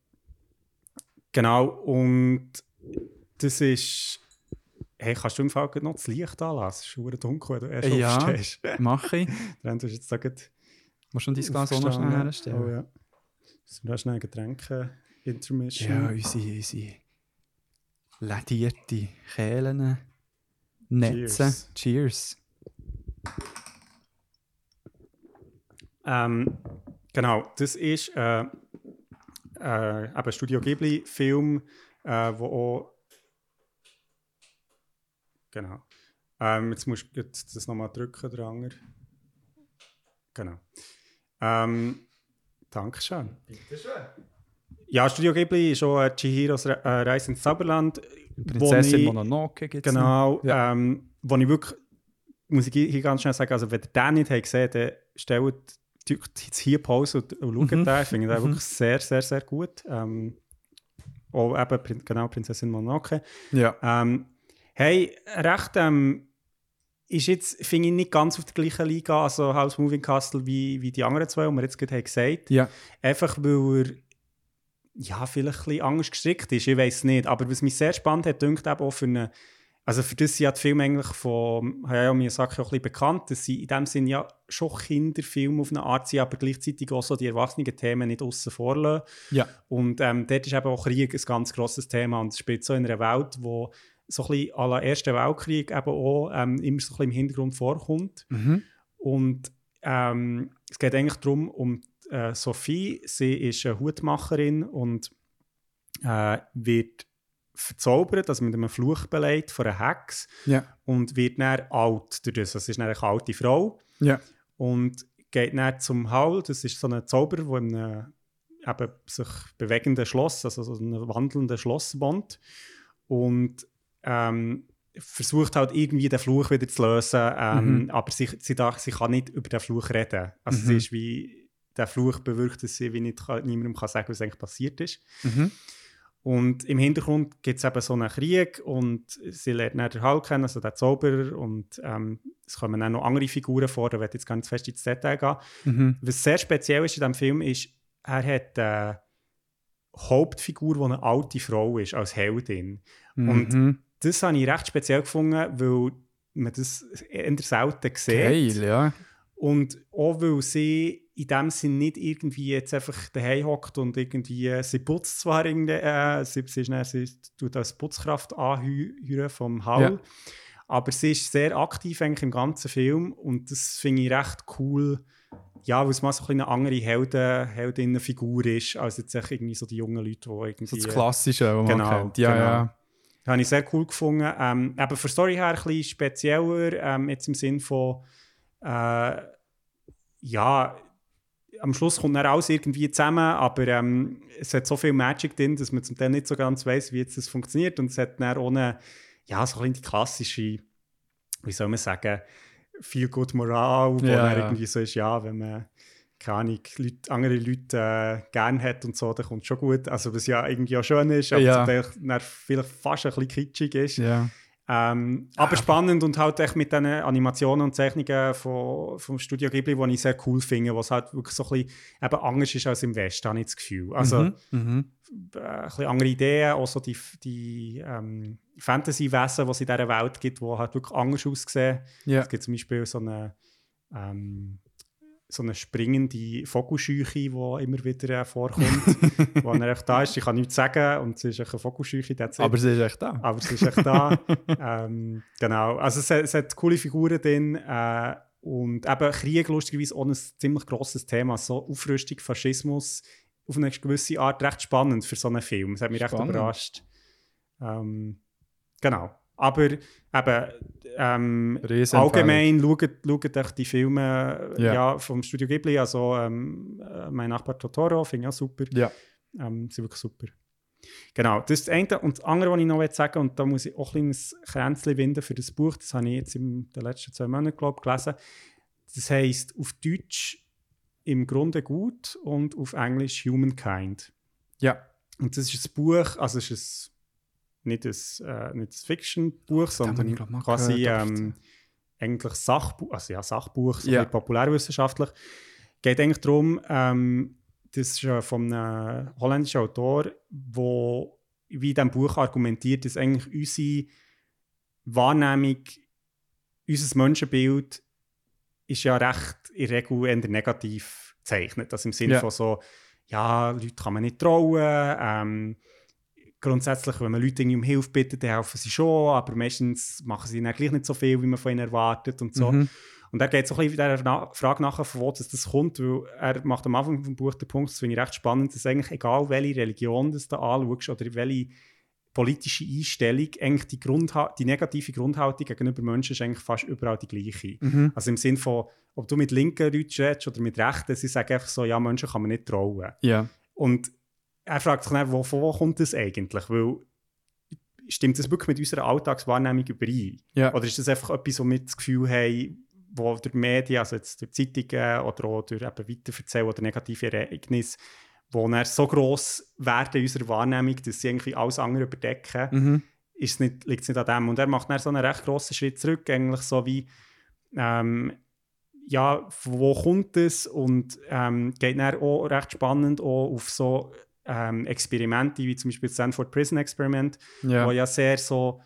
genau, und das ist. Hey, kannst du im Fall noch das Licht anlassen? Es ist verdammt dunkel, wenn du erst Ja. aufstehst. (laughs) Mache ich. Dann tust du jetzt sagen, Musst du dein Glas auch noch schnell herstellen? Oh ja. Müssen wir schnell Getränke intermission? Ja, unsere, unsere ledierte Kehlen, Netze. Cheers. Cheers. Ähm, genau, das ist äh, äh, eben Studio Ghibli-Film, äh, wo auch. Genau. Ähm, jetzt musst du jetzt das nochmal drücken, der Anger. Genau. Ähm, Dankeschön. Ja, Studio Ghibli ist auch äh, Chihiros Re äh, Reise ins Zauberland. Prinzessin ich- Mononoke gibt es Genau, Ja. ähm, wo ich wirklich, muss ich hier ganz schnell sagen, also wenn ihr den nicht habt gesehen dann stellt jetzt hier Pause und, und schaut Mhm. den. Ich finde den wirklich sehr, sehr, sehr gut. Ähm, auch eben, genau, Prinzessin Mononoke. Ja. Ähm, hey, recht, ähm, ist jetzt, finde ich, nicht ganz auf der gleichen Liga, also House Moving Castle, wie, wie die anderen zwei, die wir jetzt gerade haben gesagt Ja. Einfach weil er ja, vielleicht ein bisschen anders gestrickt ist, ich weiß nicht. Aber was mich sehr spannend hat, denkt eben auch für eine, also für das sind ja die Filme eigentlich von Hayao Miyazaki auch ein bisschen bekannt, dass sie in dem Sinne ja schon Kinderfilme auf eine Art sind, aber gleichzeitig auch so die erwachsenen Themen nicht außen vor lassen. Ja. Und ähm, dort ist eben auch Krieg ein ganz grosses Thema und es spielt so in einer Welt, wo so ein bisschen à la Ersten Weltkrieg eben auch ähm, immer so ein bisschen im Hintergrund vorkommt. Mhm. Und ähm, es geht eigentlich darum, um äh, Sophie. Sie ist eine Hutmacherin und äh, wird verzaubert, also mit einem Fluch beleidigt von einer Hex Ja. und wird dann alt durch das. Also sie ist eine alte Frau Ja. und geht dann zum Haul. Das ist so ein Zauberer, der in einem eben sich bewegenden Schloss, also so einem wandelnden Schloss wohnt und ähm, versucht halt irgendwie den Fluch wieder zu lösen, ähm, Mhm. aber sie, sie, darf, sie kann nicht über den Fluch reden. Also Mhm. sie ist wie, der Fluch bewirkt, dass sie wie nicht, kann- niemandem kann sagen, was eigentlich passiert ist. Mhm. Und im Hintergrund gibt es eben so einen Krieg und sie lernt dann den Hulk kennen, also den Zauberer und ähm, es kommen dann noch andere Figuren vor, da werde ich jetzt ganz fest ins Detail gehen. Mhm. Was sehr speziell ist in diesem Film ist, er hat eine Hauptfigur, die eine alte Frau ist, als Heldin. Und Mhm. das habe ich recht speziell gefunden, weil man das eher selten sieht. Geil, ja. Und auch weil sie in dem Sinn nicht irgendwie jetzt einfach daheim hockt und irgendwie, sie putzt zwar irgendwie, äh, sie, sie, ist dann, sie tut als Putzkraft anheuern vom Hall, Ja. aber sie ist sehr aktiv eigentlich im ganzen Film und das finde ich recht cool, ja, weil es mal so ein eine andere Helden, Heldinnenfigur ist, als jetzt irgendwie so die jungen Leute, die irgendwie... So das Klassische, was man Genau, kennt. Ja, genau. ja. Das habe ich sehr cool gefunden. Ähm, eben für Story her ein bisschen spezieller, ähm, jetzt im Sinn von, äh, ja, am Schluss kommt dann alles irgendwie zusammen, aber ähm, es hat so viel Magic drin, dass man zum Teil nicht so ganz weiß, wie jetzt das funktioniert. Und es hat dann ohne, ja, so ein die klassische, wie soll man sagen, viel gut Moral, wo Ja, dann irgendwie so ist, ja, wenn man keine Ahnung, Leute, andere Leute äh, gerne hat und so, dann kommt es schon gut. Also was ja irgendwie auch schön ist, aber Ja. zum Teil vielleicht fast ein bisschen kitschig ist. Ja. Ähm, aber spannend und halt echt mit den Animationen und Zeichnungen von, vom Studio Ghibli, die ich sehr cool finde, was halt wirklich so ein bisschen eben anders ist als im Westen, habe ich das Gefühl. Also Mhm. Mhm. äh, ein bisschen andere Ideen, auch so die, die ähm, Fantasy-Wesen, die es in dieser Welt gibt, die halt wirklich anders aussehen. Ja. Es gibt zum Beispiel so eine, ähm, so eine springende Vogelscheuche, die immer wieder äh, vorkommt, (laughs) wo er echt da ist. Ich kann nichts sagen und es ist echt eine Vogelscheuche. Aber sie ist echt da. Aber es ist echt da. (laughs) ähm, genau. Also es, hat- es hat coole Figuren drin. Äh, und eben Krieg, lustigerweise, auch ein ziemlich grosses Thema. So Aufrüstung, Faschismus, auf eine gewisse Art recht spannend für so einen Film. Das hat mich Spannend. recht überrascht. Ähm, genau. Aber eben, ähm, allgemein schaut, schaut euch die Filme Ja. ja. vom Studio Ghibli, also ähm, äh, «Mein Nachbar Totoro», finde ich auch super. Ja. Ähm, sind wirklich super. Genau, das ist das eine. Und das andere, was ich noch sagen und da muss ich auch ein kleines Kränzchen winden für das Buch, das habe ich jetzt in den letzten zwei Monaten, glaube ich, gelesen. Das heisst auf Deutsch «Im Grunde gut» und auf Englisch «Humankind». Ja. Und das ist ein Buch, also es ist ein, nicht ein, äh, nicht ein Fiction-Buch, habe sondern ich, glaub, quasi ähm, eigentlich Sachbuch, also ja, Sachbuch, so bisschen populärwissenschaftlich. geht eigentlich darum, ähm, das ist ja von einem holländischen Autor, wo wie in diesem Buch argumentiert, dass eigentlich unsere Wahrnehmung, unser Menschenbild ist ja recht in der Regel eher negativ gezeichnet. Also im Sinne Ja. von so, ja, Leute kann man nicht trauen. Ähm, grundsätzlich, wenn man Leute irgendwie um Hilfe bittet, dann helfen sie schon, aber meistens machen sie dann gleich nicht so viel, wie man von ihnen erwartet und so. Mhm. Und er geht so ein bisschen Na Frage nachher, von wo das, das kommt, weil er macht am Anfang vom Buch den Punkt, das finde ich recht spannend, dass eigentlich egal, welche Religion du da anschaust oder welche politische Einstellung, eigentlich die, Grundha die negative Grundhaltung gegenüber Menschen ist eigentlich fast überall die gleiche. Mhm. Also im Sinne von, ob du mit linken Leuten redest oder mit rechten, sie sagen einfach so, ja, Menschen kann man nicht trauen. Ja. Und er fragt sich dann, wo, von wo kommt das eigentlich? Weil stimmt das wirklich mit unserer Alltagswahrnehmung überein? Ja. Oder ist das einfach etwas, wo wir das Gefühl haben, wo durch Medien, also jetzt durch Zeitungen oder auch durch eben Weiterverzählen oder negative Ereignisse, wo dann so gross werden in unserer Wahrnehmung, dass sie irgendwie alles andere überdecken, Mhm. ist nicht, liegt es nicht an dem. Und er macht dann so einen recht grossen Schritt zurück, eigentlich so wie, ähm, ja, wo kommt es? Und ähm, geht dann auch recht spannend auch auf so ähm, Experimente, wie zum Beispiel das Stanford Prison Experiment, Ja. wo ja sehr so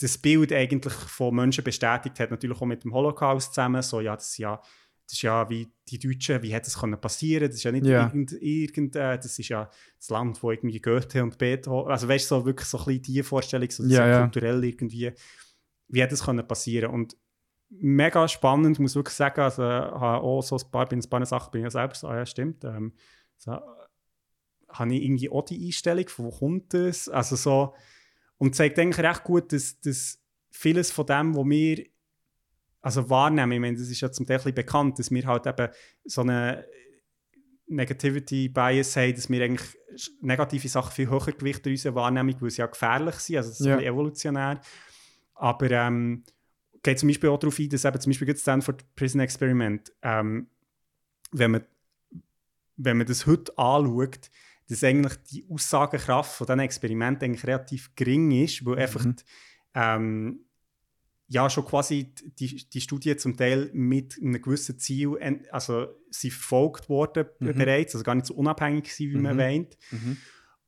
das Bild eigentlich von Menschen bestätigt hat, natürlich auch mit dem Holocaust zusammen, so ja, das ist ja, das ist ja wie die Deutschen, wie hätte das können passieren, das ist ja nicht Ja. irgend, irgend äh, das ist ja das Land, wo irgendwie Goethe und Beethoven, also weißt du, so wirklich so ein bisschen die Vorstellung, so, Ja, ja. kulturell irgendwie, wie hätte das können passieren und mega spannend, muss ich wirklich sagen, also auch so ein paar, bei ein paar Sachen bin ich ja selbst ah ja stimmt, ähm, so, habe ich irgendwie auch die Einstellung, von wo kommt das? Also so, und zeigt eigentlich recht gut, dass, dass vieles von dem, was wir also wahrnehmen, ich meine, das ist ja zum Teil bekannt, dass wir halt eben so eine Negativity Bias haben, dass wir eigentlich negative Sachen viel höher gewichten in unserer Wahrnehmung, weil sie ja gefährlich sind, also das ist Ja. evolutionär. Aber ähm, geht zum Beispiel auch darauf ein, dass eben zum Beispiel das Stanford Prison Experiment, ähm, wenn, man, wenn man das heute anschaut, dass eigentlich die Aussagekraft von diesen Experimenten eigentlich relativ gering ist, weil einfach die, ähm, ja schon quasi die, die Studie zum Teil mit einem gewissen Ziel also sie verfolgt worden Mhm. bereits, also gar nicht so unabhängig sind, wie man Mhm. meint. Mhm.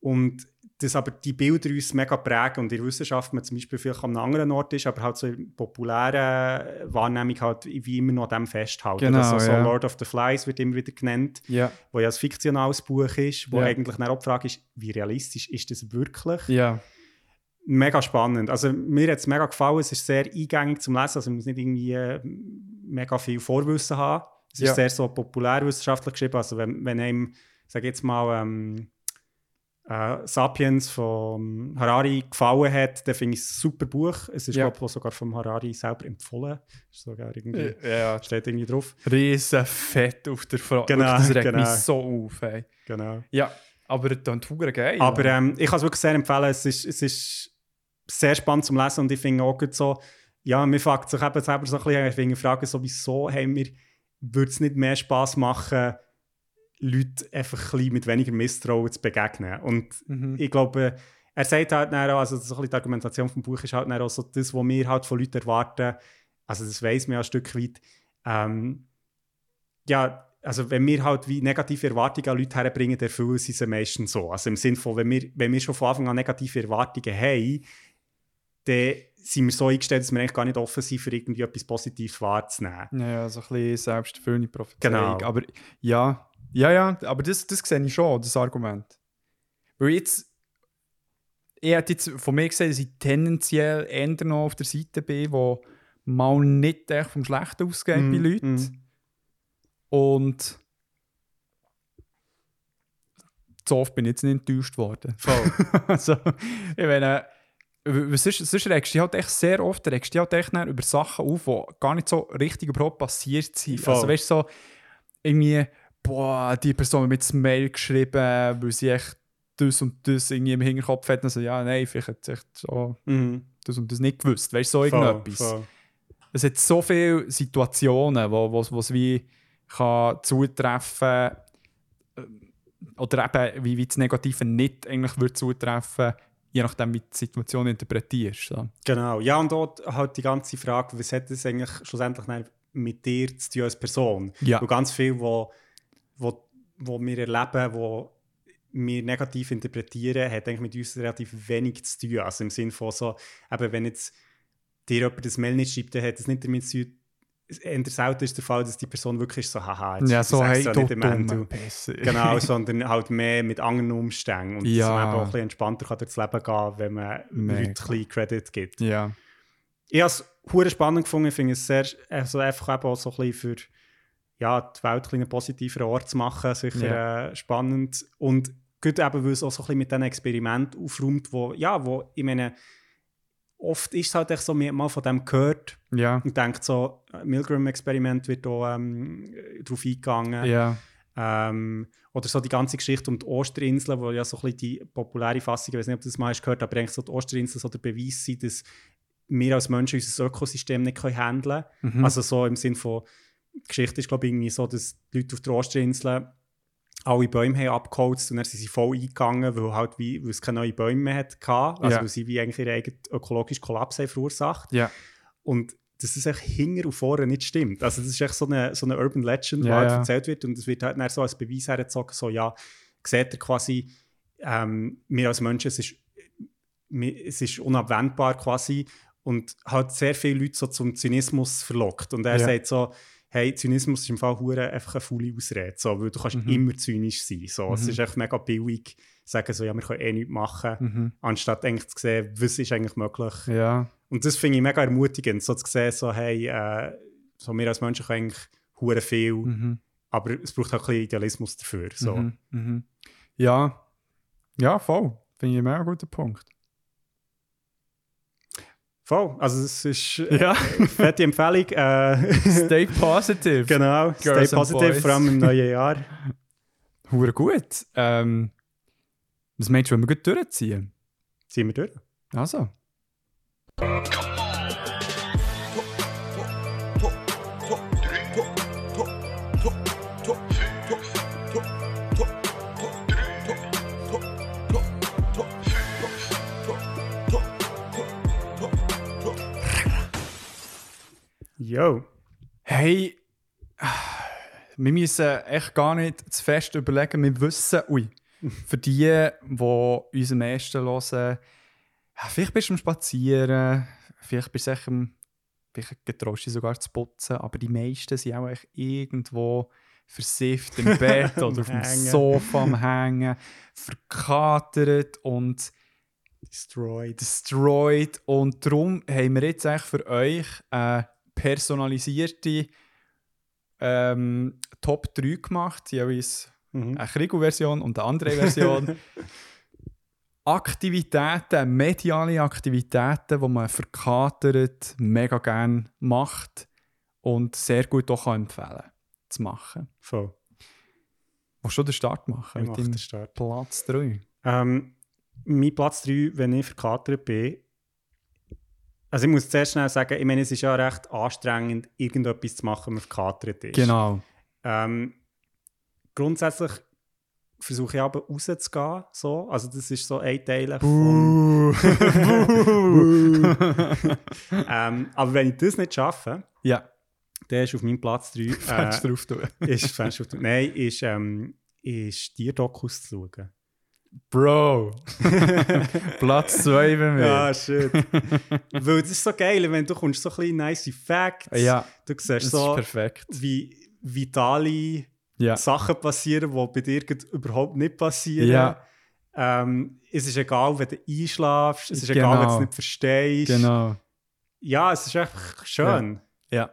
Und dass aber die Bilder uns mega prägen und in der Wissenschaft man zum Beispiel vielleicht an einem anderen Ort ist, aber halt so in populären Wahrnehmung halt wie immer noch dem festhalten. Genau, also so ja. Lord of the Flies wird immer wieder genannt, Ja. wo ja ein fiktionales Buch ist, wo Ja. eigentlich eine Frage ist, wie realistisch ist das wirklich? Ja. Mega spannend. Also mir hat es mega gefallen, es ist sehr eingängig zum Lesen, also man muss nicht irgendwie äh, mega viel Vorwissen haben. Es ist sehr so populärwissenschaftlich geschrieben, also wenn, wenn einem, sag jetzt mal, ähm, äh, Sapiens von Harari gefallen hat, dann finde ich es ein super Buch. Es ist, Ja. glaube ich, sogar vom Harari selber empfohlen. Ist sogar irgendwie, Ja. steht irgendwie drauf. Riesen Fett auf der Frage. Genau, das regt genau. mich so auf. Ey. Genau. Ja, aber klingt verdammt geil. Aber ähm, ich kann es wirklich sehr empfehlen. Es ist, es ist sehr spannend zum Lesen und ich finde auch gut so, ja, mir fragt sich eben selber so ein bisschen, ich finde, fragen so, wieso haben wir würde es nicht mehr Spaß machen, Leute einfach ein mit weniger Misstrauen zu begegnen. Und ich glaube, er sagt halt dann auch, also so ein bisschen die Argumentation vom Buch ist halt dann auch so das, was wir halt von Leuten erwarten, also das weiss man ja ein Stück weit, ähm, ja, also wenn wir halt wie negative Erwartungen an Leute herbringen, dann erfüllen sie sie meistens so. Also im Sinne von, wenn wir, wenn wir schon von Anfang an negative Erwartungen haben, dann sind wir so eingestellt, dass wir eigentlich gar nicht offen sind, für irgendwie etwas Positives wahrzunehmen. Ja, so ein bisschen selbsterfüllende Prophezeiung. Genau. Aber ja, ja, ja, aber das, das sehe ich schon, das Argument. Weil jetzt, ich hätte jetzt von mir gesehen, dass ich tendenziell eher noch auf der Seite bin, wo mal nicht echt vom Schlechten ausgeht Mm, bei Leuten. mm. Und so oft bin ich jetzt nicht enttäuscht worden. Voll. (laughs) also, ich meine, sonst, sonst regst du halt echt sehr oft regst du halt echt über Sachen auf, die gar nicht so richtig überhaupt passiert sind. Voll. Also weißt du, so irgendwie, boah, die Person hat mir jetzt Mail geschrieben, weil sie echt das und das irgendwie im Hinterkopf hat. Also ja, nein, vielleicht hat sie echt so Mhm. das und das nicht gewusst. Weißt du, so Voll, irgendetwas. voll. Es hat so viele Situationen, wo, wo, wo es wie kann zutreffen äh, oder eben wie, wie das Negative nicht eigentlich würde zutreffen, je nachdem, wie du die Situation interpretierst. So. Genau. Ja, und dort halt die ganze Frage, was hat das eigentlich schlussendlich mit dir zu tun als Person? Ja. Und ganz viel, wo, wo, wo wir erleben, wo wir negativ interpretieren, hat eigentlich mit uns relativ wenig zu tun. Also im Sinne von so, eben wenn jetzt dir jemand das Mail nicht schreibt, dann hat es nicht damit zu tun, eher selten ist der Fall, dass die Person wirklich so, haha, jetzt Ja, so, hey, du nicht du- Pässe. Genau, (laughs) sondern halt mehr mit anderen Umständen. Und Ja. dass man auch ein bisschen entspannter kann durchs Leben gehen wenn man Mega. Leuten ein Credit gibt. Ja. Ich habe es spannend gefunden. Ich finde es sehr, also einfach eben auch so ein bisschen für ja, die Welt ein bisschen einen positiven Ort zu machen, sicher äh, spannend. Und gut eben, weil es auch so ein bisschen mit diesen Experimenten aufräumt, wo, ja, wo, ich meine, oft ist es halt echt so, man mal von dem gehört Ja. und denkt so, äh, Milgram-Experiment wird da ähm, drauf eingegangen. Ja. Ähm, oder so die ganze Geschichte um die Osterinseln, wo ja so ein bisschen die populäre Fassung, ich weiß nicht, ob du das mal hast gehört, aber eigentlich so die Osterinseln so der Beweis sind, dass wir als Menschen unser Ökosystem nicht können handeln können. Mhm. Also so im Sinn von, die Geschichte ist glaube ich irgendwie so, dass die Leute auf der Osterinseln alle Bäume haben abgeholzt und dann sind sie voll eingegangen, weil, halt wie, weil es keine neuen Bäume mehr hatte. Also Ja. weil sie wie eigentlich ihren eigenen ökologischen Kollaps haben verursacht. Ja. Und dass es echt hinter und vorne nicht stimmt. Also das ist echt so eine, so eine Urban Legend, die Ja, halt erzählt wird und es wird halt dann so als Beweis hergezogen, so ja, seht ihr quasi, ähm, wir als Menschen, es ist, wir- es ist unabwendbar quasi und halt sehr viele Leute so zum Zynismus verlockt. Und er sagt so, hey, Zynismus ist im Fall hure einfach eine faule Ausrede, so, weil du kannst Mhm. immer zynisch sein. So. Es ist echt mega billig, sagen so, ja, wir können eh nichts machen, Mhm. anstatt eigentlich zu sehen, was ist eigentlich möglich. Ja. Und das finde ich mega ermutigend, so zu sehen, so, hey, äh, so wir als Menschen können eigentlich hure viel, Mhm. aber es braucht auch ein bisschen Idealismus dafür. So. Mhm. Mhm. Ja. Ja, voll. Finde ich ein mega guter Punkt. Voll, also es ist äh, Ja. (laughs) fette Empfehlung. Äh, (laughs) Stay positive. genau, stay Girls and positive, vor allem im neuen Jahr. (laughs) Hure gut. Ähm, was meinst du, wenn wir gut durchziehen? Ziehen wir durch. Also. Yo. Hey, wir müssen echt gar nicht zu fest überlegen. Wir wissen, ui, (laughs) für die, die uns am ersten hören, vielleicht bist du am Spazieren, vielleicht bist du echt am, vielleicht getraust du sogar zu putzen, aber die meisten sind auch echt irgendwo versifft im Bett (laughs) oder auf dem Hängen. Sofa am Hängen, verkatert und Destroyed. destroyed. Und darum haben wir jetzt eigentlich für euch eine personalisierte ähm, Top 3 gemacht. Jeweils Mhm. eine Krigo-Version und eine andere Version. (laughs) Aktivitäten, mediale Aktivitäten, die man verkatert mega gerne macht und sehr gut auch kann empfehlen zu machen. Voll. Willst du den Start machen? Ich mit Start. Platz 3. Ähm, mein Platz 3, wenn ich verkatert bin, Also ich muss zuerst schnell sagen, ich meine, es ist ja recht anstrengend, irgendetwas zu machen, wenn man verkatert ist. Genau. Ähm, grundsätzlich versuche ich aber rauszugehen. So. Also das ist so ein Teil von... (laughs) (laughs) ähm, aber wenn ich das nicht schaffe, Ja, der ist auf meinem Platz 3. Fenster Fenster auf- Nein, ist, ähm, ist Tierdokus zu schauen. Bro. Platz 2 bei mir. Ja, shit. Weil das ist so geil, wenn du kommst so ein bisschen nice Facts. Ja, Du siehst so, perfekt. wie vitale Ja. Sachen passieren, die bei dir überhaupt nicht passieren. Ja. Ähm, es ist egal, wenn du einschlafst, es ist egal, wenn du Genau. es nicht verstehst. Genau. Ja, es ist einfach schön. Ja,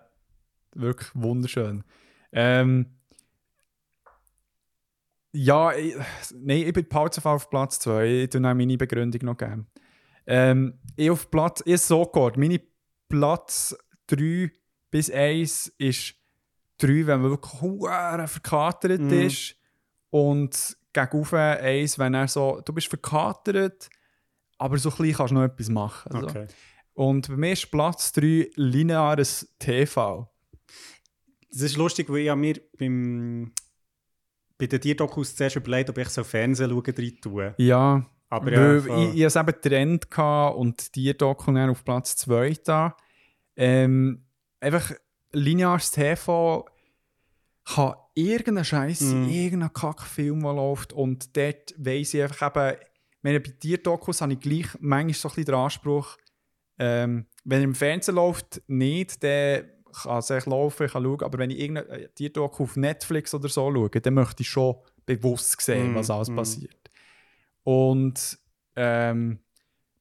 wirklich wunderschön. Ähm, ja, ich, nein, ich bin Pause auf Platz 2. Ich tue noch meine Begründung noch geben. Ähm, ich auf Platz, ich so gehört, meine Platz 3 bis 1 ist 3, wenn man wirklich huere verkatert Mhm. ist. Und gegen 1, wenn er so, du bist verkatert, aber so klein kannst du noch etwas machen. So. Okay. Und bei mir ist Platz 3 lineares TV. Das ist lustig, weil ich mir beim, bei den Tierdokus zuerst überlegt, ob ich so Fernsehen schauen rein tue. Ja, Aber ja, ich, ich hatte eben Trend und die Doku dann auf Platz 2 da. Ähm, einfach lineares TV kann irgendein Scheiß sein, Mhm. irgendein Kackfilm, der läuft. Und dort weiss ich einfach eben, ich meine, bei Tierdokus habe ich gleich manchmal so ein bisschen den Anspruch, ähm, wenn er im Fernsehen läuft, nicht, dann kann es echt laufen, ich kann schauen, aber wenn ich irgendeine Tierdoku auf Netflix oder so schaue, dann möchte ich schon bewusst sehen, Mm, was alles mm. passiert. Und ähm,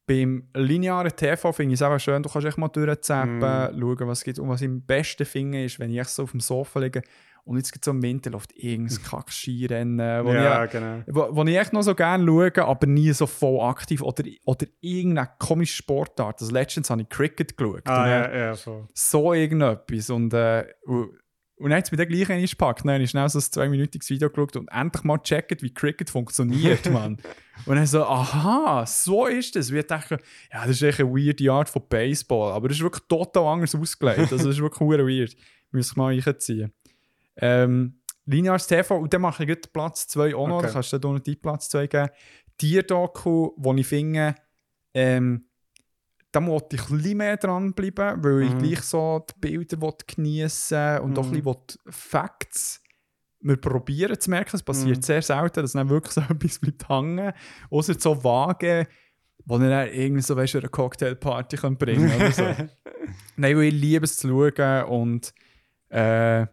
beim linearen TV finde ich es einfach schön, du kannst echt mal durchzappen, Mm. schauen, was es gibt. Und was ich am besten finde, ist, wenn ich so auf dem Sofa liege und jetzt gibt so im Winter läuft irgendein (laughs) Kack-Skirennen, wo, ja, ich, genau. wo, wo ich echt noch so gerne schaue, aber nie so voll aktiv. Oder, oder irgendeine komische Sportart. Also letztens habe ich Cricket geschaut. Ah, ja, ja, voll. So irgendetwas. Und, äh, und, und dann hat es mir dann gleich einmal gepackt. Dann habe ich schnell so ein zweiminütiges Video geschaut und endlich mal gecheckt, wie Cricket funktioniert, (laughs) Mann. Und dann so, aha, so ist das. Wir dachten, ja, das ist echt eine weirde Art von Baseball. Aber das ist wirklich total anders ausgelegt. Also das ist wirklich weird. Muss ich mal reinziehen. Ähm, Lineares TV, und dann mache ich Platz 2 auch noch. Okay. Da kannst du dann noch die Platz 2 geben. Tier-Doku, wo ich finde, ähm, da muss ich ein bisschen mehr dranbleiben, weil ich Mhm. gleich so die Bilder geniessen und auch ein Mhm. bisschen Facts wir probieren zu merken. Es passiert Mhm. sehr selten, dass dann wirklich so (laughs) etwas bleibt hängen. Außer so vage, wo dann dann irgendwie so weißt, eine Cocktailparty bringen oder so. (laughs) Nein, weil ich liebe es zu schauen und äh,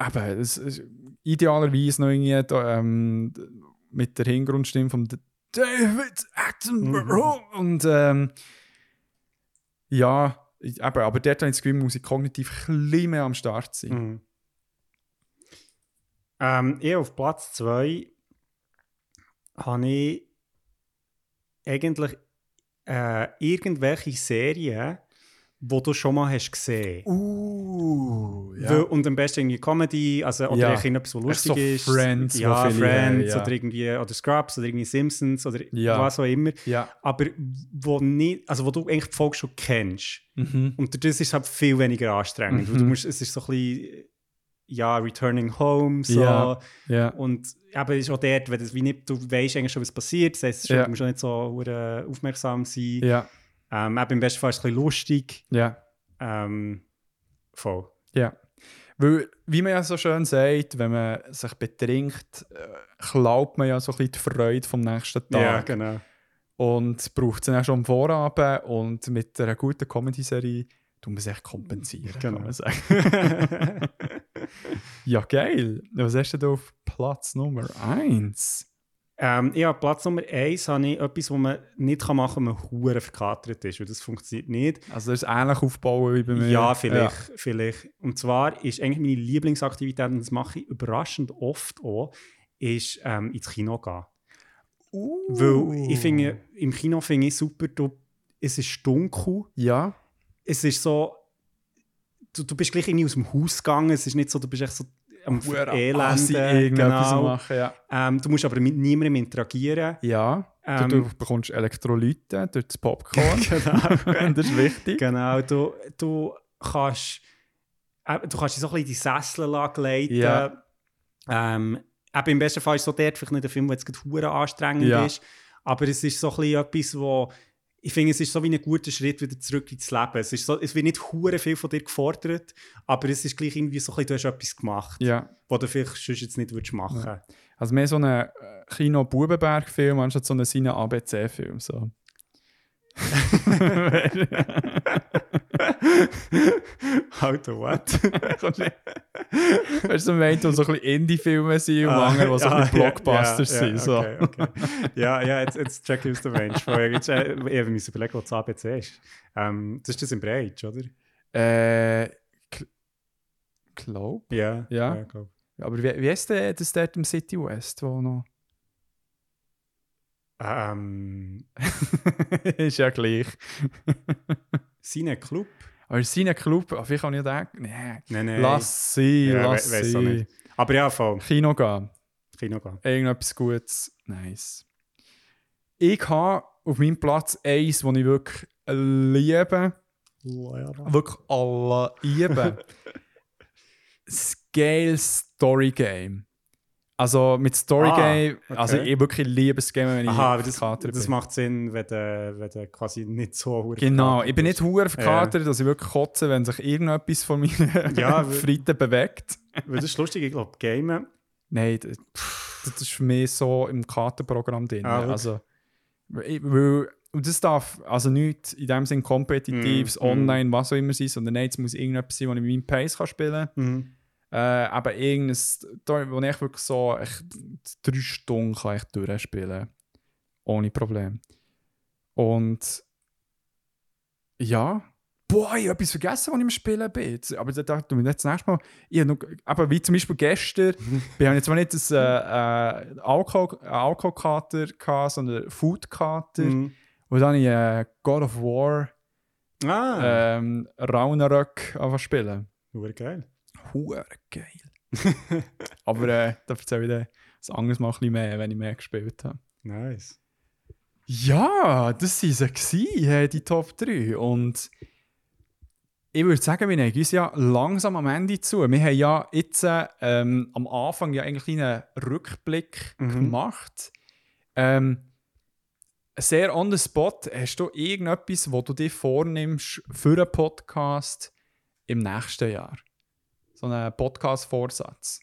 eben, es, es, idealerweise noch irgendwie da, ähm, mit der Hintergrundstimme von David Attenborough und ähm, ja, eben, aber dort habe ich das Gefühl, muss ich kognitiv ein mehr am Start sein. Mhm. Ähm, ich auf Platz 2 habe ich eigentlich äh, irgendwelche Serien, die du schon mal hast gesehen Uh, Weil, und am besten irgendwie Comedy, also, oder Ja. ja. etwas, was lustig so ist. Friends, ja, wo Friends ja. oder irgendwie oder Scrubs oder irgendwie Simpsons oder Ja. was auch immer. Ja. Aber wo, nicht, also wo du eigentlich die Folge schon kennst. Mhm. Und das ist halt viel weniger anstrengend. weil Du Mhm. musst, es ist so ein bisschen, ja, Returning Home, so. Ja. Ja. Und eben ist auch dort, wenn das wie nicht, du weißt eigentlich schon, was passiert. Das heisst, Ja. du musst auch nicht so aufmerksam sein. Ähm, eben im besten Fall ist es ein bisschen lustig. Ja. Ähm, voll. Ja. Weil, wie man ja so schön sagt, wenn man sich betrinkt, äh, klaut man ja so ein bisschen die Freude vom nächsten Tag. Ja, genau. Und braucht es dann auch schon am Vorabend. Und mit einer guten Comedy-Serie tun wir es echt kompensieren, Genau. kann man sagen. (laughs) ja, geil. Was hast du auf Platz Nummer 1? Ähm, ja, Platz Nummer eins habe ich etwas, was man nicht machen kann, wenn man hure verkatert ist. Weil das funktioniert nicht. Also, das ist ähnlich aufbauen wie bei mir. Ja, vielleicht, vielleicht. Und zwar ist eigentlich meine Lieblingsaktivität, und das mache ich überraschend oft auch, ist ähm, ins Kino gehen. Uh. Weil ich finde, im Kino finde ich super, du, es ist dunkel, Ja. es ist so, du, du bist gleich irgendwie aus dem Haus gegangen, es ist nicht so, du bist echt so am Elenden. Genau. machen, ja. Ähm, du musst aber mit niemandem interagieren. Ja, Ähm, du, du bekommst Elektrolyte durch das Popcorn. (laughs) genau. (laughs) das ist wichtig. Genau, du, du kannst äh, du kannst dich so ein bisschen in die Sessel lassen leiten. Ja. Ähm, eben im besten Fall ist es so dort vielleicht nicht ein Film, der jetzt gerade anstrengend Ja. ist, aber es ist so ein bisschen etwas, wo ich finde, es ist so wie ein guter Schritt wieder zurück ins Leben. Es, ist so, es wird nicht hure viel von dir gefordert, aber es ist gleich irgendwie so ein bisschen, du hast etwas gemacht, Ja. was du vielleicht sonst jetzt nicht würdest machen Also mehr so ein äh, Kino-Bubenberg-Film anstatt so einen seinen ABC-Film. So. (laughs) (laughs) Alter, what? (laughs) Weißt du, meint, wo so ein bisschen Indie-Filme sind und Ah, andere, die so ein bisschen Blockbusters ja, sind. Ja, So. okay, okay. ja, ja, jetzt, jetzt check ich aus der Range. Vorher jetzt, äh, ich habe mir überlegen, was das ABC ist. Ähm, das ist das im Breitsch, oder? Äh, glaub. Ja. Ja. ja glaub. Aber wie, wie ist denn das dort im City West, wo noch... Ähm, (laughs) ist ja gleich. (laughs) Cine Club? Aber seine Club, auf ich denken, nee, Nein, nein. lass sie, Ja, lass we- sie. nicht. Aber ja, voll. Kino gehen. Kino gehen. Irgendetwas Gutes. Nice. Ich habe auf meinem Platz eins, das ich wirklich liebe, wirklich alle lieben. Scale Story Game. Also mit Story Ah, Game, okay. also ich wirklich liebe das Game, wenn ich Aha, das, verkatert das bin. macht Sinn, wenn du, wenn du quasi nicht so hure Genau, ich bin nicht hure verkatert, dass ich wirklich kotze, wenn sich irgendetwas von meinen (laughs) Ja, (laughs) Fritten bewegt. Weil das ist lustig, ich glaube, Gamen. Nein, das, das ist für mich so im Katerprogramm drin. Ah, wirklich? also, ich- weil, und das darf also nicht in dem Sinn kompetitives, Mm, mm. online, was auch immer sein, sondern nein, es muss irgendetwas sein, wo ich mit meinem Pace kann spielen kann. Mhm. Äh, aber irgendein, Story, wo ich wirklich so echt, drei Stunden kann ich durchspielen Ohne Problem. Und ja, boah, ich habe etwas vergessen, als ich im Spielen bin. Aber da dachte ich mir das nächste Mal, ich noch, aber wie zum Beispiel gestern, (laughs) wir haben jetzt zwar nicht das äh, äh, Alkohol, Alkoholkater gehabt, sondern Foodkater. Mhm. Und dann habe ich äh, God of War Ah, ähm, Ragnarök angefangen zu spielen. hure geil. Hure geil. (laughs) Aber äh, da erzähle ich dir ein anderes Mal ein bisschen mehr, wenn ich mehr gespielt habe. Nice. Ja, das waren sie, gewesen, die Top 3. Und ich würde sagen, wir neigen uns ja langsam am Ende zu. Wir haben ja jetzt äh, ähm, am Anfang ja eigentlich einen Rückblick Mhm. gemacht. Ähm, sehr on the spot. Hast du irgendetwas, wo du dir vornimmst für einen Podcast im nächsten Jahr? So einen Podcast-Vorsatz.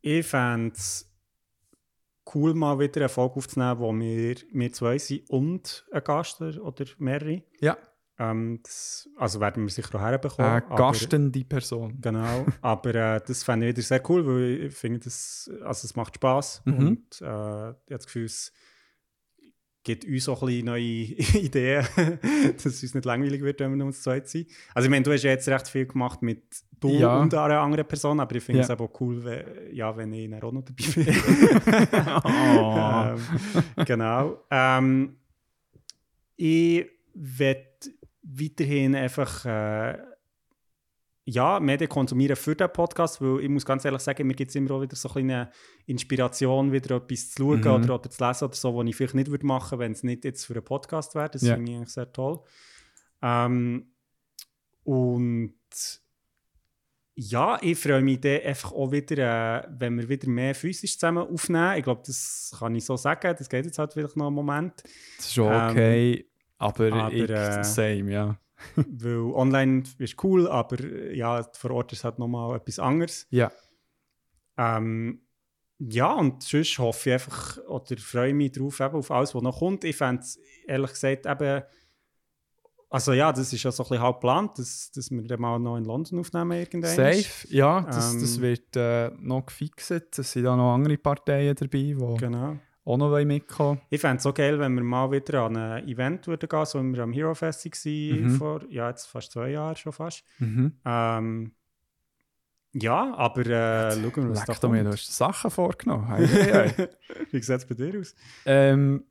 Ich fände es cool, mal wieder eine Folge aufzunehmen, wo wir, wir zwei sind und ein Gast oder mehrere. Ja, Ähm, das, also werden wir sicher auch herbekommen. eine aber- gastende Person. Genau, (laughs) aber äh, das fände ich wieder sehr cool, weil ich finde, das, also es macht Spass Mhm. und äh, ich habe das Gefühl, es gibt uns auch ein bisschen neue (laughs) Ideen, (laughs) dass es uns nicht langweilig wird, wenn wir nur zu zweit sind. Also ich meine, du hast ja jetzt recht viel gemacht mit du Ja. und einer anderen Person, aber ich finde Ja. es aber auch cool, wenn, ja, wenn ich auch noch dabei bin. Oh. (laughs) ähm, genau. Ähm, ich werde weiterhin einfach äh, ja, Medien konsumieren für den Podcast, weil ich muss ganz ehrlich sagen, mir gibt es immer auch wieder so eine kleine Inspiration, wieder etwas zu schauen Mhm. oder, oder zu lesen oder so, was ich vielleicht nicht würde machen wenn es nicht jetzt für einen Podcast wäre. Das Ja. finde ich eigentlich sehr toll. Ähm, und ja, ich freue mich dann einfach auch wieder, äh, wenn wir wieder mehr physisch zusammen aufnehmen. Ich glaube, das kann ich so sagen. Das geht jetzt halt vielleicht noch einen Moment. Das ist schon okay, aber, Ähm, aber, ich, äh, same, ja. (laughs) weil online ist cool, aber äh, ja, vor Ort ist halt nochmal etwas anderes. Ja, Ähm, ja, und sonst hoffe ich einfach, oder freue mich drauf, eben auf alles, was noch kommt. Ich fände es ehrlich gesagt eben, also ja, das ist ja so ein bisschen halb geplant, dass, dass wir dann mal noch in London aufnehmen irgendwann. safe. Ja, das, Ähm, das wird äh, noch gefixt. Es sind da noch andere Parteien dabei, die Genau. Auch noch mitkommen Ich fände es so geil, wenn wir mal wieder an ein Event würden gehen, so wie wir am Hero Fest waren, Mhm. vor, ja, jetzt fast zwei Jahren schon fast. Mhm. Ähm, ja, aber äh, schauen wir, was da Leck da mir, du hast Sachen vorgenommen. Hei, hei, hei. (laughs) Wie sieht es bei dir aus? ähm,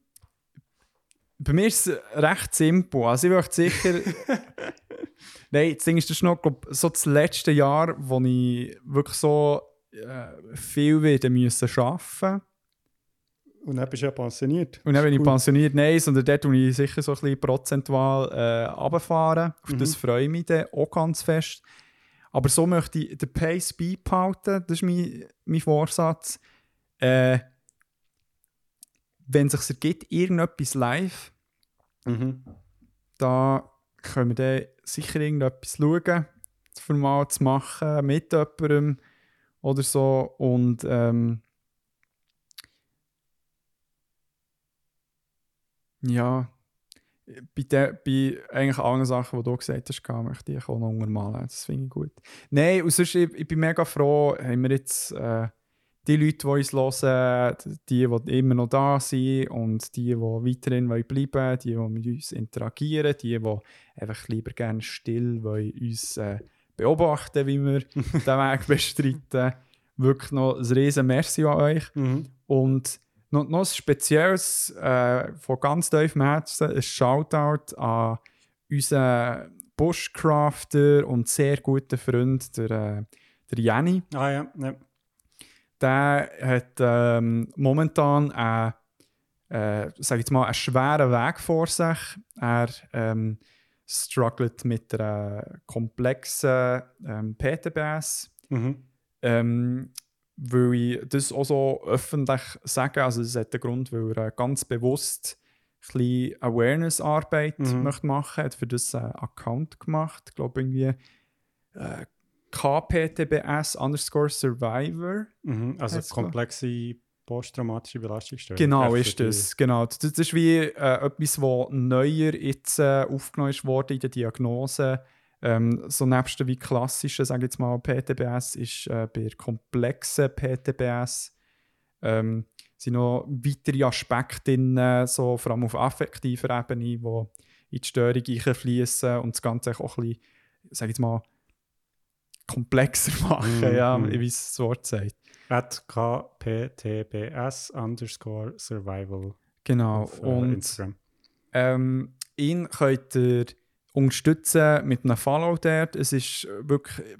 bei mir ist es recht simpel. Also ich möchte sicher (laughs) Nein, das Ding ist, das ist noch glaub, so das letzte Jahr, wo ich wirklich so äh, viel wieder müssen arbeiten Und dann bist du ja pensioniert. Und dann bin ich Cool. pensioniert, nein, sondern dort tue ich sicher so ein bisschen prozentual äh, runterfahren. Auf das freue ich mich dann auch ganz fest. Aber so möchte ich den Pace beibehalten, das ist mein, mein Vorsatz. Äh, wenn es sich ergibt, irgendetwas live, Mhm. da können wir dann sicher irgendetwas schauen, für mal zu machen, mit jemandem oder so. Und ähm, ja, bei, de, bei eigentlich allen Sachen, die du gesagt hast, kann, möchte ich auch noch untermalen. Das finde ich gut. Nein, und sonst, ich, ich bin mega froh, haben wir jetzt äh, die Leute, die uns hören, die, die immer noch da sind und die, die weiterhin wollen bleiben die, die mit uns interagieren, die, die einfach lieber gerne still wollen, uns äh, beobachten, wie wir (laughs) den Weg bestreiten. Wirklich noch ein riesen Merci an euch. Mhm. Und noch, noch ein spezielles, äh, von ganz tiefem Herzen, ein Shoutout an unseren Bushcrafter und sehr guten Freund, der, äh, der Jenny. Ah ja, ja. Der hat ähm, momentan einen, äh, sag jetzt mal, einen schweren Weg vor sich. Er ähm, struggelt mit einer komplexen ähm, PTBS. Mhm. Ähm, weil ich das auch so öffentlich sage, also das hat den Grund, weil er äh, ganz bewusst ein Awareness-Arbeit Mhm. möchte machen hat für das einen Account gemacht. Ich glaube irgendwie äh, KPTBS underscore Survivor. Mhm. Also komplexe posttraumatische Belastungsstörung. Genau, ist das. Genau. Das, ist wie äh, etwas, was neuer jetzt äh, aufgenommen worden in der Diagnose. Ähm, so nebst der wie klassischen, sage ich jetzt mal, PTBS, ist äh, bei komplexen PTBS ähm, sind noch weitere Aspekte drin, äh, so vor allem auf affektiver Ebene, die in die Störung einfließen und das Ganze auch ein bisschen, sage ich jetzt mal, komplexer (laughs) machen, Mhm, ja, mhm. wie es das Wort sagt. At KPTBS underscore survival Genau. auf äh, und Instagram. Ähm, ihn könnt ihr unterstützen mit einem Follow dort. Es ist wirklich,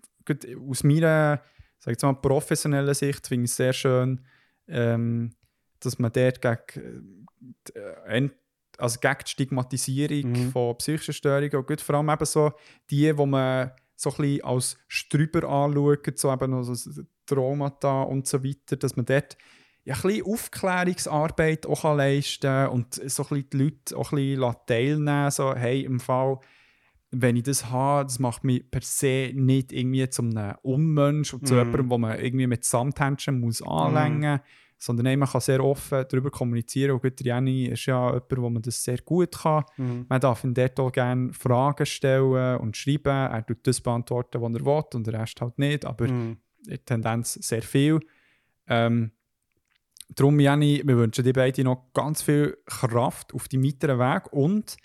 aus meiner sag ich jetzt mal, professionellen Sicht finde ich es sehr schön, ähm, dass man dort gegen, äh, also gegen die Stigmatisierung Mhm. von psychischen Störungen und gut, vor allem eben so die, wo man so ein bisschen als Strüber anschaut, so eben also Traumata und so weiter, dass man dort ja, ein bisschen Aufklärungsarbeit auch leisten kann und so ein bisschen die Leute auch ein bisschen teilnehmen so hey, im Fall, wenn ich das habe, das macht mich per se nicht irgendwie zu einem Unmensch und zu Mhm. jemandem, wo man irgendwie mit Samthändchen muss anlängen muss, sondern hey, man kann sehr offen darüber kommunizieren und gut, der Jenny ist ja jemand, wo man das sehr gut kann. Mhm. Man darf ihm dort auch gerne Fragen stellen und schreiben. Er tut das beantworten, was er will und der Rest halt nicht, aber Mhm. in der Tendenz sehr viel. Ähm, darum, Jenny, wir wünschen dir beide noch ganz viel Kraft auf deinem weiteren Weg und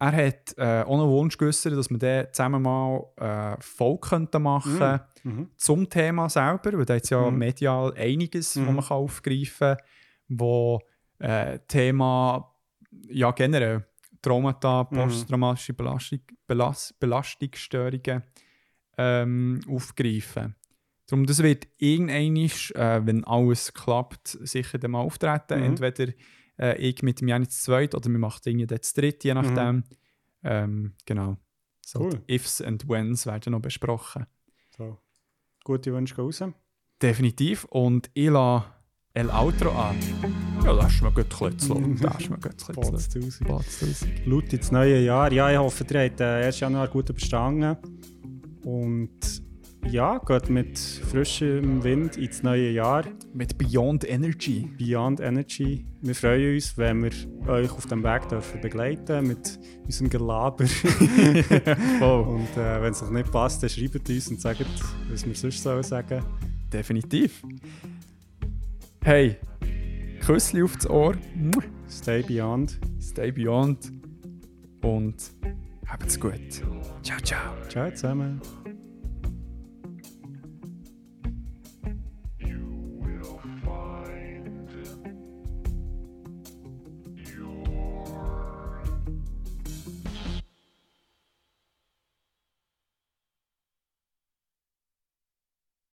er hat äh, auch einen Wunsch geäußert, dass wir dann zusammen mal äh, Folge könnten machen Mhm. zum Thema selber, weil da jetzt ja Mhm. medial einiges, Mhm. was man kann aufgreifen kann, wo äh, Thema ja generell Traumata, Mhm. posttraumatische Belastung, Belast, Belastungsstörungen ähm, aufgreifen. Darum, das wird irgendwann, äh, wenn alles klappt, sicher dann mal auftreten. Mhm. Entweder äh, ich mit dem Janis zu zweit oder wir machen irgendwie dann zu dritt, je nachdem. Ähm, genau. So, Cool. Ifs und Whens werden noch besprochen. So. Gute Wünsche gehen raus. Definitiv. Und ich lasse El Outro an. Ja, das ist mir gut klötzlo. Das ist mir gut klötzlo. Bots 1000. Bots 1000. Laut ins neue Jahr. Ja, ich hoffe, ihr habt den 1. Januar gut überstanden. Und ja, geht mit frischem Wind ins neue Jahr. Mit Beyond Energy. Beyond Energy. Wir freuen uns, wenn wir euch auf dem Weg dürfen begleiten mit unserem Gelaber. (laughs) Voll. und äh, wenn es noch nicht passt, dann schreibt uns und sagt, was wir sonst sollen sagen. Definitiv. Hey, Küssli auf das Ohr. Stay beyond. Stay Beyond. Und habt's gut. Ciao, ciao. Ciao zusammen.